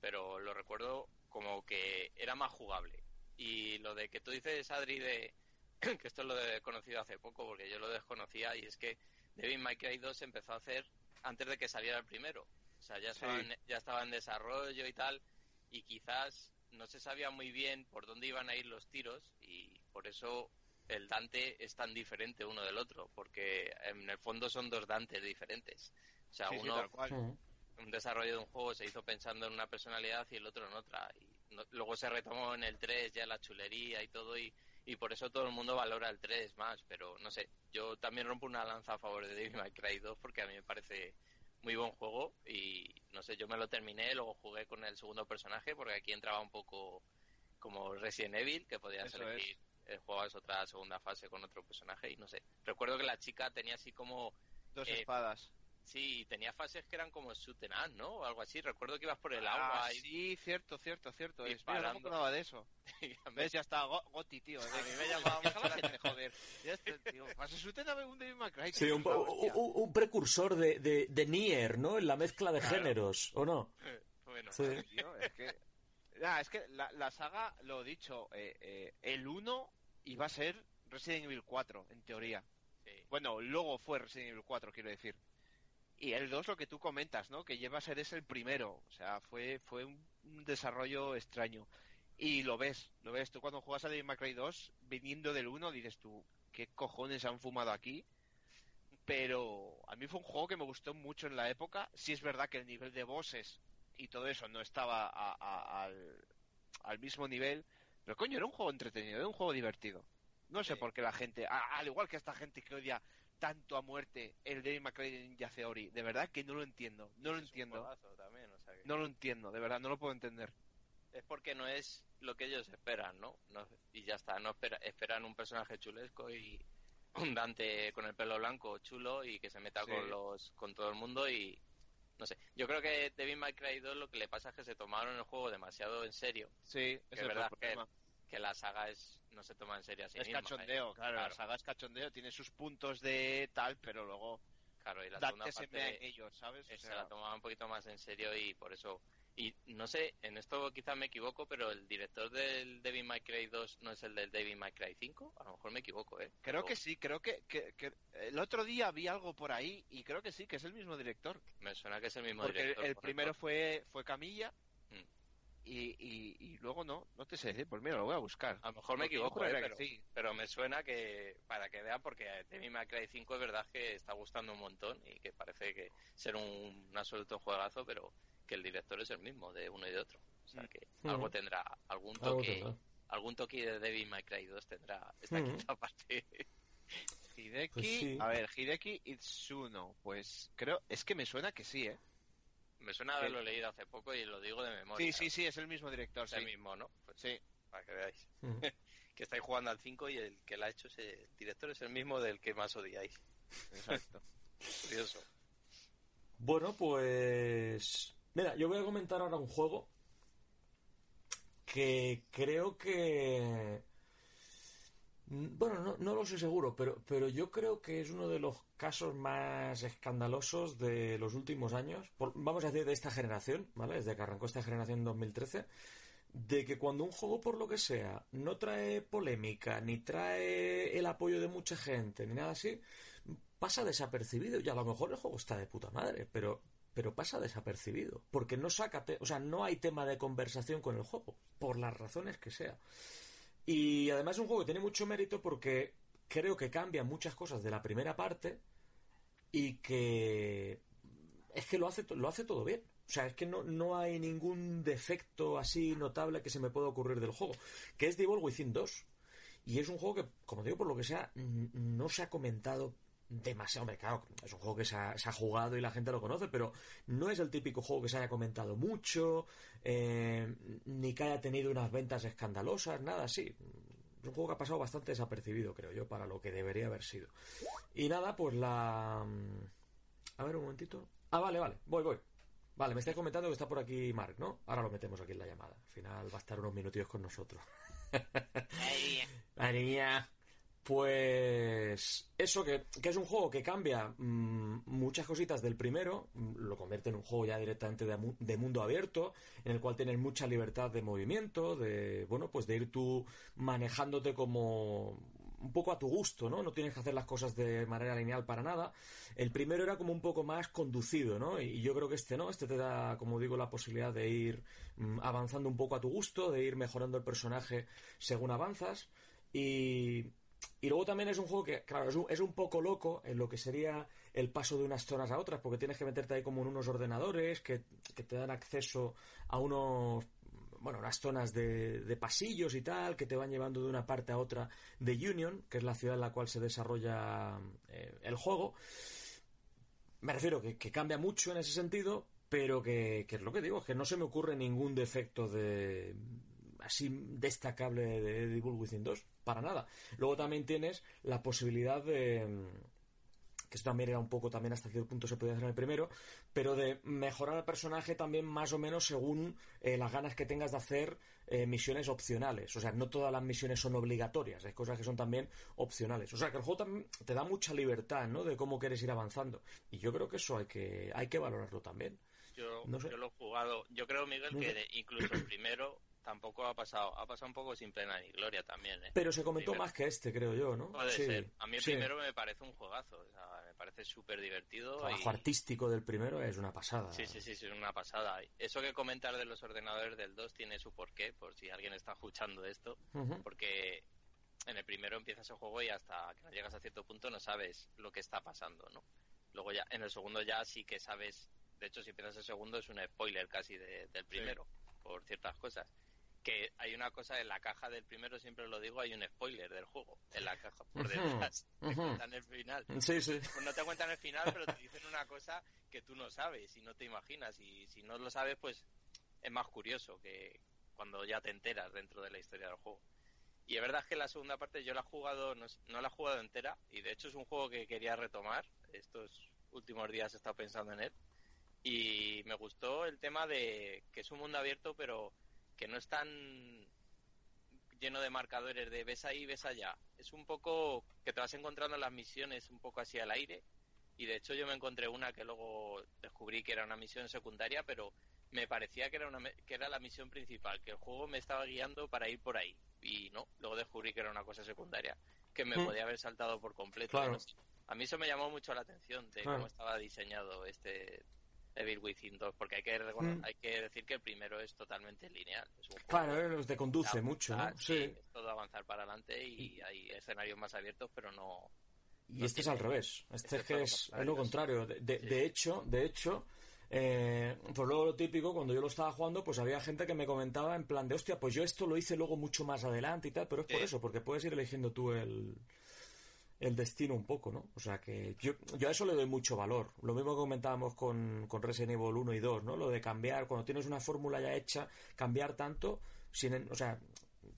pero lo recuerdo como que era más jugable. Y lo de que tú dices, Adri, de que esto lo he conocido hace poco porque yo lo desconocía y es que Devil May Cry 2 se empezó a hacer antes de que saliera el primero. O sea, ya estaba, Sí. en, ya estaba en desarrollo y tal, y quizás no se sabía muy bien por dónde iban a ir los tiros, y por eso el Dante es tan diferente uno del otro, porque en el fondo son dos Dantes diferentes. O sea, Sí, uno, cual. Un desarrollo de un juego se hizo pensando en una personalidad y el otro en otra. Y no- luego se retomó en el 3 ya la chulería y todo, y, y por eso todo el mundo valora el 3 más. Pero no sé, yo también rompo una lanza a favor de Devil May Cry 2 porque a mí me parece muy buen juego y no sé, yo me lo terminé, luego jugué con el segundo personaje porque aquí entraba un poco como Resident Evil, que podías elegir eh, jugabas otra segunda fase con otro personaje y no sé. Recuerdo que la chica tenía así como Dos eh, espadas. Sí, tenía fases que eran como up, ¿no? O algo así. Recuerdo que ibas por el agua Ah, y... sí, cierto, cierto, cierto. y Es, mira, no me acordaba de eso. y a mí- ¿Ves? Ya está, Go- Goti, tío. A mí me llamaba mucho la gente, joder. Ya está, tío. Pasa su tena un May Cry. Sí, un, un- un- un precursor de, de, de Nier, ¿no? En la mezcla de Claro. géneros, ¿o no? Bueno, Sí. Tío, es que... Nah, es que la, la saga, lo dicho, eh, eh, el 1 iba a ser Resident Evil 4, en teoría. sí. Bueno, luego fue Resident Evil 4, quiero decir. Y el 2, lo que tú comentas, ¿no? Que lleva a ser es el primero. O sea, fue, fue un, un desarrollo extraño. Y lo ves, lo ves. Tú cuando juegas a Devil May Cry 2, viniendo del 1, dices tú, ¿qué cojones han fumado aquí? Pero a mí fue un juego que me gustó mucho en la época. Sí es verdad que el nivel de bosses y todo eso no estaba a- a- al, al mismo nivel. Pero coño, era un juego entretenido, era un juego divertido. No sé Sí. por qué la gente, a- al igual que esta gente que odia tanto a muerte el Devil May Cry Theory, de verdad que no lo entiendo, no lo Es entiendo, también, o sea que- no lo entiendo, de verdad, no lo puedo entender. Es porque no es lo que ellos esperan, ¿no? No- y ya está, no espera- esperan un personaje chulesco y un Dante con el pelo blanco chulo y que se meta Sí. con los con todo el mundo y, no sé. Yo creo que Devil May Cry 2 lo que le pasa es que se tomaron el juego demasiado en serio. Sí, es verdad que, que la saga es no se toma en serio así es misma, ¿eh? cachondeo, claro, Claro. La saga es cachondeo, tiene sus puntos de tal, pero luego Claro, y la segunda en parte ellos, ¿sabes? O eh, se la tomaba un poquito más en serio y por eso... Y no sé, en esto quizás me equivoco, pero el director del Devil May Cry 2 no es el del Devil May Cry 5. A lo mejor me equivoco, ¿eh? creo que sí, creo que, que- que el otro día vi algo por ahí y creo que sí, que es el mismo director. Me suena que es el mismo Porque director. el primero fue, fue Camilla. Y, y, y luego no, no te sé decir, pues mira, lo voy a buscar. A lo mejor me equivoco, ¿eh? que pero, sí. pero me suena que, para que vean, porque Devil May Cry 5 es verdad que está gustando un montón y que parece que ser un, un absoluto juegazo, pero que el director es el mismo de uno y de otro. O sea Mm. que Mm. algo tendrá, algún Algo toque, tendrá. algún toque de Devil May Cry 2 tendrá esta Mm. quinta parte. Hideki, Pues sí. a ver, Hideki Itsuno, pues creo, es que me suena que sí, ¿eh? Me suena haberlo leído hace poco y lo digo de memoria. Sí, sí, sí, es el mismo director, Es el mismo, ¿no? Pues Sí, para que veáis. Mm. Que estáis jugando al 5 y el que la ha hecho ese el director es el mismo del que más odiáis. exacto. Curioso. Bueno, pues. Mira, yo voy a comentar ahora un juego que creo que. Bueno, no, no lo sé seguro, pero, pero yo creo que es uno de los casos más escandalosos de los últimos años, por- vamos a decir de esta generación, ¿vale? Desde que arrancó esta generación en 2013, de que cuando un juego, por lo que sea, no trae polémica, ni trae el apoyo de mucha gente, ni nada así, pasa desapercibido. Y a lo mejor el juego está de puta madre, pero, pero pasa desapercibido. Porque no saca, o sea, no hay tema de conversación con el juego, por las razones que sea. Y además es un juego que tiene mucho mérito porque creo que cambia muchas cosas de la primera parte y que es que lo hace, lo hace todo bien. O sea, es que no, no hay ningún defecto así notable que se me pueda ocurrir del juego. Que es Devil Within 2. Y es un juego que, como digo, por lo que sea, no se ha comentado demasiado. Hombre, claro, es un juego que se ha, se ha jugado y la gente lo conoce, pero no es el típico juego que se haya comentado mucho, eh, ni que haya tenido unas ventas escandalosas, nada así. Es un juego que ha pasado bastante desapercibido, creo yo, para lo que debería haber sido. Y nada, pues la... A ver, un momentito. Ah, vale, vale, voy, voy. Vale, me estáis comentando que está por aquí Mark, ¿no? Ahora lo metemos aquí en la llamada. Al final va a estar unos minutillos con nosotros. Madre mía. Pues eso, que, que es un juego que cambia mm, muchas cositas del primero, mm, lo convierte en un juego ya directamente de, de mundo abierto, en el cual tienes mucha libertad de movimiento, de, bueno, pues de ir tú manejándote como un poco a tu gusto, ¿no? No tienes que hacer las cosas de manera lineal para nada. El primero era como un poco más conducido, ¿no? Y yo creo que este no, este te da, como digo, la posibilidad de ir mm, avanzando un poco a tu gusto, de ir mejorando el personaje según avanzas. Y, y luego también es un juego que, claro, es un, es un poco loco en lo que sería el paso de unas zonas a otras, porque tienes que meterte ahí como en unos ordenadores que, que te dan acceso a unos bueno, unas zonas de, de pasillos y tal, que te van llevando de una parte a otra de Union, que es la ciudad en la cual se desarrolla eh, el juego. Me refiero que, que cambia mucho en ese sentido, pero que, que es lo que digo, que no se me ocurre ningún defecto de así destacable de Devil Within 2, para nada. Luego también tienes la posibilidad de que esto también era un poco también hasta cierto punto se podía hacer en el primero, pero de mejorar al personaje también más o menos según eh, las ganas que tengas de hacer eh, misiones opcionales. O sea, no todas las misiones son obligatorias, hay cosas que son también opcionales. O sea, que el juego también te da mucha libertad, ¿no? De cómo quieres ir avanzando. Y yo creo que eso hay que, hay que valorarlo también. Yo, No sé. yo lo he jugado. Yo creo, Miguel, que incluso el primero tampoco ha pasado. Ha pasado un poco sin pena ni gloria también, ¿eh? Pero se comentó Primero. más que este, creo yo, ¿no? Puede Sí, ser. A mí el sí. primero me parece un juegazo. O sea, me parece súper divertido. El trabajo y... artístico del primero es una pasada. Sí, sí, sí, sí, es una pasada. Eso que comentar de los ordenadores del 2 tiene su porqué, por si alguien está escuchando esto, Ujú. porque en el primero empiezas el juego y hasta que no llegas a cierto punto no sabes lo que está pasando, ¿no? Luego ya, en el segundo ya sí que sabes, de hecho si empiezas el segundo es un spoiler casi de- del primero, por ciertas cosas. Que hay una cosa en la caja del primero, siempre lo digo, hay un spoiler del juego, en la caja por detrás, te ujú. cuentan el final. Sí, sí. Pues no te cuentan el final, pero te dicen una cosa que tú no sabes y no te imaginas. Y si no lo sabes, pues es más curioso que cuando ya te enteras dentro de la historia del juego. Y es verdad que la segunda parte yo la he jugado, no, no la he jugado entera, y de hecho es un juego que quería retomar. Estos últimos días he estado pensando en él. Y me gustó el tema de que es un mundo abierto, pero que no es tan lleno de marcadores de ves ahí, ves allá. Es un poco que te vas encontrando las misiones un poco así al aire. Y de hecho yo me encontré una que luego descubrí que era una misión secundaria, pero me parecía que era, una, que era la misión principal, que el juego me estaba guiando para ir por ahí. Y no, luego descubrí que era una cosa secundaria, que me Hmm. podía haber saltado por completo. Claro. no sé. A mí eso me llamó mucho la atención de cómo estaba diseñado este Evil Within 2, porque hay que, Hmm. hay que decir que el primero es totalmente lineal. Es un juego Claro, eh, te conduce de mucho, ¿no? Sí. es todo avanzar para adelante y, hay escenarios más abiertos, pero no... Y no este es al revés. Este, este es que es lo contrario, contrario. De, de- Sí. de hecho, de hecho, eh, pues luego lo típico, cuando yo lo estaba jugando, pues había gente que me comentaba en plan de, hostia, pues yo esto lo hice luego mucho más adelante y tal, pero es por Sí. eso, porque puedes ir eligiendo tú el, el destino un poco, ¿no? O sea que yo, yo a eso le doy mucho valor. Lo mismo que comentábamos con, con Resident Evil 1 y 2, ¿no? Lo de cambiar, cuando tienes una fórmula ya hecha, cambiar tanto, sin, o sea,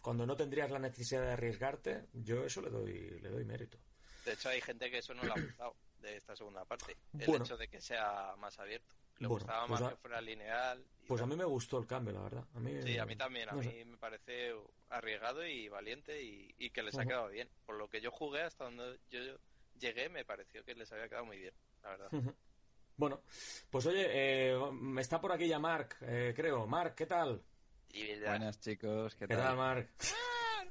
cuando no tendrías la necesidad de arriesgarte, yo eso le doy, le doy mérito. De hecho, hay gente que eso no le ha gustado de esta segunda parte. El Bueno. hecho de que sea más abierto. Le Bueno, gustaba pues más a- que fuera lineal. y Pues a mí me gustó el cambio, la verdad. A mí, Sí, a mí también. A no mí sé. me parece arriesgado y valiente y, y que les ha quedado bien. Por lo que yo jugué hasta donde yo llegué, me pareció que les había quedado muy bien, la verdad. Bueno, pues oye, eh, me está por aquí ya Mark, eh, creo. Mark, ¿qué tal? Buenas chicos, ¿qué ¿Qué tal, tal? Mark?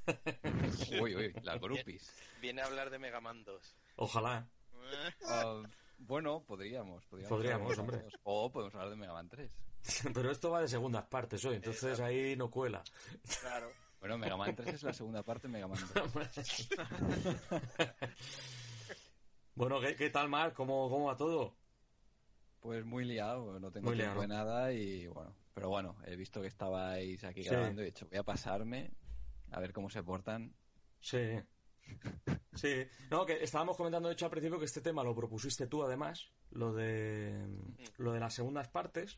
Uy, uy, las groupies. viene a hablar de Mega Man 2. Ojalá. Ah, bueno, podríamos. Podríamos, Podríamos, hablar de hombre. O podemos hablar de Mega Man 3. Pero esto va de segundas partes hoy, entonces ahí no cuela. Claro. Bueno, Mega Man 3 es la segunda parte de Mega Man 2. bueno, ¿qué, qué tal, Mark? ¿Cómo, ¿Cómo va todo? Pues muy liado, no tengo Muy tiempo liado. de nada y bueno. Pero bueno, he visto que estabais aquí Sí. grabando y he dicho, voy a pasarme a ver cómo se portan. Sí. Sí. No, que estábamos comentando, de hecho, al principio que este tema lo propusiste tú, además, lo de, lo de las segundas partes.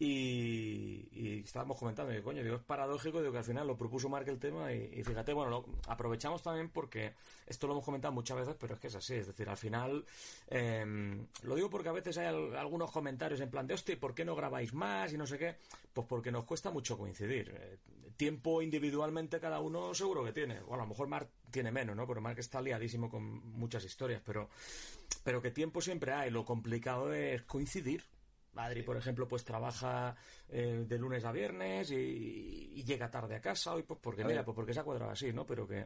Y, estábamos comentando, que coño, digo, es paradójico, digo que al final lo propuso Mark el tema y, fíjate, bueno, lo- aprovechamos también porque esto lo hemos comentado muchas veces, pero es que es así, es decir, al final, eh, lo digo porque a veces hay al- algunos comentarios en plan de, hostia, ¿por qué no grabáis más? Y no sé qué, pues porque nos cuesta mucho coincidir. Eh, tiempo individualmente cada uno seguro que tiene, bueno, a lo mejor Mark tiene menos, ¿no? Porque Mark está liadísimo con muchas historias, pero, pero que tiempo siempre hay, lo complicado es coincidir. Adri, por ejemplo, pues trabaja eh, de lunes a viernes y, y llega tarde a casa hoy, pues porque mira, pues porque se ha cuadrado así, ¿no? Pero que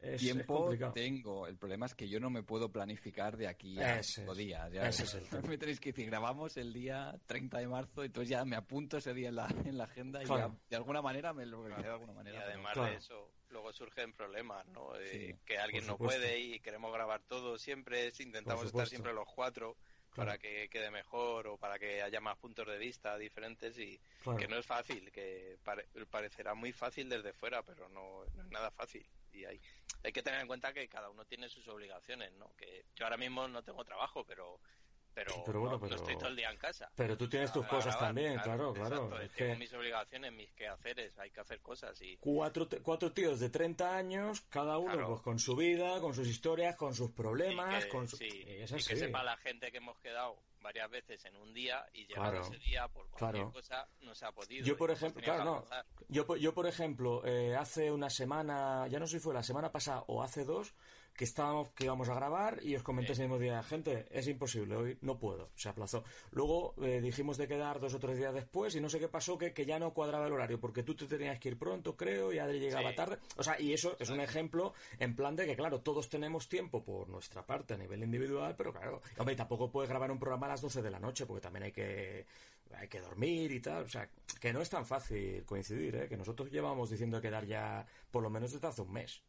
es, es Tiempo complicado. tengo, el problema es que yo no me puedo planificar de aquí a Ese cinco es. días. Ya Ese es el tema. me tenéis que decir, grabamos el día 30 de marzo, entonces ya me apunto ese día en la, en la agenda y Claro. ya de alguna manera me lo organizaré de alguna manera. Y además Claro. de eso, luego surgen problemas, ¿no? Eh, que alguien no puede y queremos grabar todo siempre, intentamos estar siempre los cuatro Claro. para que quede mejor o para que haya más puntos de vista diferentes y Claro. que no es fácil, que pare- parecerá muy fácil desde fuera, pero no, no es nada fácil. Y hay, hay que tener en cuenta que cada uno tiene sus obligaciones, ¿no? Que yo ahora mismo no tengo trabajo, pero pero, Pero bueno, no, no pero- estoy todo el día en casa. Pero tú tienes tus cosas grabar, también, claro, claro. exacto, Es tengo que mis obligaciones, mis quehaceres, hay que hacer cosas y cuatro, cuatro tíos de 30 años, cada uno Claro. pues con su vida, con sus historias, con sus problemas, y que, con su... sí, y es y así. que sepa la gente que hemos quedado varias veces en un día y llegado Claro, ese día por cualquier claro. cosa no se ha podido. Yo, por y ejemplo, claro, no. Yo, yo, por ejemplo, eh, hace una semana, ya no sé si fue la semana pasada o hace dos, que estábamos, que íbamos a grabar y os comenté ese mismo día, gente, es imposible, hoy no puedo, se aplazó. Luego eh, dijimos de quedar dos o tres días después y no sé qué pasó, que, que ya no cuadraba el horario, porque tú te tenías que ir pronto, creo, y Adri llegaba Sí. tarde. O sea, y eso es un ejemplo en plan de que, claro, todos tenemos tiempo por nuestra parte a nivel individual, pero claro, hombre, tampoco puedes grabar un programa a las 12 de la noche, porque también hay que, hay que dormir y tal. O sea, que no es tan fácil coincidir, ¿eh? que nosotros llevamos diciendo de quedar ya por lo menos desde hace un mes.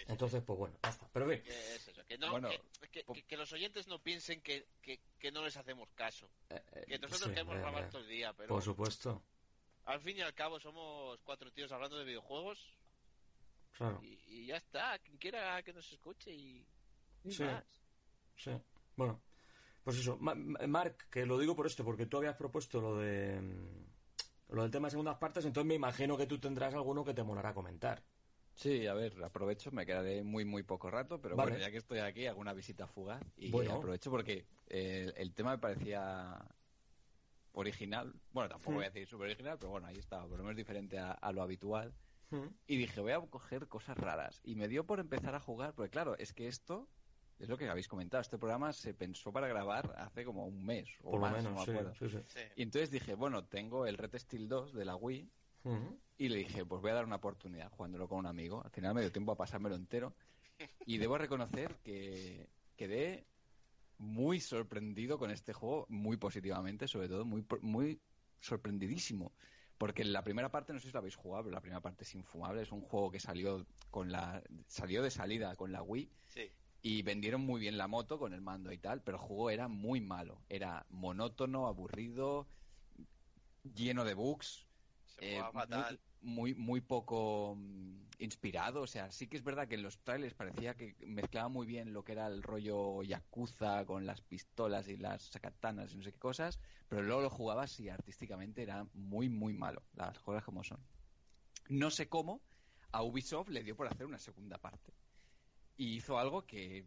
Sí. Sí, sí. Entonces, pues bueno, ya está. Pero bien, Que es eso, que, no, Bueno, que, que- po- que- que los oyentes no piensen que, que- que no les hacemos caso. eh, Que nosotros sí, queremos eh, grabar eh, todo el día, pero por supuesto, al fin y al cabo somos cuatro tíos hablando de videojuegos claro. y, y ya está. Quien quiera que nos escuche y, y Sí. más. Sí. Bueno, pues eso. Ma- Ma- Marc, que lo digo por esto, porque tú habías propuesto lo de mm, lo del tema de segundas partes, entonces me imagino que tú tendrás alguno que te molará comentar. Sí, a ver, aprovecho, me quedaré muy, muy poco rato, pero Vale. bueno, ya que estoy aquí, hago una visita fugaz y Bueno. aprovecho porque eh, el tema me parecía original. Bueno, tampoco Mm. voy a decir súper original, pero bueno, ahí estaba, por lo menos diferente a, a lo habitual. Mm. Y dije, voy a coger cosas raras. Y me dio por empezar a jugar, porque claro, es que esto es lo que habéis comentado. Este programa se pensó para grabar hace como un mes o Por lo más, no menos, me acuerdo. sí, sí. Sí. Y entonces dije, bueno, tengo el Red Steel 2 de la Wii Mm. Y le dije, pues voy a dar una oportunidad jugándolo con un amigo. Al final me dio tiempo a pasármelo entero. Y debo reconocer que quedé muy sorprendido con este juego, muy positivamente, sobre todo, muy, muy sorprendidísimo. Porque la primera parte, no sé si la habéis jugado, pero la primera parte es infumable. Es un juego que salió con la salió de salida con la Wii Sí. y vendieron muy bien la moto con el mando y tal, pero el juego era muy malo. Era monótono, aburrido, lleno de bugs. Se Eh, fatal. Muy, muy poco mm, inspirado. O sea, sí que es verdad que en los trailers parecía que mezclaba muy bien lo que era el rollo Yakuza con las pistolas y las katanas y no sé qué cosas, pero luego lo jugabas y artísticamente era muy, muy malo. Las cosas como son. No sé cómo a Ubisoft le dio por hacer una segunda parte. Y hizo algo que,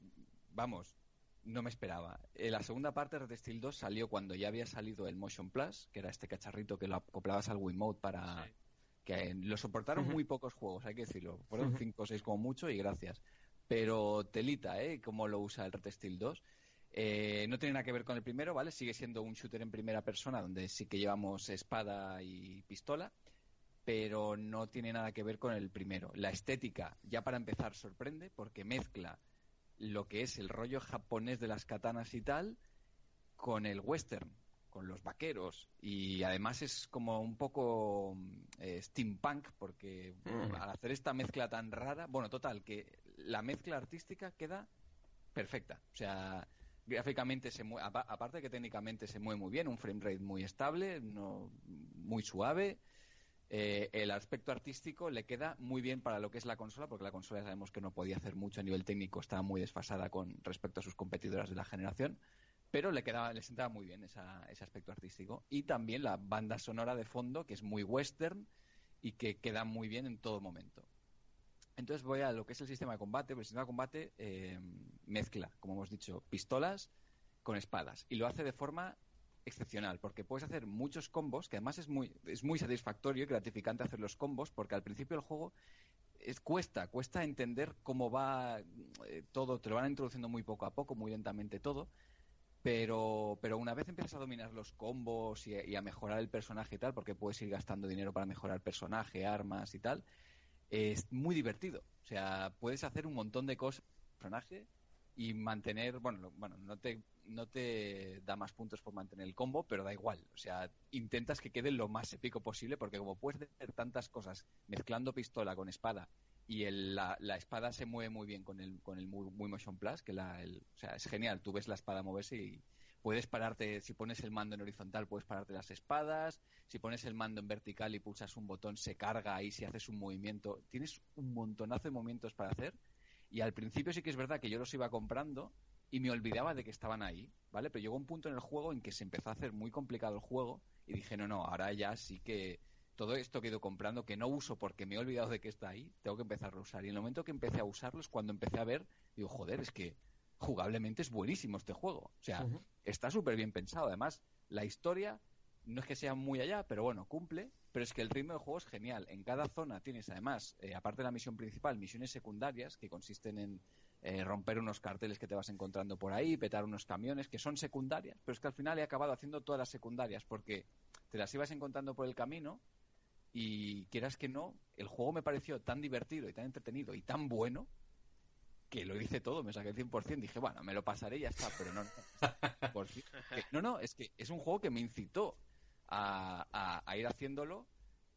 vamos, no me esperaba. Eh, la segunda parte de Red Steel 2 salió cuando ya había salido el Motion Plus, que era este cacharrito que lo acoplabas al Wiimote para... Sí. que eh, lo soportaron muy pocos juegos, hay que decirlo. Fueron Ujú. 5 o 6 como mucho y gracias. Pero telita, ¿eh? Cómo lo usa el Red Steel 2. Eh, no tiene nada que ver con el primero, ¿vale? Sigue siendo un shooter en primera persona donde sí que llevamos espada y pistola, pero no tiene nada que ver con el primero. La estética, ya para empezar, sorprende porque mezcla lo que es el rollo japonés de las katanas y tal con el western, con los vaqueros. Y además es como un poco eh, steampunk porque Mm. al hacer esta mezcla tan rara, bueno, total, que la mezcla artística queda perfecta. O sea, gráficamente se mueve, aparte que técnicamente se mueve muy bien, un frame rate muy estable, no, muy suave. Eh, el aspecto artístico le queda muy bien para lo que es la consola, porque la consola ya sabemos que no podía hacer mucho a nivel técnico, estaba muy desfasada con respecto a sus competidoras de la generación, pero le quedaba, le sentaba muy bien ese aspecto artístico. Y también la banda sonora de fondo, que es muy western y que queda muy bien en todo momento. Entonces voy a lo que es el sistema de combate. El sistema de combate eh, mezcla, como hemos dicho, pistolas con espadas y lo hace de forma excepcional porque puedes hacer muchos combos que además es muy es muy satisfactorio y gratificante hacer los combos porque al principio del juego es, cuesta cuesta entender cómo va eh, todo te lo van introduciendo muy poco a poco muy lentamente todo pero pero una vez empiezas a dominar los combos y, y a mejorar el personaje y tal porque puedes ir gastando dinero para mejorar personaje armas y tal es muy divertido. O sea, puedes hacer un montón de cosas personaje y mantener, bueno, bueno, no te no te da más puntos por mantener el combo, pero da igual. O sea, intentas que quede lo más épico posible porque como puedes hacer tantas cosas mezclando pistola con espada y el- la, la espada se mueve muy bien con el con el Wii Motion Plus, que la, el- o sea, es genial. Tú ves la espada moverse y puedes pararte, si pones el mando en horizontal, puedes pararte las espadas, si pones el mando en vertical y pulsas un botón, se carga ahí si haces un movimiento. Tienes un montonazo de movimientos para hacer. Y al principio sí que es verdad que yo los iba comprando y me olvidaba de que estaban ahí, ¿vale? Pero llegó un punto en el juego en que se empezó a hacer muy complicado el juego y dije, no, no, ahora ya sí que todo esto que he ido comprando, que no uso porque me he olvidado de que está ahí, tengo que empezar a usar. Y en el momento que empecé a usarlos, cuando empecé a ver, digo, joder, es que jugablemente es buenísimo este juego. O sea, está súper bien pensado. Además, la historia no es que sea muy allá, pero bueno, cumple. Pero es que el ritmo del juego es genial. En cada zona tienes, además, eh, aparte de la misión principal, misiones secundarias que consisten en eh, romper unos carteles que te vas encontrando por ahí, petar unos camiones, que son secundarias. Pero es que al final he acabado haciendo todas las secundarias porque te las ibas encontrando por el camino y quieras que no, el juego me pareció tan divertido y tan entretenido y tan bueno que lo hice todo, me saqué el 100%, dije, bueno, me lo pasaré y ya está, pero no, no, por fin. Que- no, no, es que es un juego que me incitó a, a- a ir haciéndolo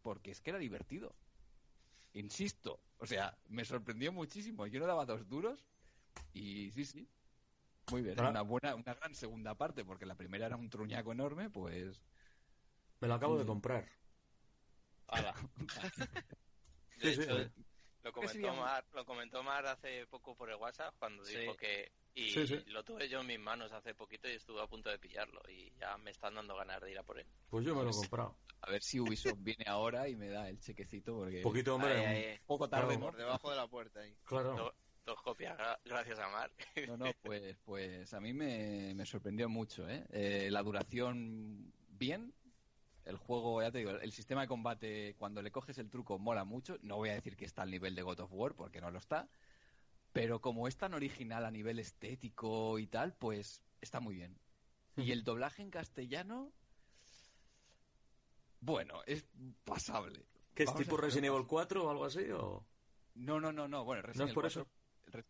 porque es que era divertido. Insisto, o sea, me sorprendió muchísimo, yo no daba dos duros y sí, sí, muy bien, una buena, una gran segunda parte, porque la primera era un truñaco enorme, pues Me lo acabo de Mm. comprar. Hala. Sí, De sí, hecho, a ver. lo comentó Mar, lo comentó Mar hace poco por el WhatsApp cuando Sí. dijo que y Sí, sí. lo tuve yo en mis manos hace poquito y estuve a punto de pillarlo y ya me están dando ganas de ir a por él. Pues yo me lo he comprado. A ver si Ubisoft viene ahora y me da el chequecito porque Poquito, hombre. Un- poco tarde, Claro. Por debajo de la puerta ahí. Claro. Dos copias, gra- gracias a Mar. No, no, pues, pues a mí me, me sorprendió mucho, ¿eh? Eh, La duración, bien. El juego, ya te digo, el sistema de combate, cuando le coges el truco, mola mucho. No voy a decir que está al nivel de God of War, porque no lo está. Pero como es tan original a nivel estético y tal, pues está muy bien. Y el doblaje en castellano, bueno, es pasable. ¿Qué es Vamos tipo Resident. Evil 4 o algo así? O... No, no, no, no. Bueno, ¿No Resident es por Evil 4 Re-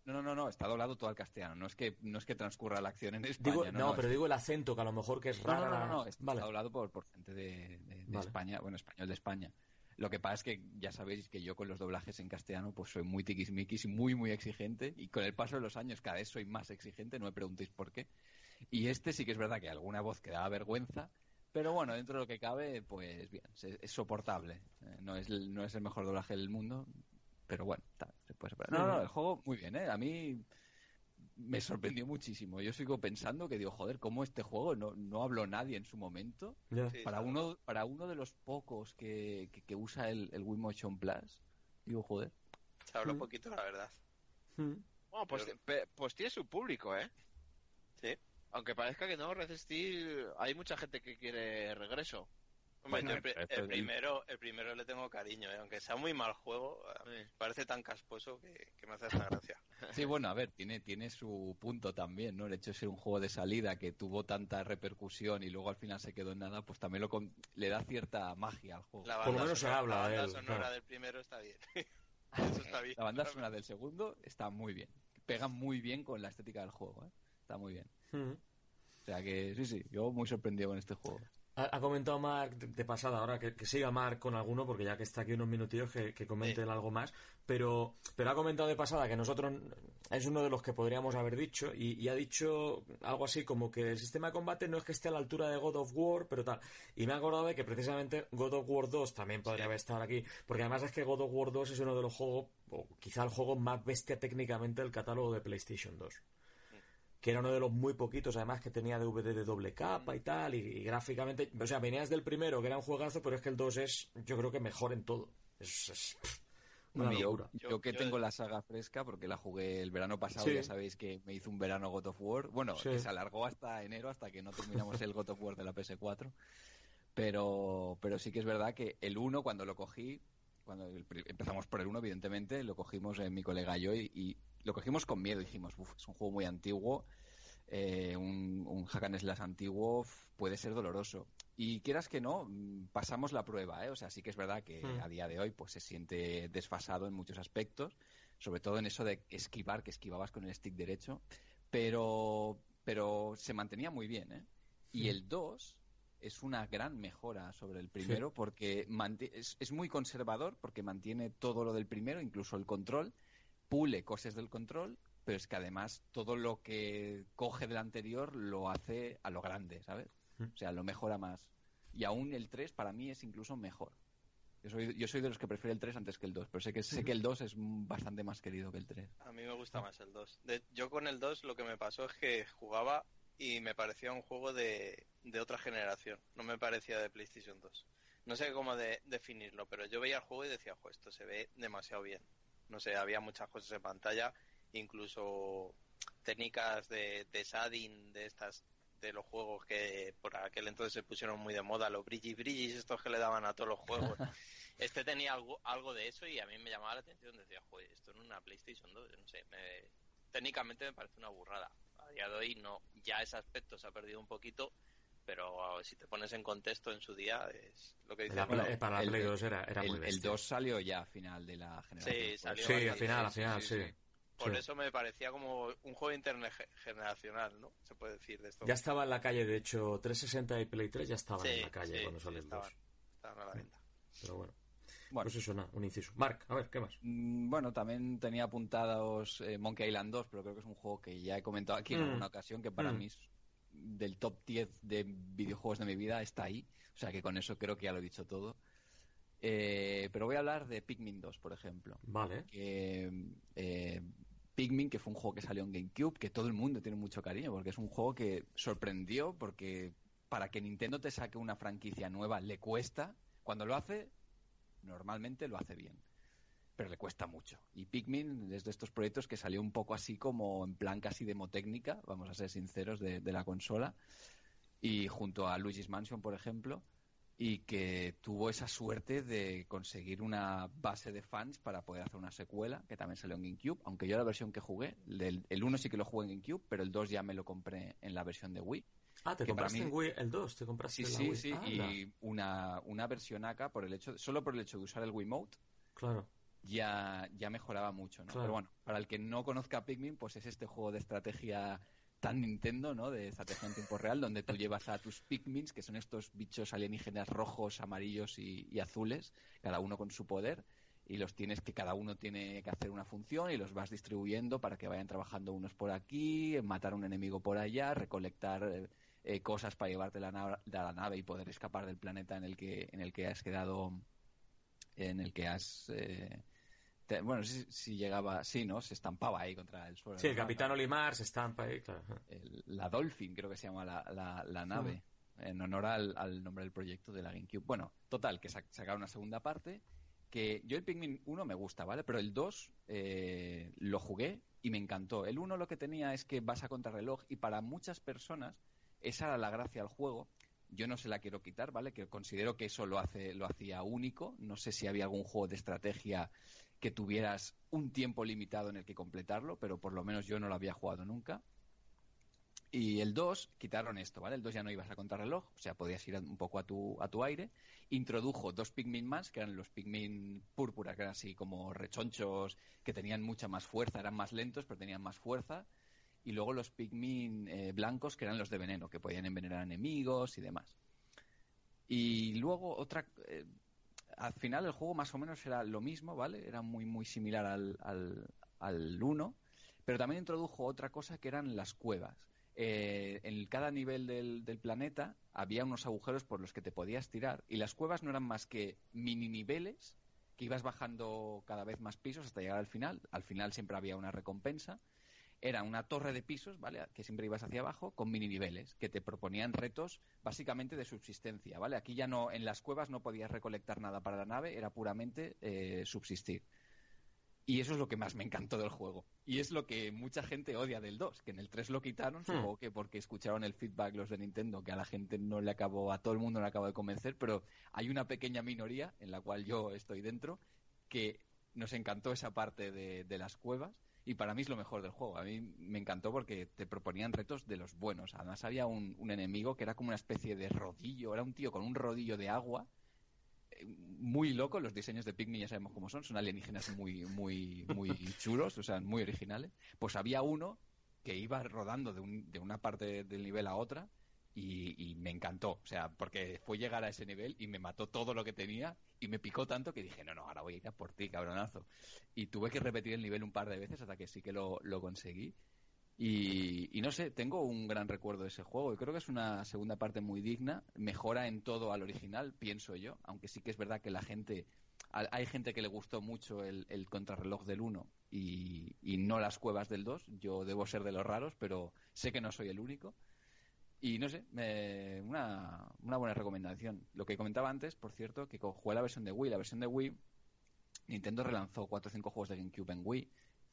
No, no, no, no, está doblado todo al castellano. No es que no es que transcurra la acción en España. Digo, no, no, pero es- digo el acento, que a lo mejor que es raro. no, no, no, está Vale. doblado por, por gente de, de- de Vale. España, bueno, español de España. Lo que pasa es que ya sabéis que yo con los doblajes en castellano pues soy muy tiquismiquis y muy, muy exigente. Y con el paso de los años cada vez soy más exigente, no me preguntéis por qué. Y este sí que es verdad que alguna voz que daba vergüenza, pero bueno, dentro de lo que cabe, pues bien, es soportable. Eh, No es, el- no es el mejor doblaje del mundo, pero bueno, está, se puede superar. No, no, el juego muy bien, ¿eh? A mí me sorprendió muchísimo. Yo sigo pensando que digo, joder, ¿cómo este juego no, no habló nadie en su momento? Sí, Para uno, para uno de los pocos que, que, que usa el, el Wii Motion Plus, digo, joder. Se habló Mm. poquito, la verdad. Mm. Bueno, pues, Pero- pe- pues tiene su público, ¿eh? Sí. Aunque parezca que no, Resistir, hay mucha gente que quiere regreso. Hombre, Bueno, yo el, primero, el primero le tengo cariño, ¿eh? aunque sea muy mal juego, eh, parece tan casposo que, que me hace esta gracia. Sí, bueno, a ver, tiene, tiene su punto también, ¿no? El hecho de ser un juego de salida que tuvo tanta repercusión y luego al final se quedó en nada, pues también lo con- le da cierta magia al juego. La Por lo banda menos se sonora- habla la banda él, sonora claro. del primero está bien. Eso está bien. La banda sonora del segundo está muy bien. Pega muy bien con la estética del juego, ¿eh? Está muy bien. O sea que sí, sí, yo muy sorprendido con este juego. Ha, ha comentado Mark de, de pasada, ahora que, que siga Mark con alguno, porque ya que está aquí unos minutillos que, que comente Sí. algo más, pero, pero ha comentado de pasada que nosotros es uno de los que podríamos haber dicho, y, y ha dicho algo así como que el sistema de combate no es que esté a la altura de God of War, pero tal. Y me ha acordado de que precisamente God of War 2 también podría haber estado aquí, porque además es que God of War 2 es uno de los juegos, o quizá el juego más bestia técnicamente del catálogo de PlayStation 2 que era uno de los muy poquitos, además que tenía DVD de doble capa y tal, y, y gráficamente, o sea, venías del primero, que era un juegazo, pero es que el 2 es, yo creo que mejor en todo. Es, es, una yo, locura. yo Yo- que yo- tengo la saga fresca, porque la jugué el verano pasado, Sí. ya sabéis que me hizo un verano God of War. Bueno, Sí. que se alargó hasta enero, hasta que no terminamos el God of War de la PS4. Pero, pero sí que es verdad que el 1, cuando lo cogí, cuando empezamos por el 1, evidentemente, lo cogimos en mi colega y yo, y, y lo cogimos con miedo. Dijimos, "Uf, es un juego muy antiguo, eh, un, un hack and slash antiguo puede ser doloroso. Y quieras que no, mm, pasamos la prueba, ¿eh? O sea, sí que es verdad que Hmm. a día de hoy pues se siente desfasado en muchos aspectos, sobre todo en eso de esquivar, que esquivabas con el stick derecho, pero, pero se mantenía muy bien, ¿eh? Y el 2 es una gran mejora sobre el primero porque es muy conservador porque mantiene todo lo del primero, incluso el control, pule cosas del control, pero es que además todo lo que coge del anterior lo hace a lo grande, ¿sabes? Mm. O sea, lo mejora más. Y aún el 3 para mí es incluso mejor. Yo soy, yo soy de los que prefiere el 3 antes que el 2, pero sé que, sé que el 2 es mm, bastante más querido que el 3. A mí me gusta más el 2. De- yo con el 2 lo que me pasó es que jugaba y me parecía un juego de, de otra generación. No me parecía de PlayStation 2. No sé cómo de- definirlo, pero yo veía el juego y decía, "Jo, esto se ve demasiado bien. No sé, había muchas cosas en pantalla, incluso técnicas de, de shading de estas de los juegos que por aquel entonces se pusieron muy de moda, los brillis brillis estos que le daban a todos los juegos. este tenía algo, algo de eso y a mí me llamaba la atención. Decía, joder, esto en una PlayStation 2, yo no sé, me- técnicamente me parece una burrada. A día de hoy no, ya ese aspecto se ha perdido un poquito, pero si te pones en contexto en su día, es lo que dice. La para la el- Play 2 era, era muy el, el bestia. 2 salió ya a final de la generación. Sí, salió Sí, al final, al sí, final, sí, sí. sí. Por Sí. eso me parecía como un juego intergeneracional, ¿no? Se puede decir de esto. Ya estaba en la calle, de hecho, 360 y Play 3 ya estaban Sí, en la calle sí, cuando sí, salió el estaban. 2. Estaban a la venta. Pero bueno, Bueno, pues eso, nada, un inciso. Mark, a ver, ¿qué más? Mm, Bueno, también tenía apuntados eh, Monkey Island 2, pero creo que es un juego que ya he comentado aquí en Mm. alguna ocasión, que para Mm. mí es del top 10 de videojuegos de mi vida, está ahí. O sea que con eso creo que ya lo he dicho todo. Eh, pero voy a hablar de Pikmin 2, por ejemplo. Vale. Que, eh, Pikmin, que fue un juego que salió en GameCube, que todo el mundo tiene mucho cariño, porque es un juego que sorprendió, porque para que Nintendo te saque una franquicia nueva le cuesta, Cuando lo hace, normalmente lo hace bien. Pero le cuesta mucho. Y Pikmin es de estos proyectos que salió un poco así como en plan casi demotécnica, vamos a ser sinceros, de, de la consola. Y junto a Luigi's Mansion, por ejemplo, y que tuvo esa suerte de conseguir una base de fans para poder hacer una secuela, que también salió en GameCube, aunque yo la versión que jugué, el, el 1 sí que lo jugué en GameCube, pero el 2 ya me lo compré en la versión de Wii. Ah, te compraste mí- en Wii el 2, te compraste Sí, la sí, Wii. sí, Anda. y una, una versión acá, por el hecho, solo por el hecho de usar el Wiimote, Claro. Ya, ya mejoraba mucho, ¿no? Claro. Pero bueno, para el que no conozca Pikmin, pues es este juego de estrategia tan Nintendo, ¿no? De estrategia en tiempo real, donde tú llevas a tus Pikmins, que son estos bichos alienígenas rojos, amarillos y, y azules, cada uno con su poder, y los tienes que cada uno tiene que hacer una función y los vas distribuyendo para que vayan trabajando unos por aquí, matar a un enemigo por allá, recolectar eh, eh, cosas para llevarte la, de la nave y poder escapar del planeta en el que en el que has quedado en el que has eh, te- bueno si, si llegaba sí no se estampaba ahí contra el suelo Sí, el. Capitán Olimar se estampa ahí, claro. El- la Dolphin creo que se llama la, la- la nave en honor al, al nombre del proyecto de la GameCube bueno total que sac- sacaron una segunda parte que yo el Pikmin 1 me gusta vale pero el 2 eh, lo jugué y me encantó el 1 lo que tenía es que vas a contrarreloj y para muchas personas esa era la gracia del juego yo no se la quiero quitar, ¿vale? Que considero que eso lo hace, lo hacía único. No sé si había algún juego de estrategia que tuvieras un tiempo limitado en el que completarlo, pero por lo menos yo no lo había jugado nunca. Y el 2 quitaron esto, ¿vale? El 2 ya no ibas a contrarreloj, o sea, podías ir un poco a tu, a tu aire. Introdujo dos Pikmin más, que eran los Pikmin púrpura, que eran así como rechonchos, que tenían mucha más fuerza, eran más lentos, pero tenían más fuerza y luego los Pikmin eh, blancos, que eran los de veneno, que podían envenenar enemigos y demás. Y luego otra... eh, al final el juego más o menos era lo mismo, ¿vale? Era muy, muy similar al, al, al 1, pero también introdujo otra cosa que eran las cuevas. Eh, en cada nivel del, del planeta había unos agujeros por los que te podías tirar y las cuevas no eran más que mini niveles que ibas bajando cada vez más pisos hasta llegar al final. Al final siempre había una recompensa era una torre de pisos, ¿vale? Que siempre ibas hacia abajo con mini niveles que te proponían retos básicamente de subsistencia, ¿vale? Aquí ya no, en las cuevas no podías recolectar nada para la nave, era puramente eh, subsistir. Y eso es lo que más me encantó del juego. Y es lo que mucha gente odia del 2, que en el 3 lo quitaron, supongo que porque escucharon el feedback los de Nintendo, que a la gente no le acabó, a todo el mundo no le acabó de convencer, pero hay una pequeña minoría, en la cual yo estoy dentro, que nos encantó esa parte de, de las cuevas y para mí es lo mejor del juego. A mí me encantó porque te proponían retos de los buenos. Además había un, un enemigo que era como una especie de rodillo, era un tío con un rodillo de agua, eh, muy loco. Los diseños de Pikmin ya sabemos cómo son, son alienígenas muy, muy, muy chulos, o sea, muy originales. Pues había uno que iba rodando de, un- de una parte del nivel a otra y, y me encantó, o sea, porque fue llegar a ese nivel y me mató todo lo que tenía y me picó tanto que dije, no, no, ahora voy a ir a por ti, cabronazo. Y tuve que repetir el nivel un par de veces hasta que sí que lo, lo conseguí. Y, y no sé, tengo un gran recuerdo de ese juego y creo que es una segunda parte muy digna, mejora en todo al original, pienso yo, aunque sí que es verdad que la gente, hay gente que le gustó mucho el, el contrarreloj del 1 y, y no las cuevas del 2, yo debo ser de los raros, pero sé que no soy el único. Y no sé, me- una, una buena recomendación. Lo que comentaba antes, por cierto, que jugué la versión de Wii. La versión de Wii, Nintendo relanzó 4 o 5 juegos de GameCube en Wii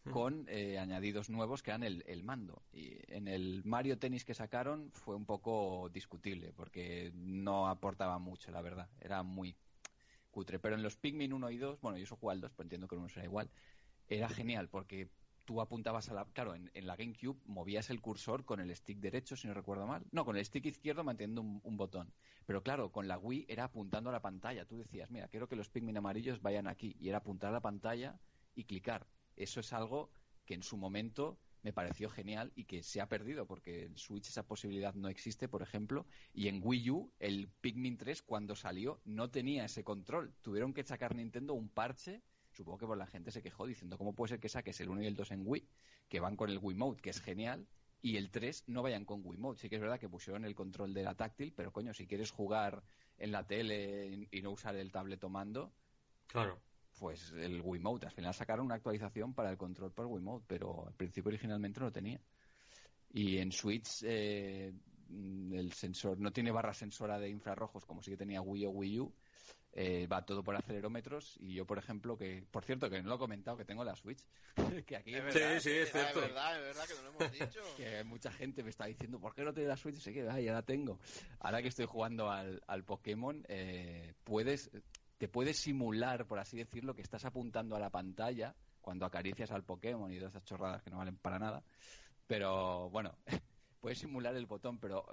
con eh, añadidos nuevos que eran el, el mando. Y en el Mario Tennis que sacaron fue un poco discutible porque no aportaba mucho, la verdad. Era muy cutre. Pero en los Pikmin 1 y 2, bueno, yo eso jugué al 2, pero entiendo que el 1 será igual, era genial porque tú apuntabas a la... Claro, en, la GameCube movías el cursor con el stick derecho, si no recuerdo mal. No, con el stick izquierdo manteniendo un, un botón. Pero claro, con la Wii era apuntando a la pantalla. Tú decías, mira, quiero que los Pikmin amarillos vayan aquí. Y era apuntar a la pantalla y clicar. Eso es algo que en su momento me pareció genial y que se ha perdido porque en Switch esa posibilidad no existe, por ejemplo, y en Wii U el Pikmin 3 cuando salió no tenía ese control. Tuvieron que sacar Nintendo un parche, supongo que por la gente se quejó diciendo, ¿cómo puede ser que saques el 1 y el 2 en Wii, que van con el Wii Mode, que es genial, y el 3 no vayan con Wii Mode? Sí que es verdad que pusieron el control de la táctil, pero coño, si quieres jugar en la tele y no usar el tablet o mando, Claro. pues el Wiimote. Al final sacaron una actualización para el control por Wiimote, pero al principio originalmente no lo tenía. Y en Switch, eh, el sensor, no tiene barra sensora de infrarrojos como sí que tenía Wii o Wii U. Eh, va todo por acelerómetros y yo, por ejemplo, que por cierto que no lo he comentado, que tengo la Switch, que aquí Es Sí, verdad, sí, es ah, cierto. Es verdad, es verdad que no lo hemos dicho. que mucha gente me está diciendo, ¿por qué no te la Switch? Sé que, ah, ya la tengo. Ahora que estoy jugando al, al Pokémon, eh, puedes, te puedes simular, por así decirlo, que estás apuntando a la pantalla cuando acaricias al Pokémon y todas esas chorradas que no valen para nada. Pero bueno, puedes simular el botón, pero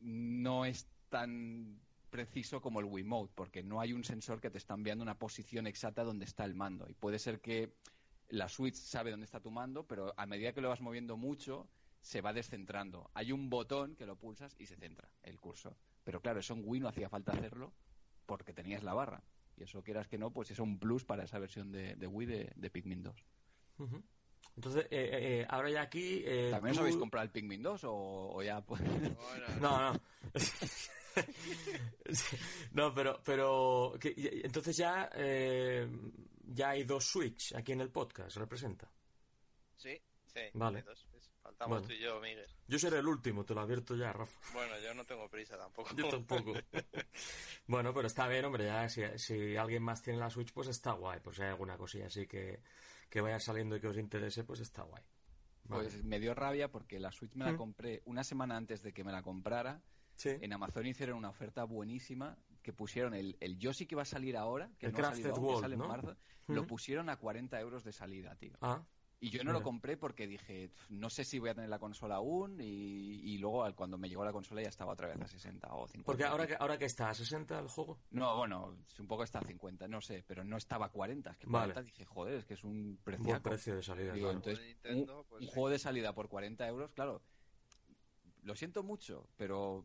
no es tan preciso como el Wiimote, porque no hay un sensor que te está enviando una posición exacta donde está el mando. Y puede ser que la Switch sabe dónde está tu mando, pero a medida que lo vas moviendo mucho, se va descentrando. Hay un botón que lo pulsas y se centra el cursor. Pero claro, eso en Wii no hacía falta hacerlo porque tenías la barra. Y eso quieras que no, pues es un plus para esa versión de, de Wii de, de Pikmin 2. Ujú. Entonces, eh, eh, ahora ya aquí... eh, ¿También os habéis comprado el Pikmin 2 o, o ya pues... Bueno, No, no. no, pero, pero que- entonces ya, eh, ya hay dos Switch aquí en el podcast, representa. sí. Sí, Vale. dos. Faltamos Bueno. tú y yo, Miguel. Yo seré el último, te lo advierto ya, Rafa. Bueno, yo no tengo prisa tampoco. Yo tampoco. bueno, pero está bien, hombre, ya si, si alguien más tiene la Switch, pues está guay. Pues si hay alguna cosilla así que, que vaya saliendo y que os interese, pues está guay. Vale. Pues me dio rabia porque la Switch me la Mm. compré una semana antes de que me la comprara. Sí. En Amazon hicieron una oferta buenísima que pusieron el, el Yoshi que va a salir ahora, que El no ha salido aún, que sale ¿no? en marzo, lo pusieron a 40 euros de salida, tío. Ah, Y yo no lo Mira. compré porque dije, "Pf, no sé si voy a tener la consola aún y, y luego al- cuando me llegó la consola ya estaba otra vez a 60 o 50. porque ahora que, ahora que está a 60 el juego. No, bueno, un poco está a 50, no sé, pero no estaba a 40. Es que Vale. 40 dije, joder, es que es un precio. Buen precio de salida, Digo, claro. entonces, Nintendo, un, pues un sí. juego de salida por 40 euros, claro, lo siento mucho, pero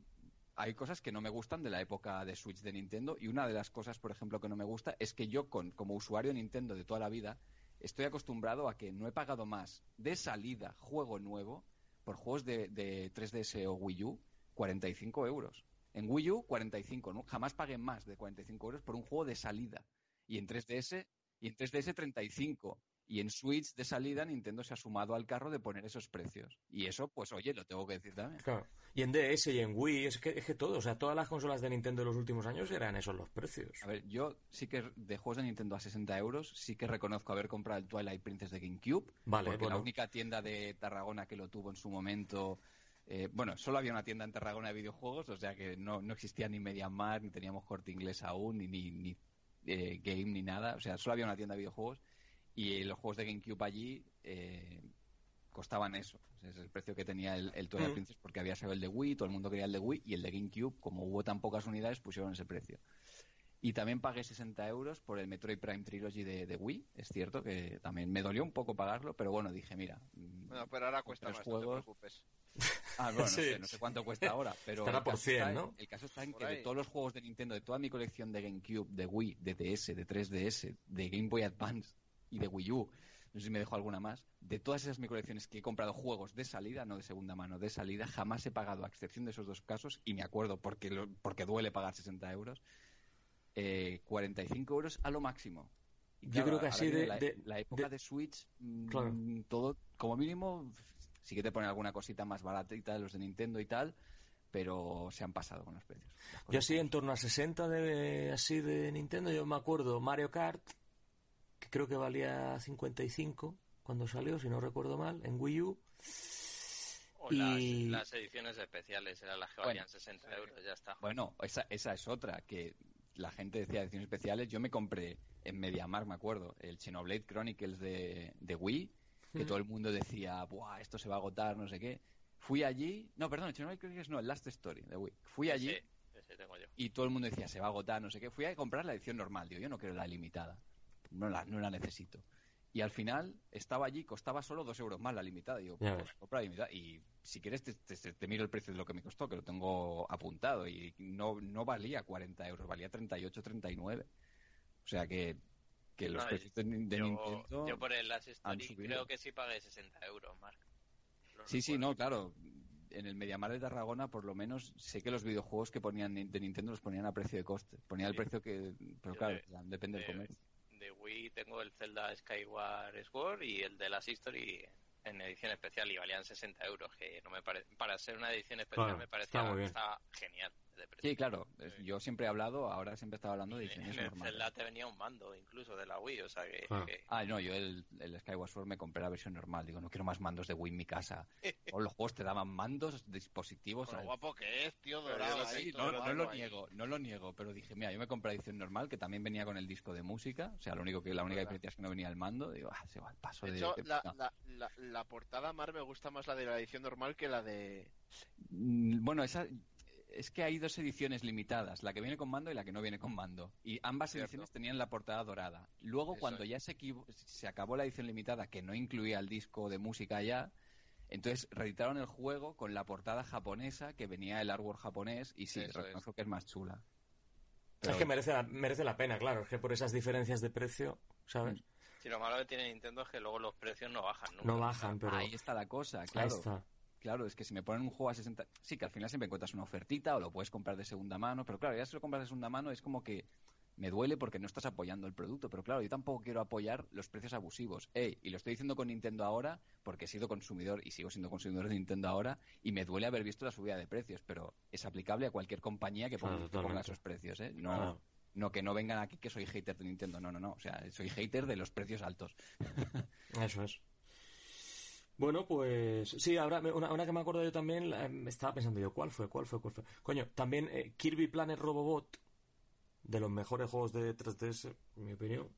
hay cosas que no me gustan de la época de Switch de Nintendo y una de las cosas, por ejemplo, que no me gusta es que yo, con, como usuario de Nintendo de toda la vida, estoy acostumbrado a que no he pagado más de salida juego nuevo por juegos de, de 3DS o Wii U 45 euros. En Wii U 45, ¿no? jamás pagué más de 45 euros por un juego de salida. Y en 3DS y en 3DS 35. Y en Switch de salida Nintendo se ha sumado al carro de poner esos precios. Y eso, pues oye, lo tengo que decir también. Claro. Y en DS y en Wii, es que, es que todo, o sea, todas las consolas de Nintendo de los últimos años eran esos los precios. A ver, yo sí que de juegos de Nintendo a 60 euros, sí que reconozco haber comprado el Twilight Princess de GameCube. Vale, porque bueno. la única tienda de Tarragona que lo tuvo en su momento. eh, bueno, solo había una tienda en Tarragona de videojuegos, o sea que no, no existía ni MediaMarkt, ni teníamos corte inglés aún, ni, ni, ni, eh, Game, ni nada. O sea, solo había una tienda de videojuegos. Y los juegos de GameCube allí eh, costaban eso. Es el precio que tenía el, el Twilight Mm. Princess porque había salido el de Wii, todo el mundo quería el de Wii, y el de GameCube, como hubo tan pocas unidades, pusieron ese precio. Y también pagué 60 euros por el Metroid Prime Trilogy de, de Wii. Es cierto que también me dolió un poco pagarlo, pero bueno, dije, mira. mm, Bueno, pero ahora cuesta más, no te juegos. preocupes. Ah, bueno, no, sé, no sé cuánto cuesta ahora, pero Estará el por caso 100, está en- ¿no? el caso está en Por que de todos los juegos de Nintendo, de toda mi colección de GameCube, de Wii, de DS, de 3DS, de Game Boy Advance y de Wii U, no sé si me dejo alguna más, de todas esas mi colecciones que he comprado juegos de salida, no de segunda mano, de salida, jamás he pagado, a excepción de esos dos casos, y me acuerdo porque, lo- porque duele pagar 60 euros, eh, 45 euros a lo máximo. Y Yo creo que así de- la, de- la época de- de, Switch, mm, Claro. todo, como mínimo, sí que te ponen alguna cosita más barata y tal, los de Nintendo y tal, pero se han pasado con los precios. Yo como en torno a 60 de así de Nintendo, yo me acuerdo Mario Kart, que creo que valía 55 cuando salió, si no recuerdo mal, en Wii U. O Y- las, las ediciones especiales eran las que Bueno, valían 60 euros, ya está. Bueno, esa, esa es otra, que la gente decía ediciones especiales. Yo me compré en MediaMarkt, me acuerdo, el Xenoblade Chronicles de, de Wii, que Mm. todo el mundo decía, Buah, esto se va a agotar, no sé qué. Fui allí, no, perdón, el Xenoblade Chronicles no, el Last Story de Wii. Fui allí Ese, ese tengo yo. y todo el mundo decía, se va a agotar, no sé qué. Fui a comprar la edición normal, digo, yo no quiero la limitada, no la, no la necesito. Y al final estaba allí, costaba solo dos euros más la limitada. Digo, pues compra la limitada. Y si quieres te, te- te miro el precio de lo que me costó, que lo tengo apuntado. Y no, no valía 40 euros, valía 38, 39. O sea que, que los No, precios de, de yo, Nintendo... yo por el Story creo que sí pagué 60 euros, Mark. Lo Sí, sí, no, claro. En el Mediamar de Tarragona, por lo menos, sé que los videojuegos que ponían de Nintendo los ponían a precio de coste. Ponían el precio que... Pero Yo claro, de- depende del de- comercio. De Wii tengo el Zelda Skyward Sword y el de Last History en edición especial y valían 60 euros, que no me parece, para ser una edición especial Claro, me parece está está genial. De precio. Sí, claro. Yo siempre he hablado, ahora siempre estaba hablando de En el normales. Te venía un mando incluso de la Wii, o sea que, Claro. que- Ah, no, yo el, el Skyward Sword me compré la versión normal. Digo, no quiero más mandos de Wii en mi casa. O los juegos te daban mandos, dispositivos. Al- guapo que es, tío, dorado. ahí, Sí, no, no lo ahí. niego, no lo niego, pero dije, mira, yo me compré la edición normal, que también venía con el disco de música, o sea, lo único que la única diferencia es que no venía el mando, digo, ah, se va el paso De de... hecho, de- la, no. la, la, la portada Mar me gusta más la de la edición normal que la de... Mm, Bueno, esa es que hay dos ediciones limitadas, la que viene con mando y la que no viene con mando. Y ambas Cierto. ediciones tenían la portada dorada. Luego, Eso cuando es. ya se, acabó la edición limitada, que no incluía el disco de música ya, entonces reeditaron el juego con la portada japonesa, que venía el artwork japonés, y sí, Eso es. reconozco que es más chula. Es que merece la, merece la pena, claro. Es que por esas diferencias de precio, ¿sabes? si lo malo que tiene Nintendo es que luego los precios no bajan nunca. No bajan, pero Ahí está la cosa, ahí claro. está. Claro, es que si me ponen un juego a 60... Sí, que al final siempre encuentras una ofertita o lo puedes comprar de segunda mano, pero claro, ya si lo compras de segunda mano es como que me duele porque no estás apoyando el producto, pero claro, yo tampoco quiero apoyar los precios abusivos. Ey, y lo estoy diciendo con Nintendo ahora porque he sido consumidor y sigo siendo consumidor de Nintendo ahora y me duele haber visto la subida de precios, pero es aplicable a cualquier compañía que ponga, Claro, que ponga totalmente. esos precios, ¿eh? No, no que no vengan aquí que soy hater de Nintendo, no, no, no, o sea, soy hater de los precios altos. Eso es. Bueno, pues sí, ahora una, una que me acuerdo yo también, la- me estaba pensando yo, ¿cuál fue? ¿Cuál fue? ¿Cuál fue? Coño, también eh, Kirby Planet Robobot, de los mejores juegos de 3DS, en mi opinión.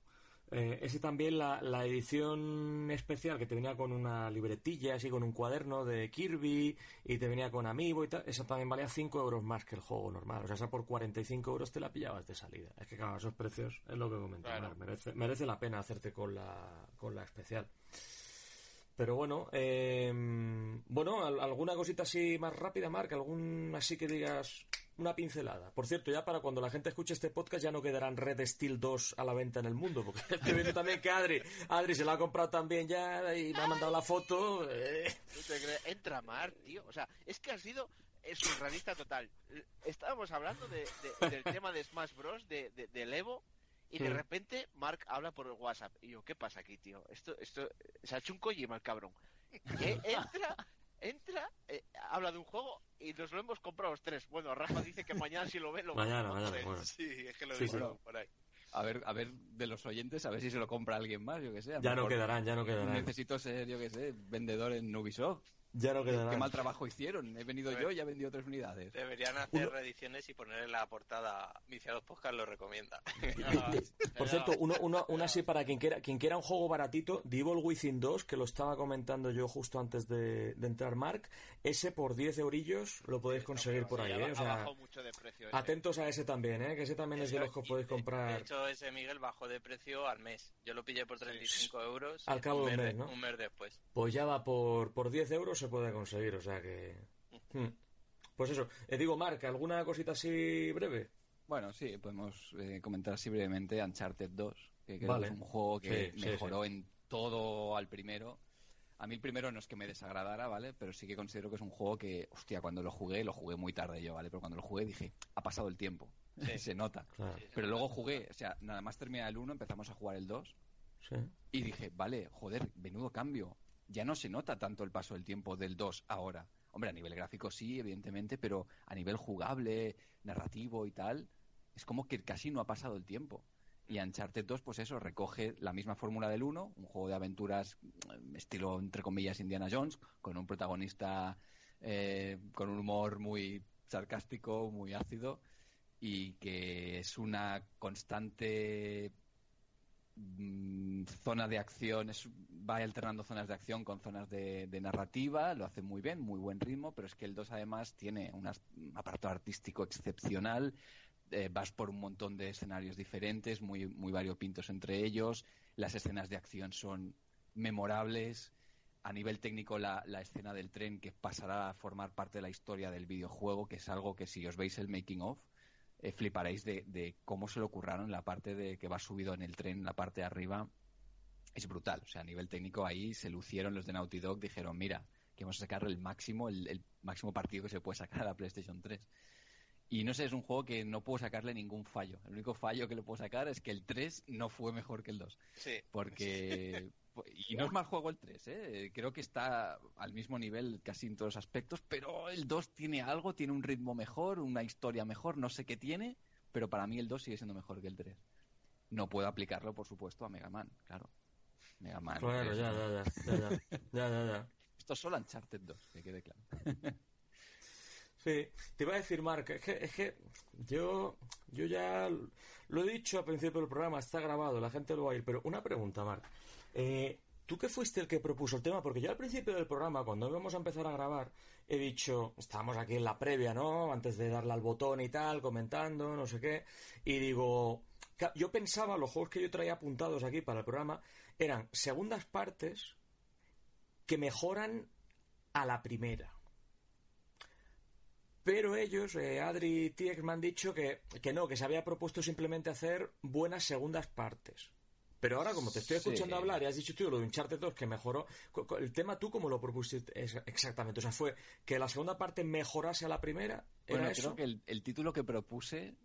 Eh, ese también, la, la edición especial que te venía con una libretilla, así con un cuaderno de Kirby, y te venía con Amiibo y tal, esa también valía 5 euros más que el juego normal. O sea, esa por 45 euros te la pillabas de salida. Es que, claro, esos precios es lo que. Claro. Marc, merece, merece la pena hacerte con la, con la especial. Pero bueno, eh, bueno, al- alguna cosita así más rápida, Marc, algún así que digas una pincelada. Por cierto, ya para cuando la gente escuche este podcast ya no quedarán Red Steel 2 a la venta en el mundo, porque estoy viendo también que Adri, Adri se la ha comprado también ya y me ha mandado la foto. eh. Entra Mar, tío. O sea, es que ha sido surrealista total. Estábamos hablando de- del tema de Smash Bros. de, de, del Evo. Y de Mm. repente Mark habla por el WhatsApp. Y yo, ¿qué pasa aquí, tío? Esto, esto, se ha hecho un Kojima el cabrón. Eh, entra, entra, eh, habla de un juego y nos lo hemos comprado los tres. Bueno, Rafa dice que mañana si lo ve, lo Mañana, compramos. mañana, bueno. Sí, es que lo Sí, por ahí. A ver, a ver de los oyentes, a ver si se lo compra alguien más, yo que sé. Ya no quedarán, ya no quedarán. Necesito ser, yo que sé, vendedor en Ubisoft. Ya no Qué quedarán. mal trabajo hicieron. He venido yo y he vendido tres unidades. Deberían hacer Uno- reediciones y poner en la portada Viciados Podcast lo recomienda. Por cierto, uno, uno, uno así para quien quiera, quien quiera un juego baratito, The Evil Within 2, que lo estaba comentando yo justo antes de, de entrar Mark, ese por 10 eurillos lo podéis conseguir por ahí, ¿eh? O sea, bajado mucho de precio. ese. atentos a ese también, ¿eh? Que ese también es de los que os podéis De comprar. hecho, ese Miguel bajó de precio al mes. Yo lo pillé por 35 euros. Al cabo de un mes mes, ¿no? Un mes después. Pues ya va por, por 10 euros se puede conseguir, o sea que... Hmm. Pues eso, eh, digo, Mark, ¿alguna cosita así breve? Bueno, sí, podemos eh, comentar así brevemente Uncharted 2, que creo Vale. que es un juego que Sí, sí, mejoró en todo al primero. A mí el primero no es que me desagradara, ¿vale? Pero sí que considero que es un juego que, hostia, cuando lo jugué, lo jugué muy tarde yo, ¿vale? Pero cuando lo jugué dije, ha pasado el tiempo. Sí. Se nota. Claro, Pero luego jugué, o sea, nada más terminar el 1, empezamos a jugar el 2 sí. y dije, vale, joder, menudo cambio. Ya no se nota tanto el paso del tiempo del 2 ahora. Hombre, a nivel gráfico sí, evidentemente, pero a nivel jugable, narrativo y tal, es como que casi no ha pasado el tiempo. Y Uncharted 2, pues eso, recoge la misma fórmula del 1, un juego de aventuras mm, estilo, entre comillas, Indiana Jones, con un protagonista eh, con un humor muy sarcástico, muy ácido, y que es una constante mm, zona de acción, es- va alternando zonas de acción con zonas de, narrativa, lo hace muy bien, muy buen ritmo, pero es que el 2 además tiene un aparato artístico excepcional, eh, vas por un montón de escenarios diferentes, muy, muy variopintos entre ellos, las escenas de acción son memorables, a nivel técnico la, la escena del tren que pasará a formar parte de la historia del videojuego, que es algo que si os veis el making of, eh, fliparéis de, de cómo se lo curraron la parte de que va subido en el tren, la parte de arriba. Es brutal. O sea, a nivel técnico ahí se lucieron los de Naughty Dog, dijeron, mira, que vamos a sacar el máximo, el, el máximo partido que se puede sacar a la PlayStation 3. Y no sé, es un juego que no puedo sacarle ningún fallo. El único fallo que le puedo sacar es que el 3 no fue mejor que el 2. Sí. Porque, Y no es mal juego el 3, ¿eh? Creo que está al mismo nivel casi en todos los aspectos, pero el 2 tiene algo, tiene un ritmo mejor, una historia mejor, no sé qué tiene, pero para mí el 2 sigue siendo mejor que el 3. No puedo aplicarlo, por supuesto, a Mega Man, claro. Mega Man. Claro, es- ya, ya, ya, ya, ya, ya, ya. Esto es solo Uncharted 2, que quede claro. Sí, te iba a decir, Mark, es que, es que yo, yo ya lo he dicho al principio del programa, está grabado, la gente lo va a ir, pero una pregunta, Mark. Eh, ¿Tú que fuiste el que propuso el tema? Porque yo al principio del programa, cuando íbamos a empezar a grabar, he dicho, estábamos aquí en la previa, ¿no? Antes de darle al botón y tal, comentando, no sé qué, y digo, yo pensaba, los juegos que yo traía apuntados aquí para el programa, eran segundas partes que mejoran a la primera. Pero ellos, eh, Adri y Tiex, me han dicho que, que no, que se había propuesto simplemente hacer buenas segundas partes. Pero ahora, como te estoy Sí. escuchando hablar y has dicho tú lo de Uncharted 2 que mejoró, el tema tú cómo lo propusiste exactamente. O sea, fue que la segunda parte mejorase a la primera. ¿Era Bueno, eso? creo que el, el título que propuse,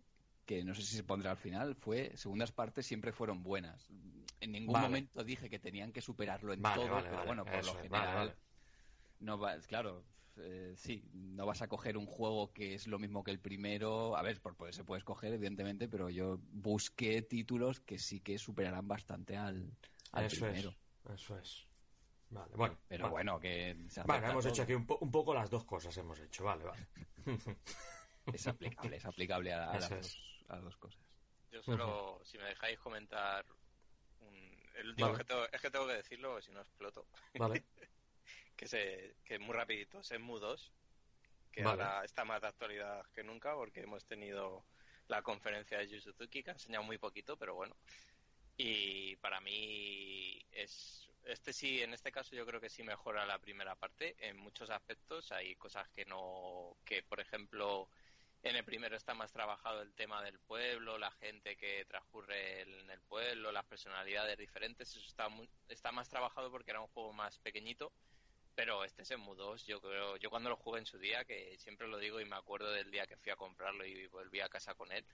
que no sé si se pondrá al final, fue Segundas partes siempre fueron buenas. En ningún Vale. momento dije que tenían que superarlo en Vale, todo, vale, pero vale, bueno, por eso lo general. No va, claro, eh, sí, no vas a coger un juego que es lo mismo que el primero. A ver, por poder se puede escoger, evidentemente, pero yo busqué títulos que sí que superarán bastante al, al eso primero. es. Eso es. Vale, bueno. Pero vale. bueno, que se Vale, hemos todo. hecho aquí un, po- un poco las dos cosas, hemos hecho. Vale, vale. Es aplicable, es aplicable a, a las, dos, a las dos cosas. Yo solo, si me dejáis comentar, un- el último Vale. que tengo, es que tengo que decirlo, si no exploto, Vale. que, se, que muy rapidito, Shenmue 2, que Vale. ahora está más de actualidad que nunca porque hemos tenido la conferencia de Yu Suzuki que ha enseñado muy poquito, pero bueno. Y para mí es este sí, en este caso yo creo que sí mejora la primera parte en muchos aspectos. Hay cosas que no, que por ejemplo en el primero está más trabajado el tema del pueblo, la gente que transcurre en el pueblo, las personalidades diferentes. Eso está mu- está más trabajado porque era un juego más pequeñito. Pero este se mudó, yo creo, yo cuando lo jugué en su día, que siempre lo digo y me acuerdo del día que fui a comprarlo y volví a casa con él,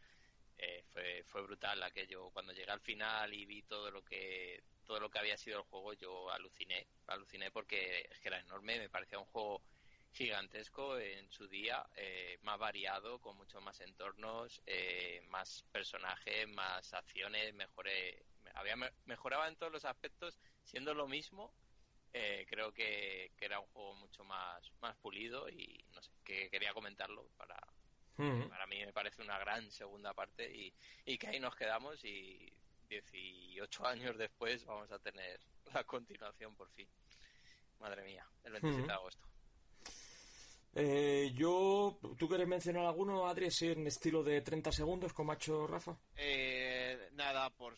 eh, fue, fue brutal aquello. Cuando llegué al final y vi todo lo que todo lo que había sido el juego, yo aluciné, aluciné porque es que era enorme, me parecía un juego gigantesco en su día, eh, más variado, con muchos más entornos, eh, más personajes, más acciones, mejoré, había me- mejoraba en todos los aspectos, siendo lo mismo. Eh, creo que, que era un juego mucho más más pulido y no sé que quería comentarlo para Mm. para mí me parece una gran segunda parte y, y que ahí nos quedamos y 18 años después vamos a tener la continuación por fin. Madre mía, el 27 de Ujú. agosto. Eh, yo, ¿tú quieres mencionar alguno, Adri, así en estilo de 30 segundos, como ha hecho Rafa? Eh, nada, por,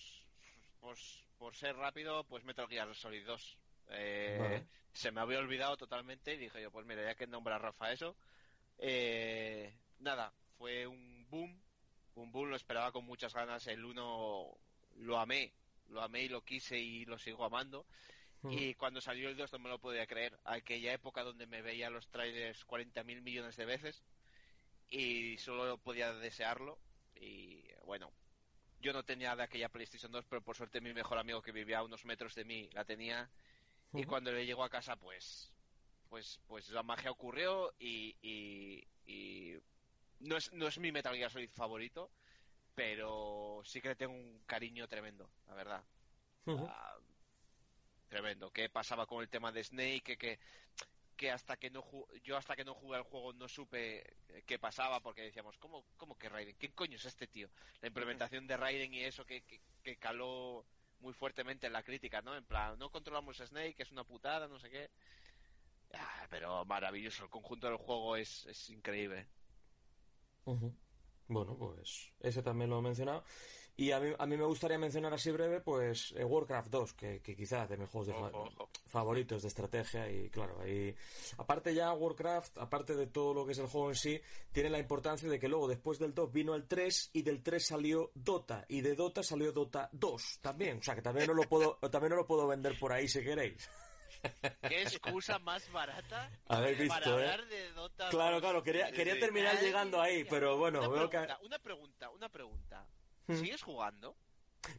por, por ser rápido, pues Metal Gear Solid 2. Eh, Vale. Se me había olvidado totalmente y dije yo, pues mira, ya que nombra Rafa eso. eh, nada, fue un boom. Un boom, lo esperaba con muchas ganas. El 1 lo amé, lo amé y lo quise y lo sigo amando. Y cuando salió el 2 no me lo podía creer. Aquella época donde me veía los trailers 40.000 millones de veces y solo podía desearlo. Y bueno, yo no tenía de aquella PlayStation 2, pero por suerte mi mejor amigo que vivía a unos metros de mí la tenía. Y cuando le llegó a casa, pues, pues, pues la magia ocurrió y, y, y no es, no es mi Metal Gear Solid favorito, pero sí que le tengo un cariño tremendo, la verdad. Ah, tremendo. ¿Qué pasaba con el tema de Snake? Que, que, que hasta que no yo hasta que no jugué al juego no supe qué pasaba porque decíamos, ¿cómo, cómo que Raiden? ¿Quién coño es este tío? La implementación de Raiden y eso que, que, que caló muy fuertemente en la crítica, ¿no? En plan, no controlamos Snake, es una putada, no sé qué. Ah, pero maravilloso, el conjunto del juego es, es increíble. Bueno, pues ese también lo he mencionado. Y a mí, a mí me gustaría mencionar así breve, pues eh, Warcraft 2, que, que quizás de mis juegos de fa- Ojo, ojo. favoritos de estrategia. Y claro, ahí. Aparte ya Warcraft, aparte de todo lo que es el juego en sí, tiene la importancia de que luego después del 2 vino el 3 y del 3 salió Dota. Y de Dota salió Dota 2 también. O sea que también no lo puedo, también no lo puedo vender por ahí si queréis. ¿Qué excusa más barata Habéis visto, para ¿eh? hablar de Dota Claro, 2? claro, quería, quería terminar llegando ahí, pero bueno, una veo que. pregunta, una pregunta, una pregunta. ¿Sigues jugando?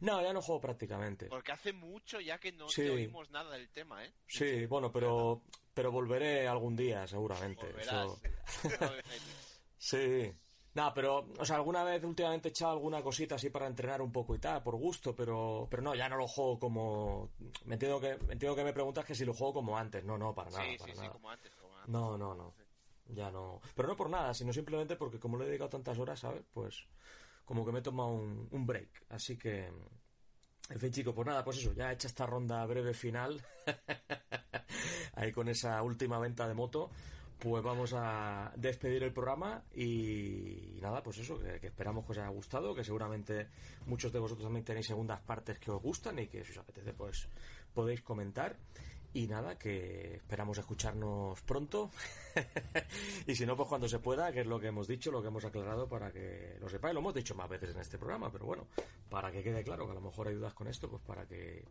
No, ya no juego prácticamente. Porque hace mucho ya que no Sí. te oímos nada del tema, ¿eh? Sí, bueno, pero pero volveré algún día, seguramente. Volverás. Eso- Sí. Nada, pero, o sea, alguna vez últimamente he echado alguna cosita así para entrenar un poco y tal, por gusto, pero, pero no, ya no lo juego como. Me entiendo que, me entiendo que me preguntas que si lo juego como antes. No, no, para nada, sí, para sí, sí, nada. como antes, como antes. No, no, no. Ya no. Pero no por nada, sino simplemente porque como le he dedicado tantas horas, ¿sabes? Pues como que me he tomado un, un break. Así que. En fin, chicos, pues nada, pues eso, ya hecha esta ronda breve final, ahí con esa última venta de moto, pues vamos a despedir el programa y, nada, pues eso, que, que esperamos que os haya gustado, que seguramente muchos de vosotros también tenéis segundas partes que os gustan y que si os apetece, pues podéis comentar. Y nada, que esperamos escucharnos pronto. y si no, pues cuando se pueda, que es lo que hemos dicho, lo que hemos aclarado para que lo sepáis. Lo hemos dicho más veces en este programa, pero bueno, para que quede claro, que a lo mejor hay dudas con esto, pues para que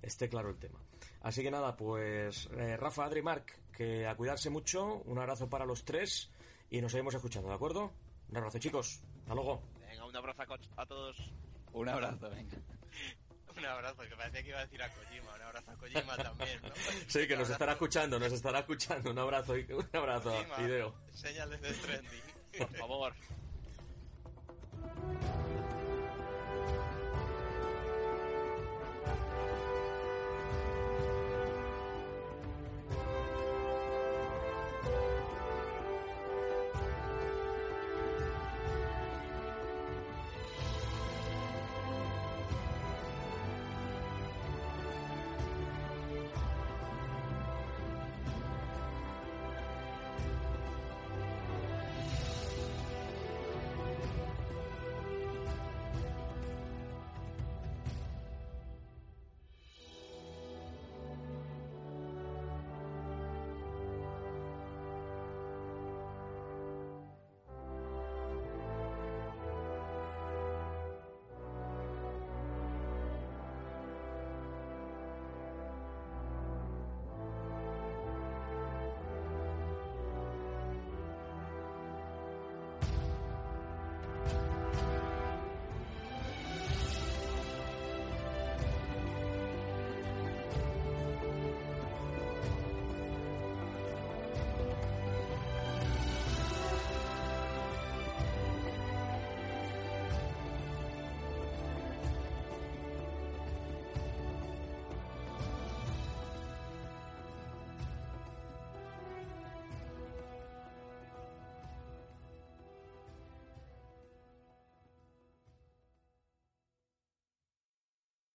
esté claro el tema. Así que nada, pues eh, Rafa, Adri, Marc, que a cuidarse mucho. Un abrazo para los tres y nos seguimos escuchando, ¿de acuerdo? Un abrazo, chicos. Hasta luego. Venga, un abrazo a todos. Un abrazo, venga. Un abrazo, que parecía que iba a decir a Kojima. Un abrazo a Kojima también, ¿no? sí, que nos estará escuchando, nos estará escuchando. Un abrazo, un abrazo, Kojima, Ideo. Señales de trending. Por favor.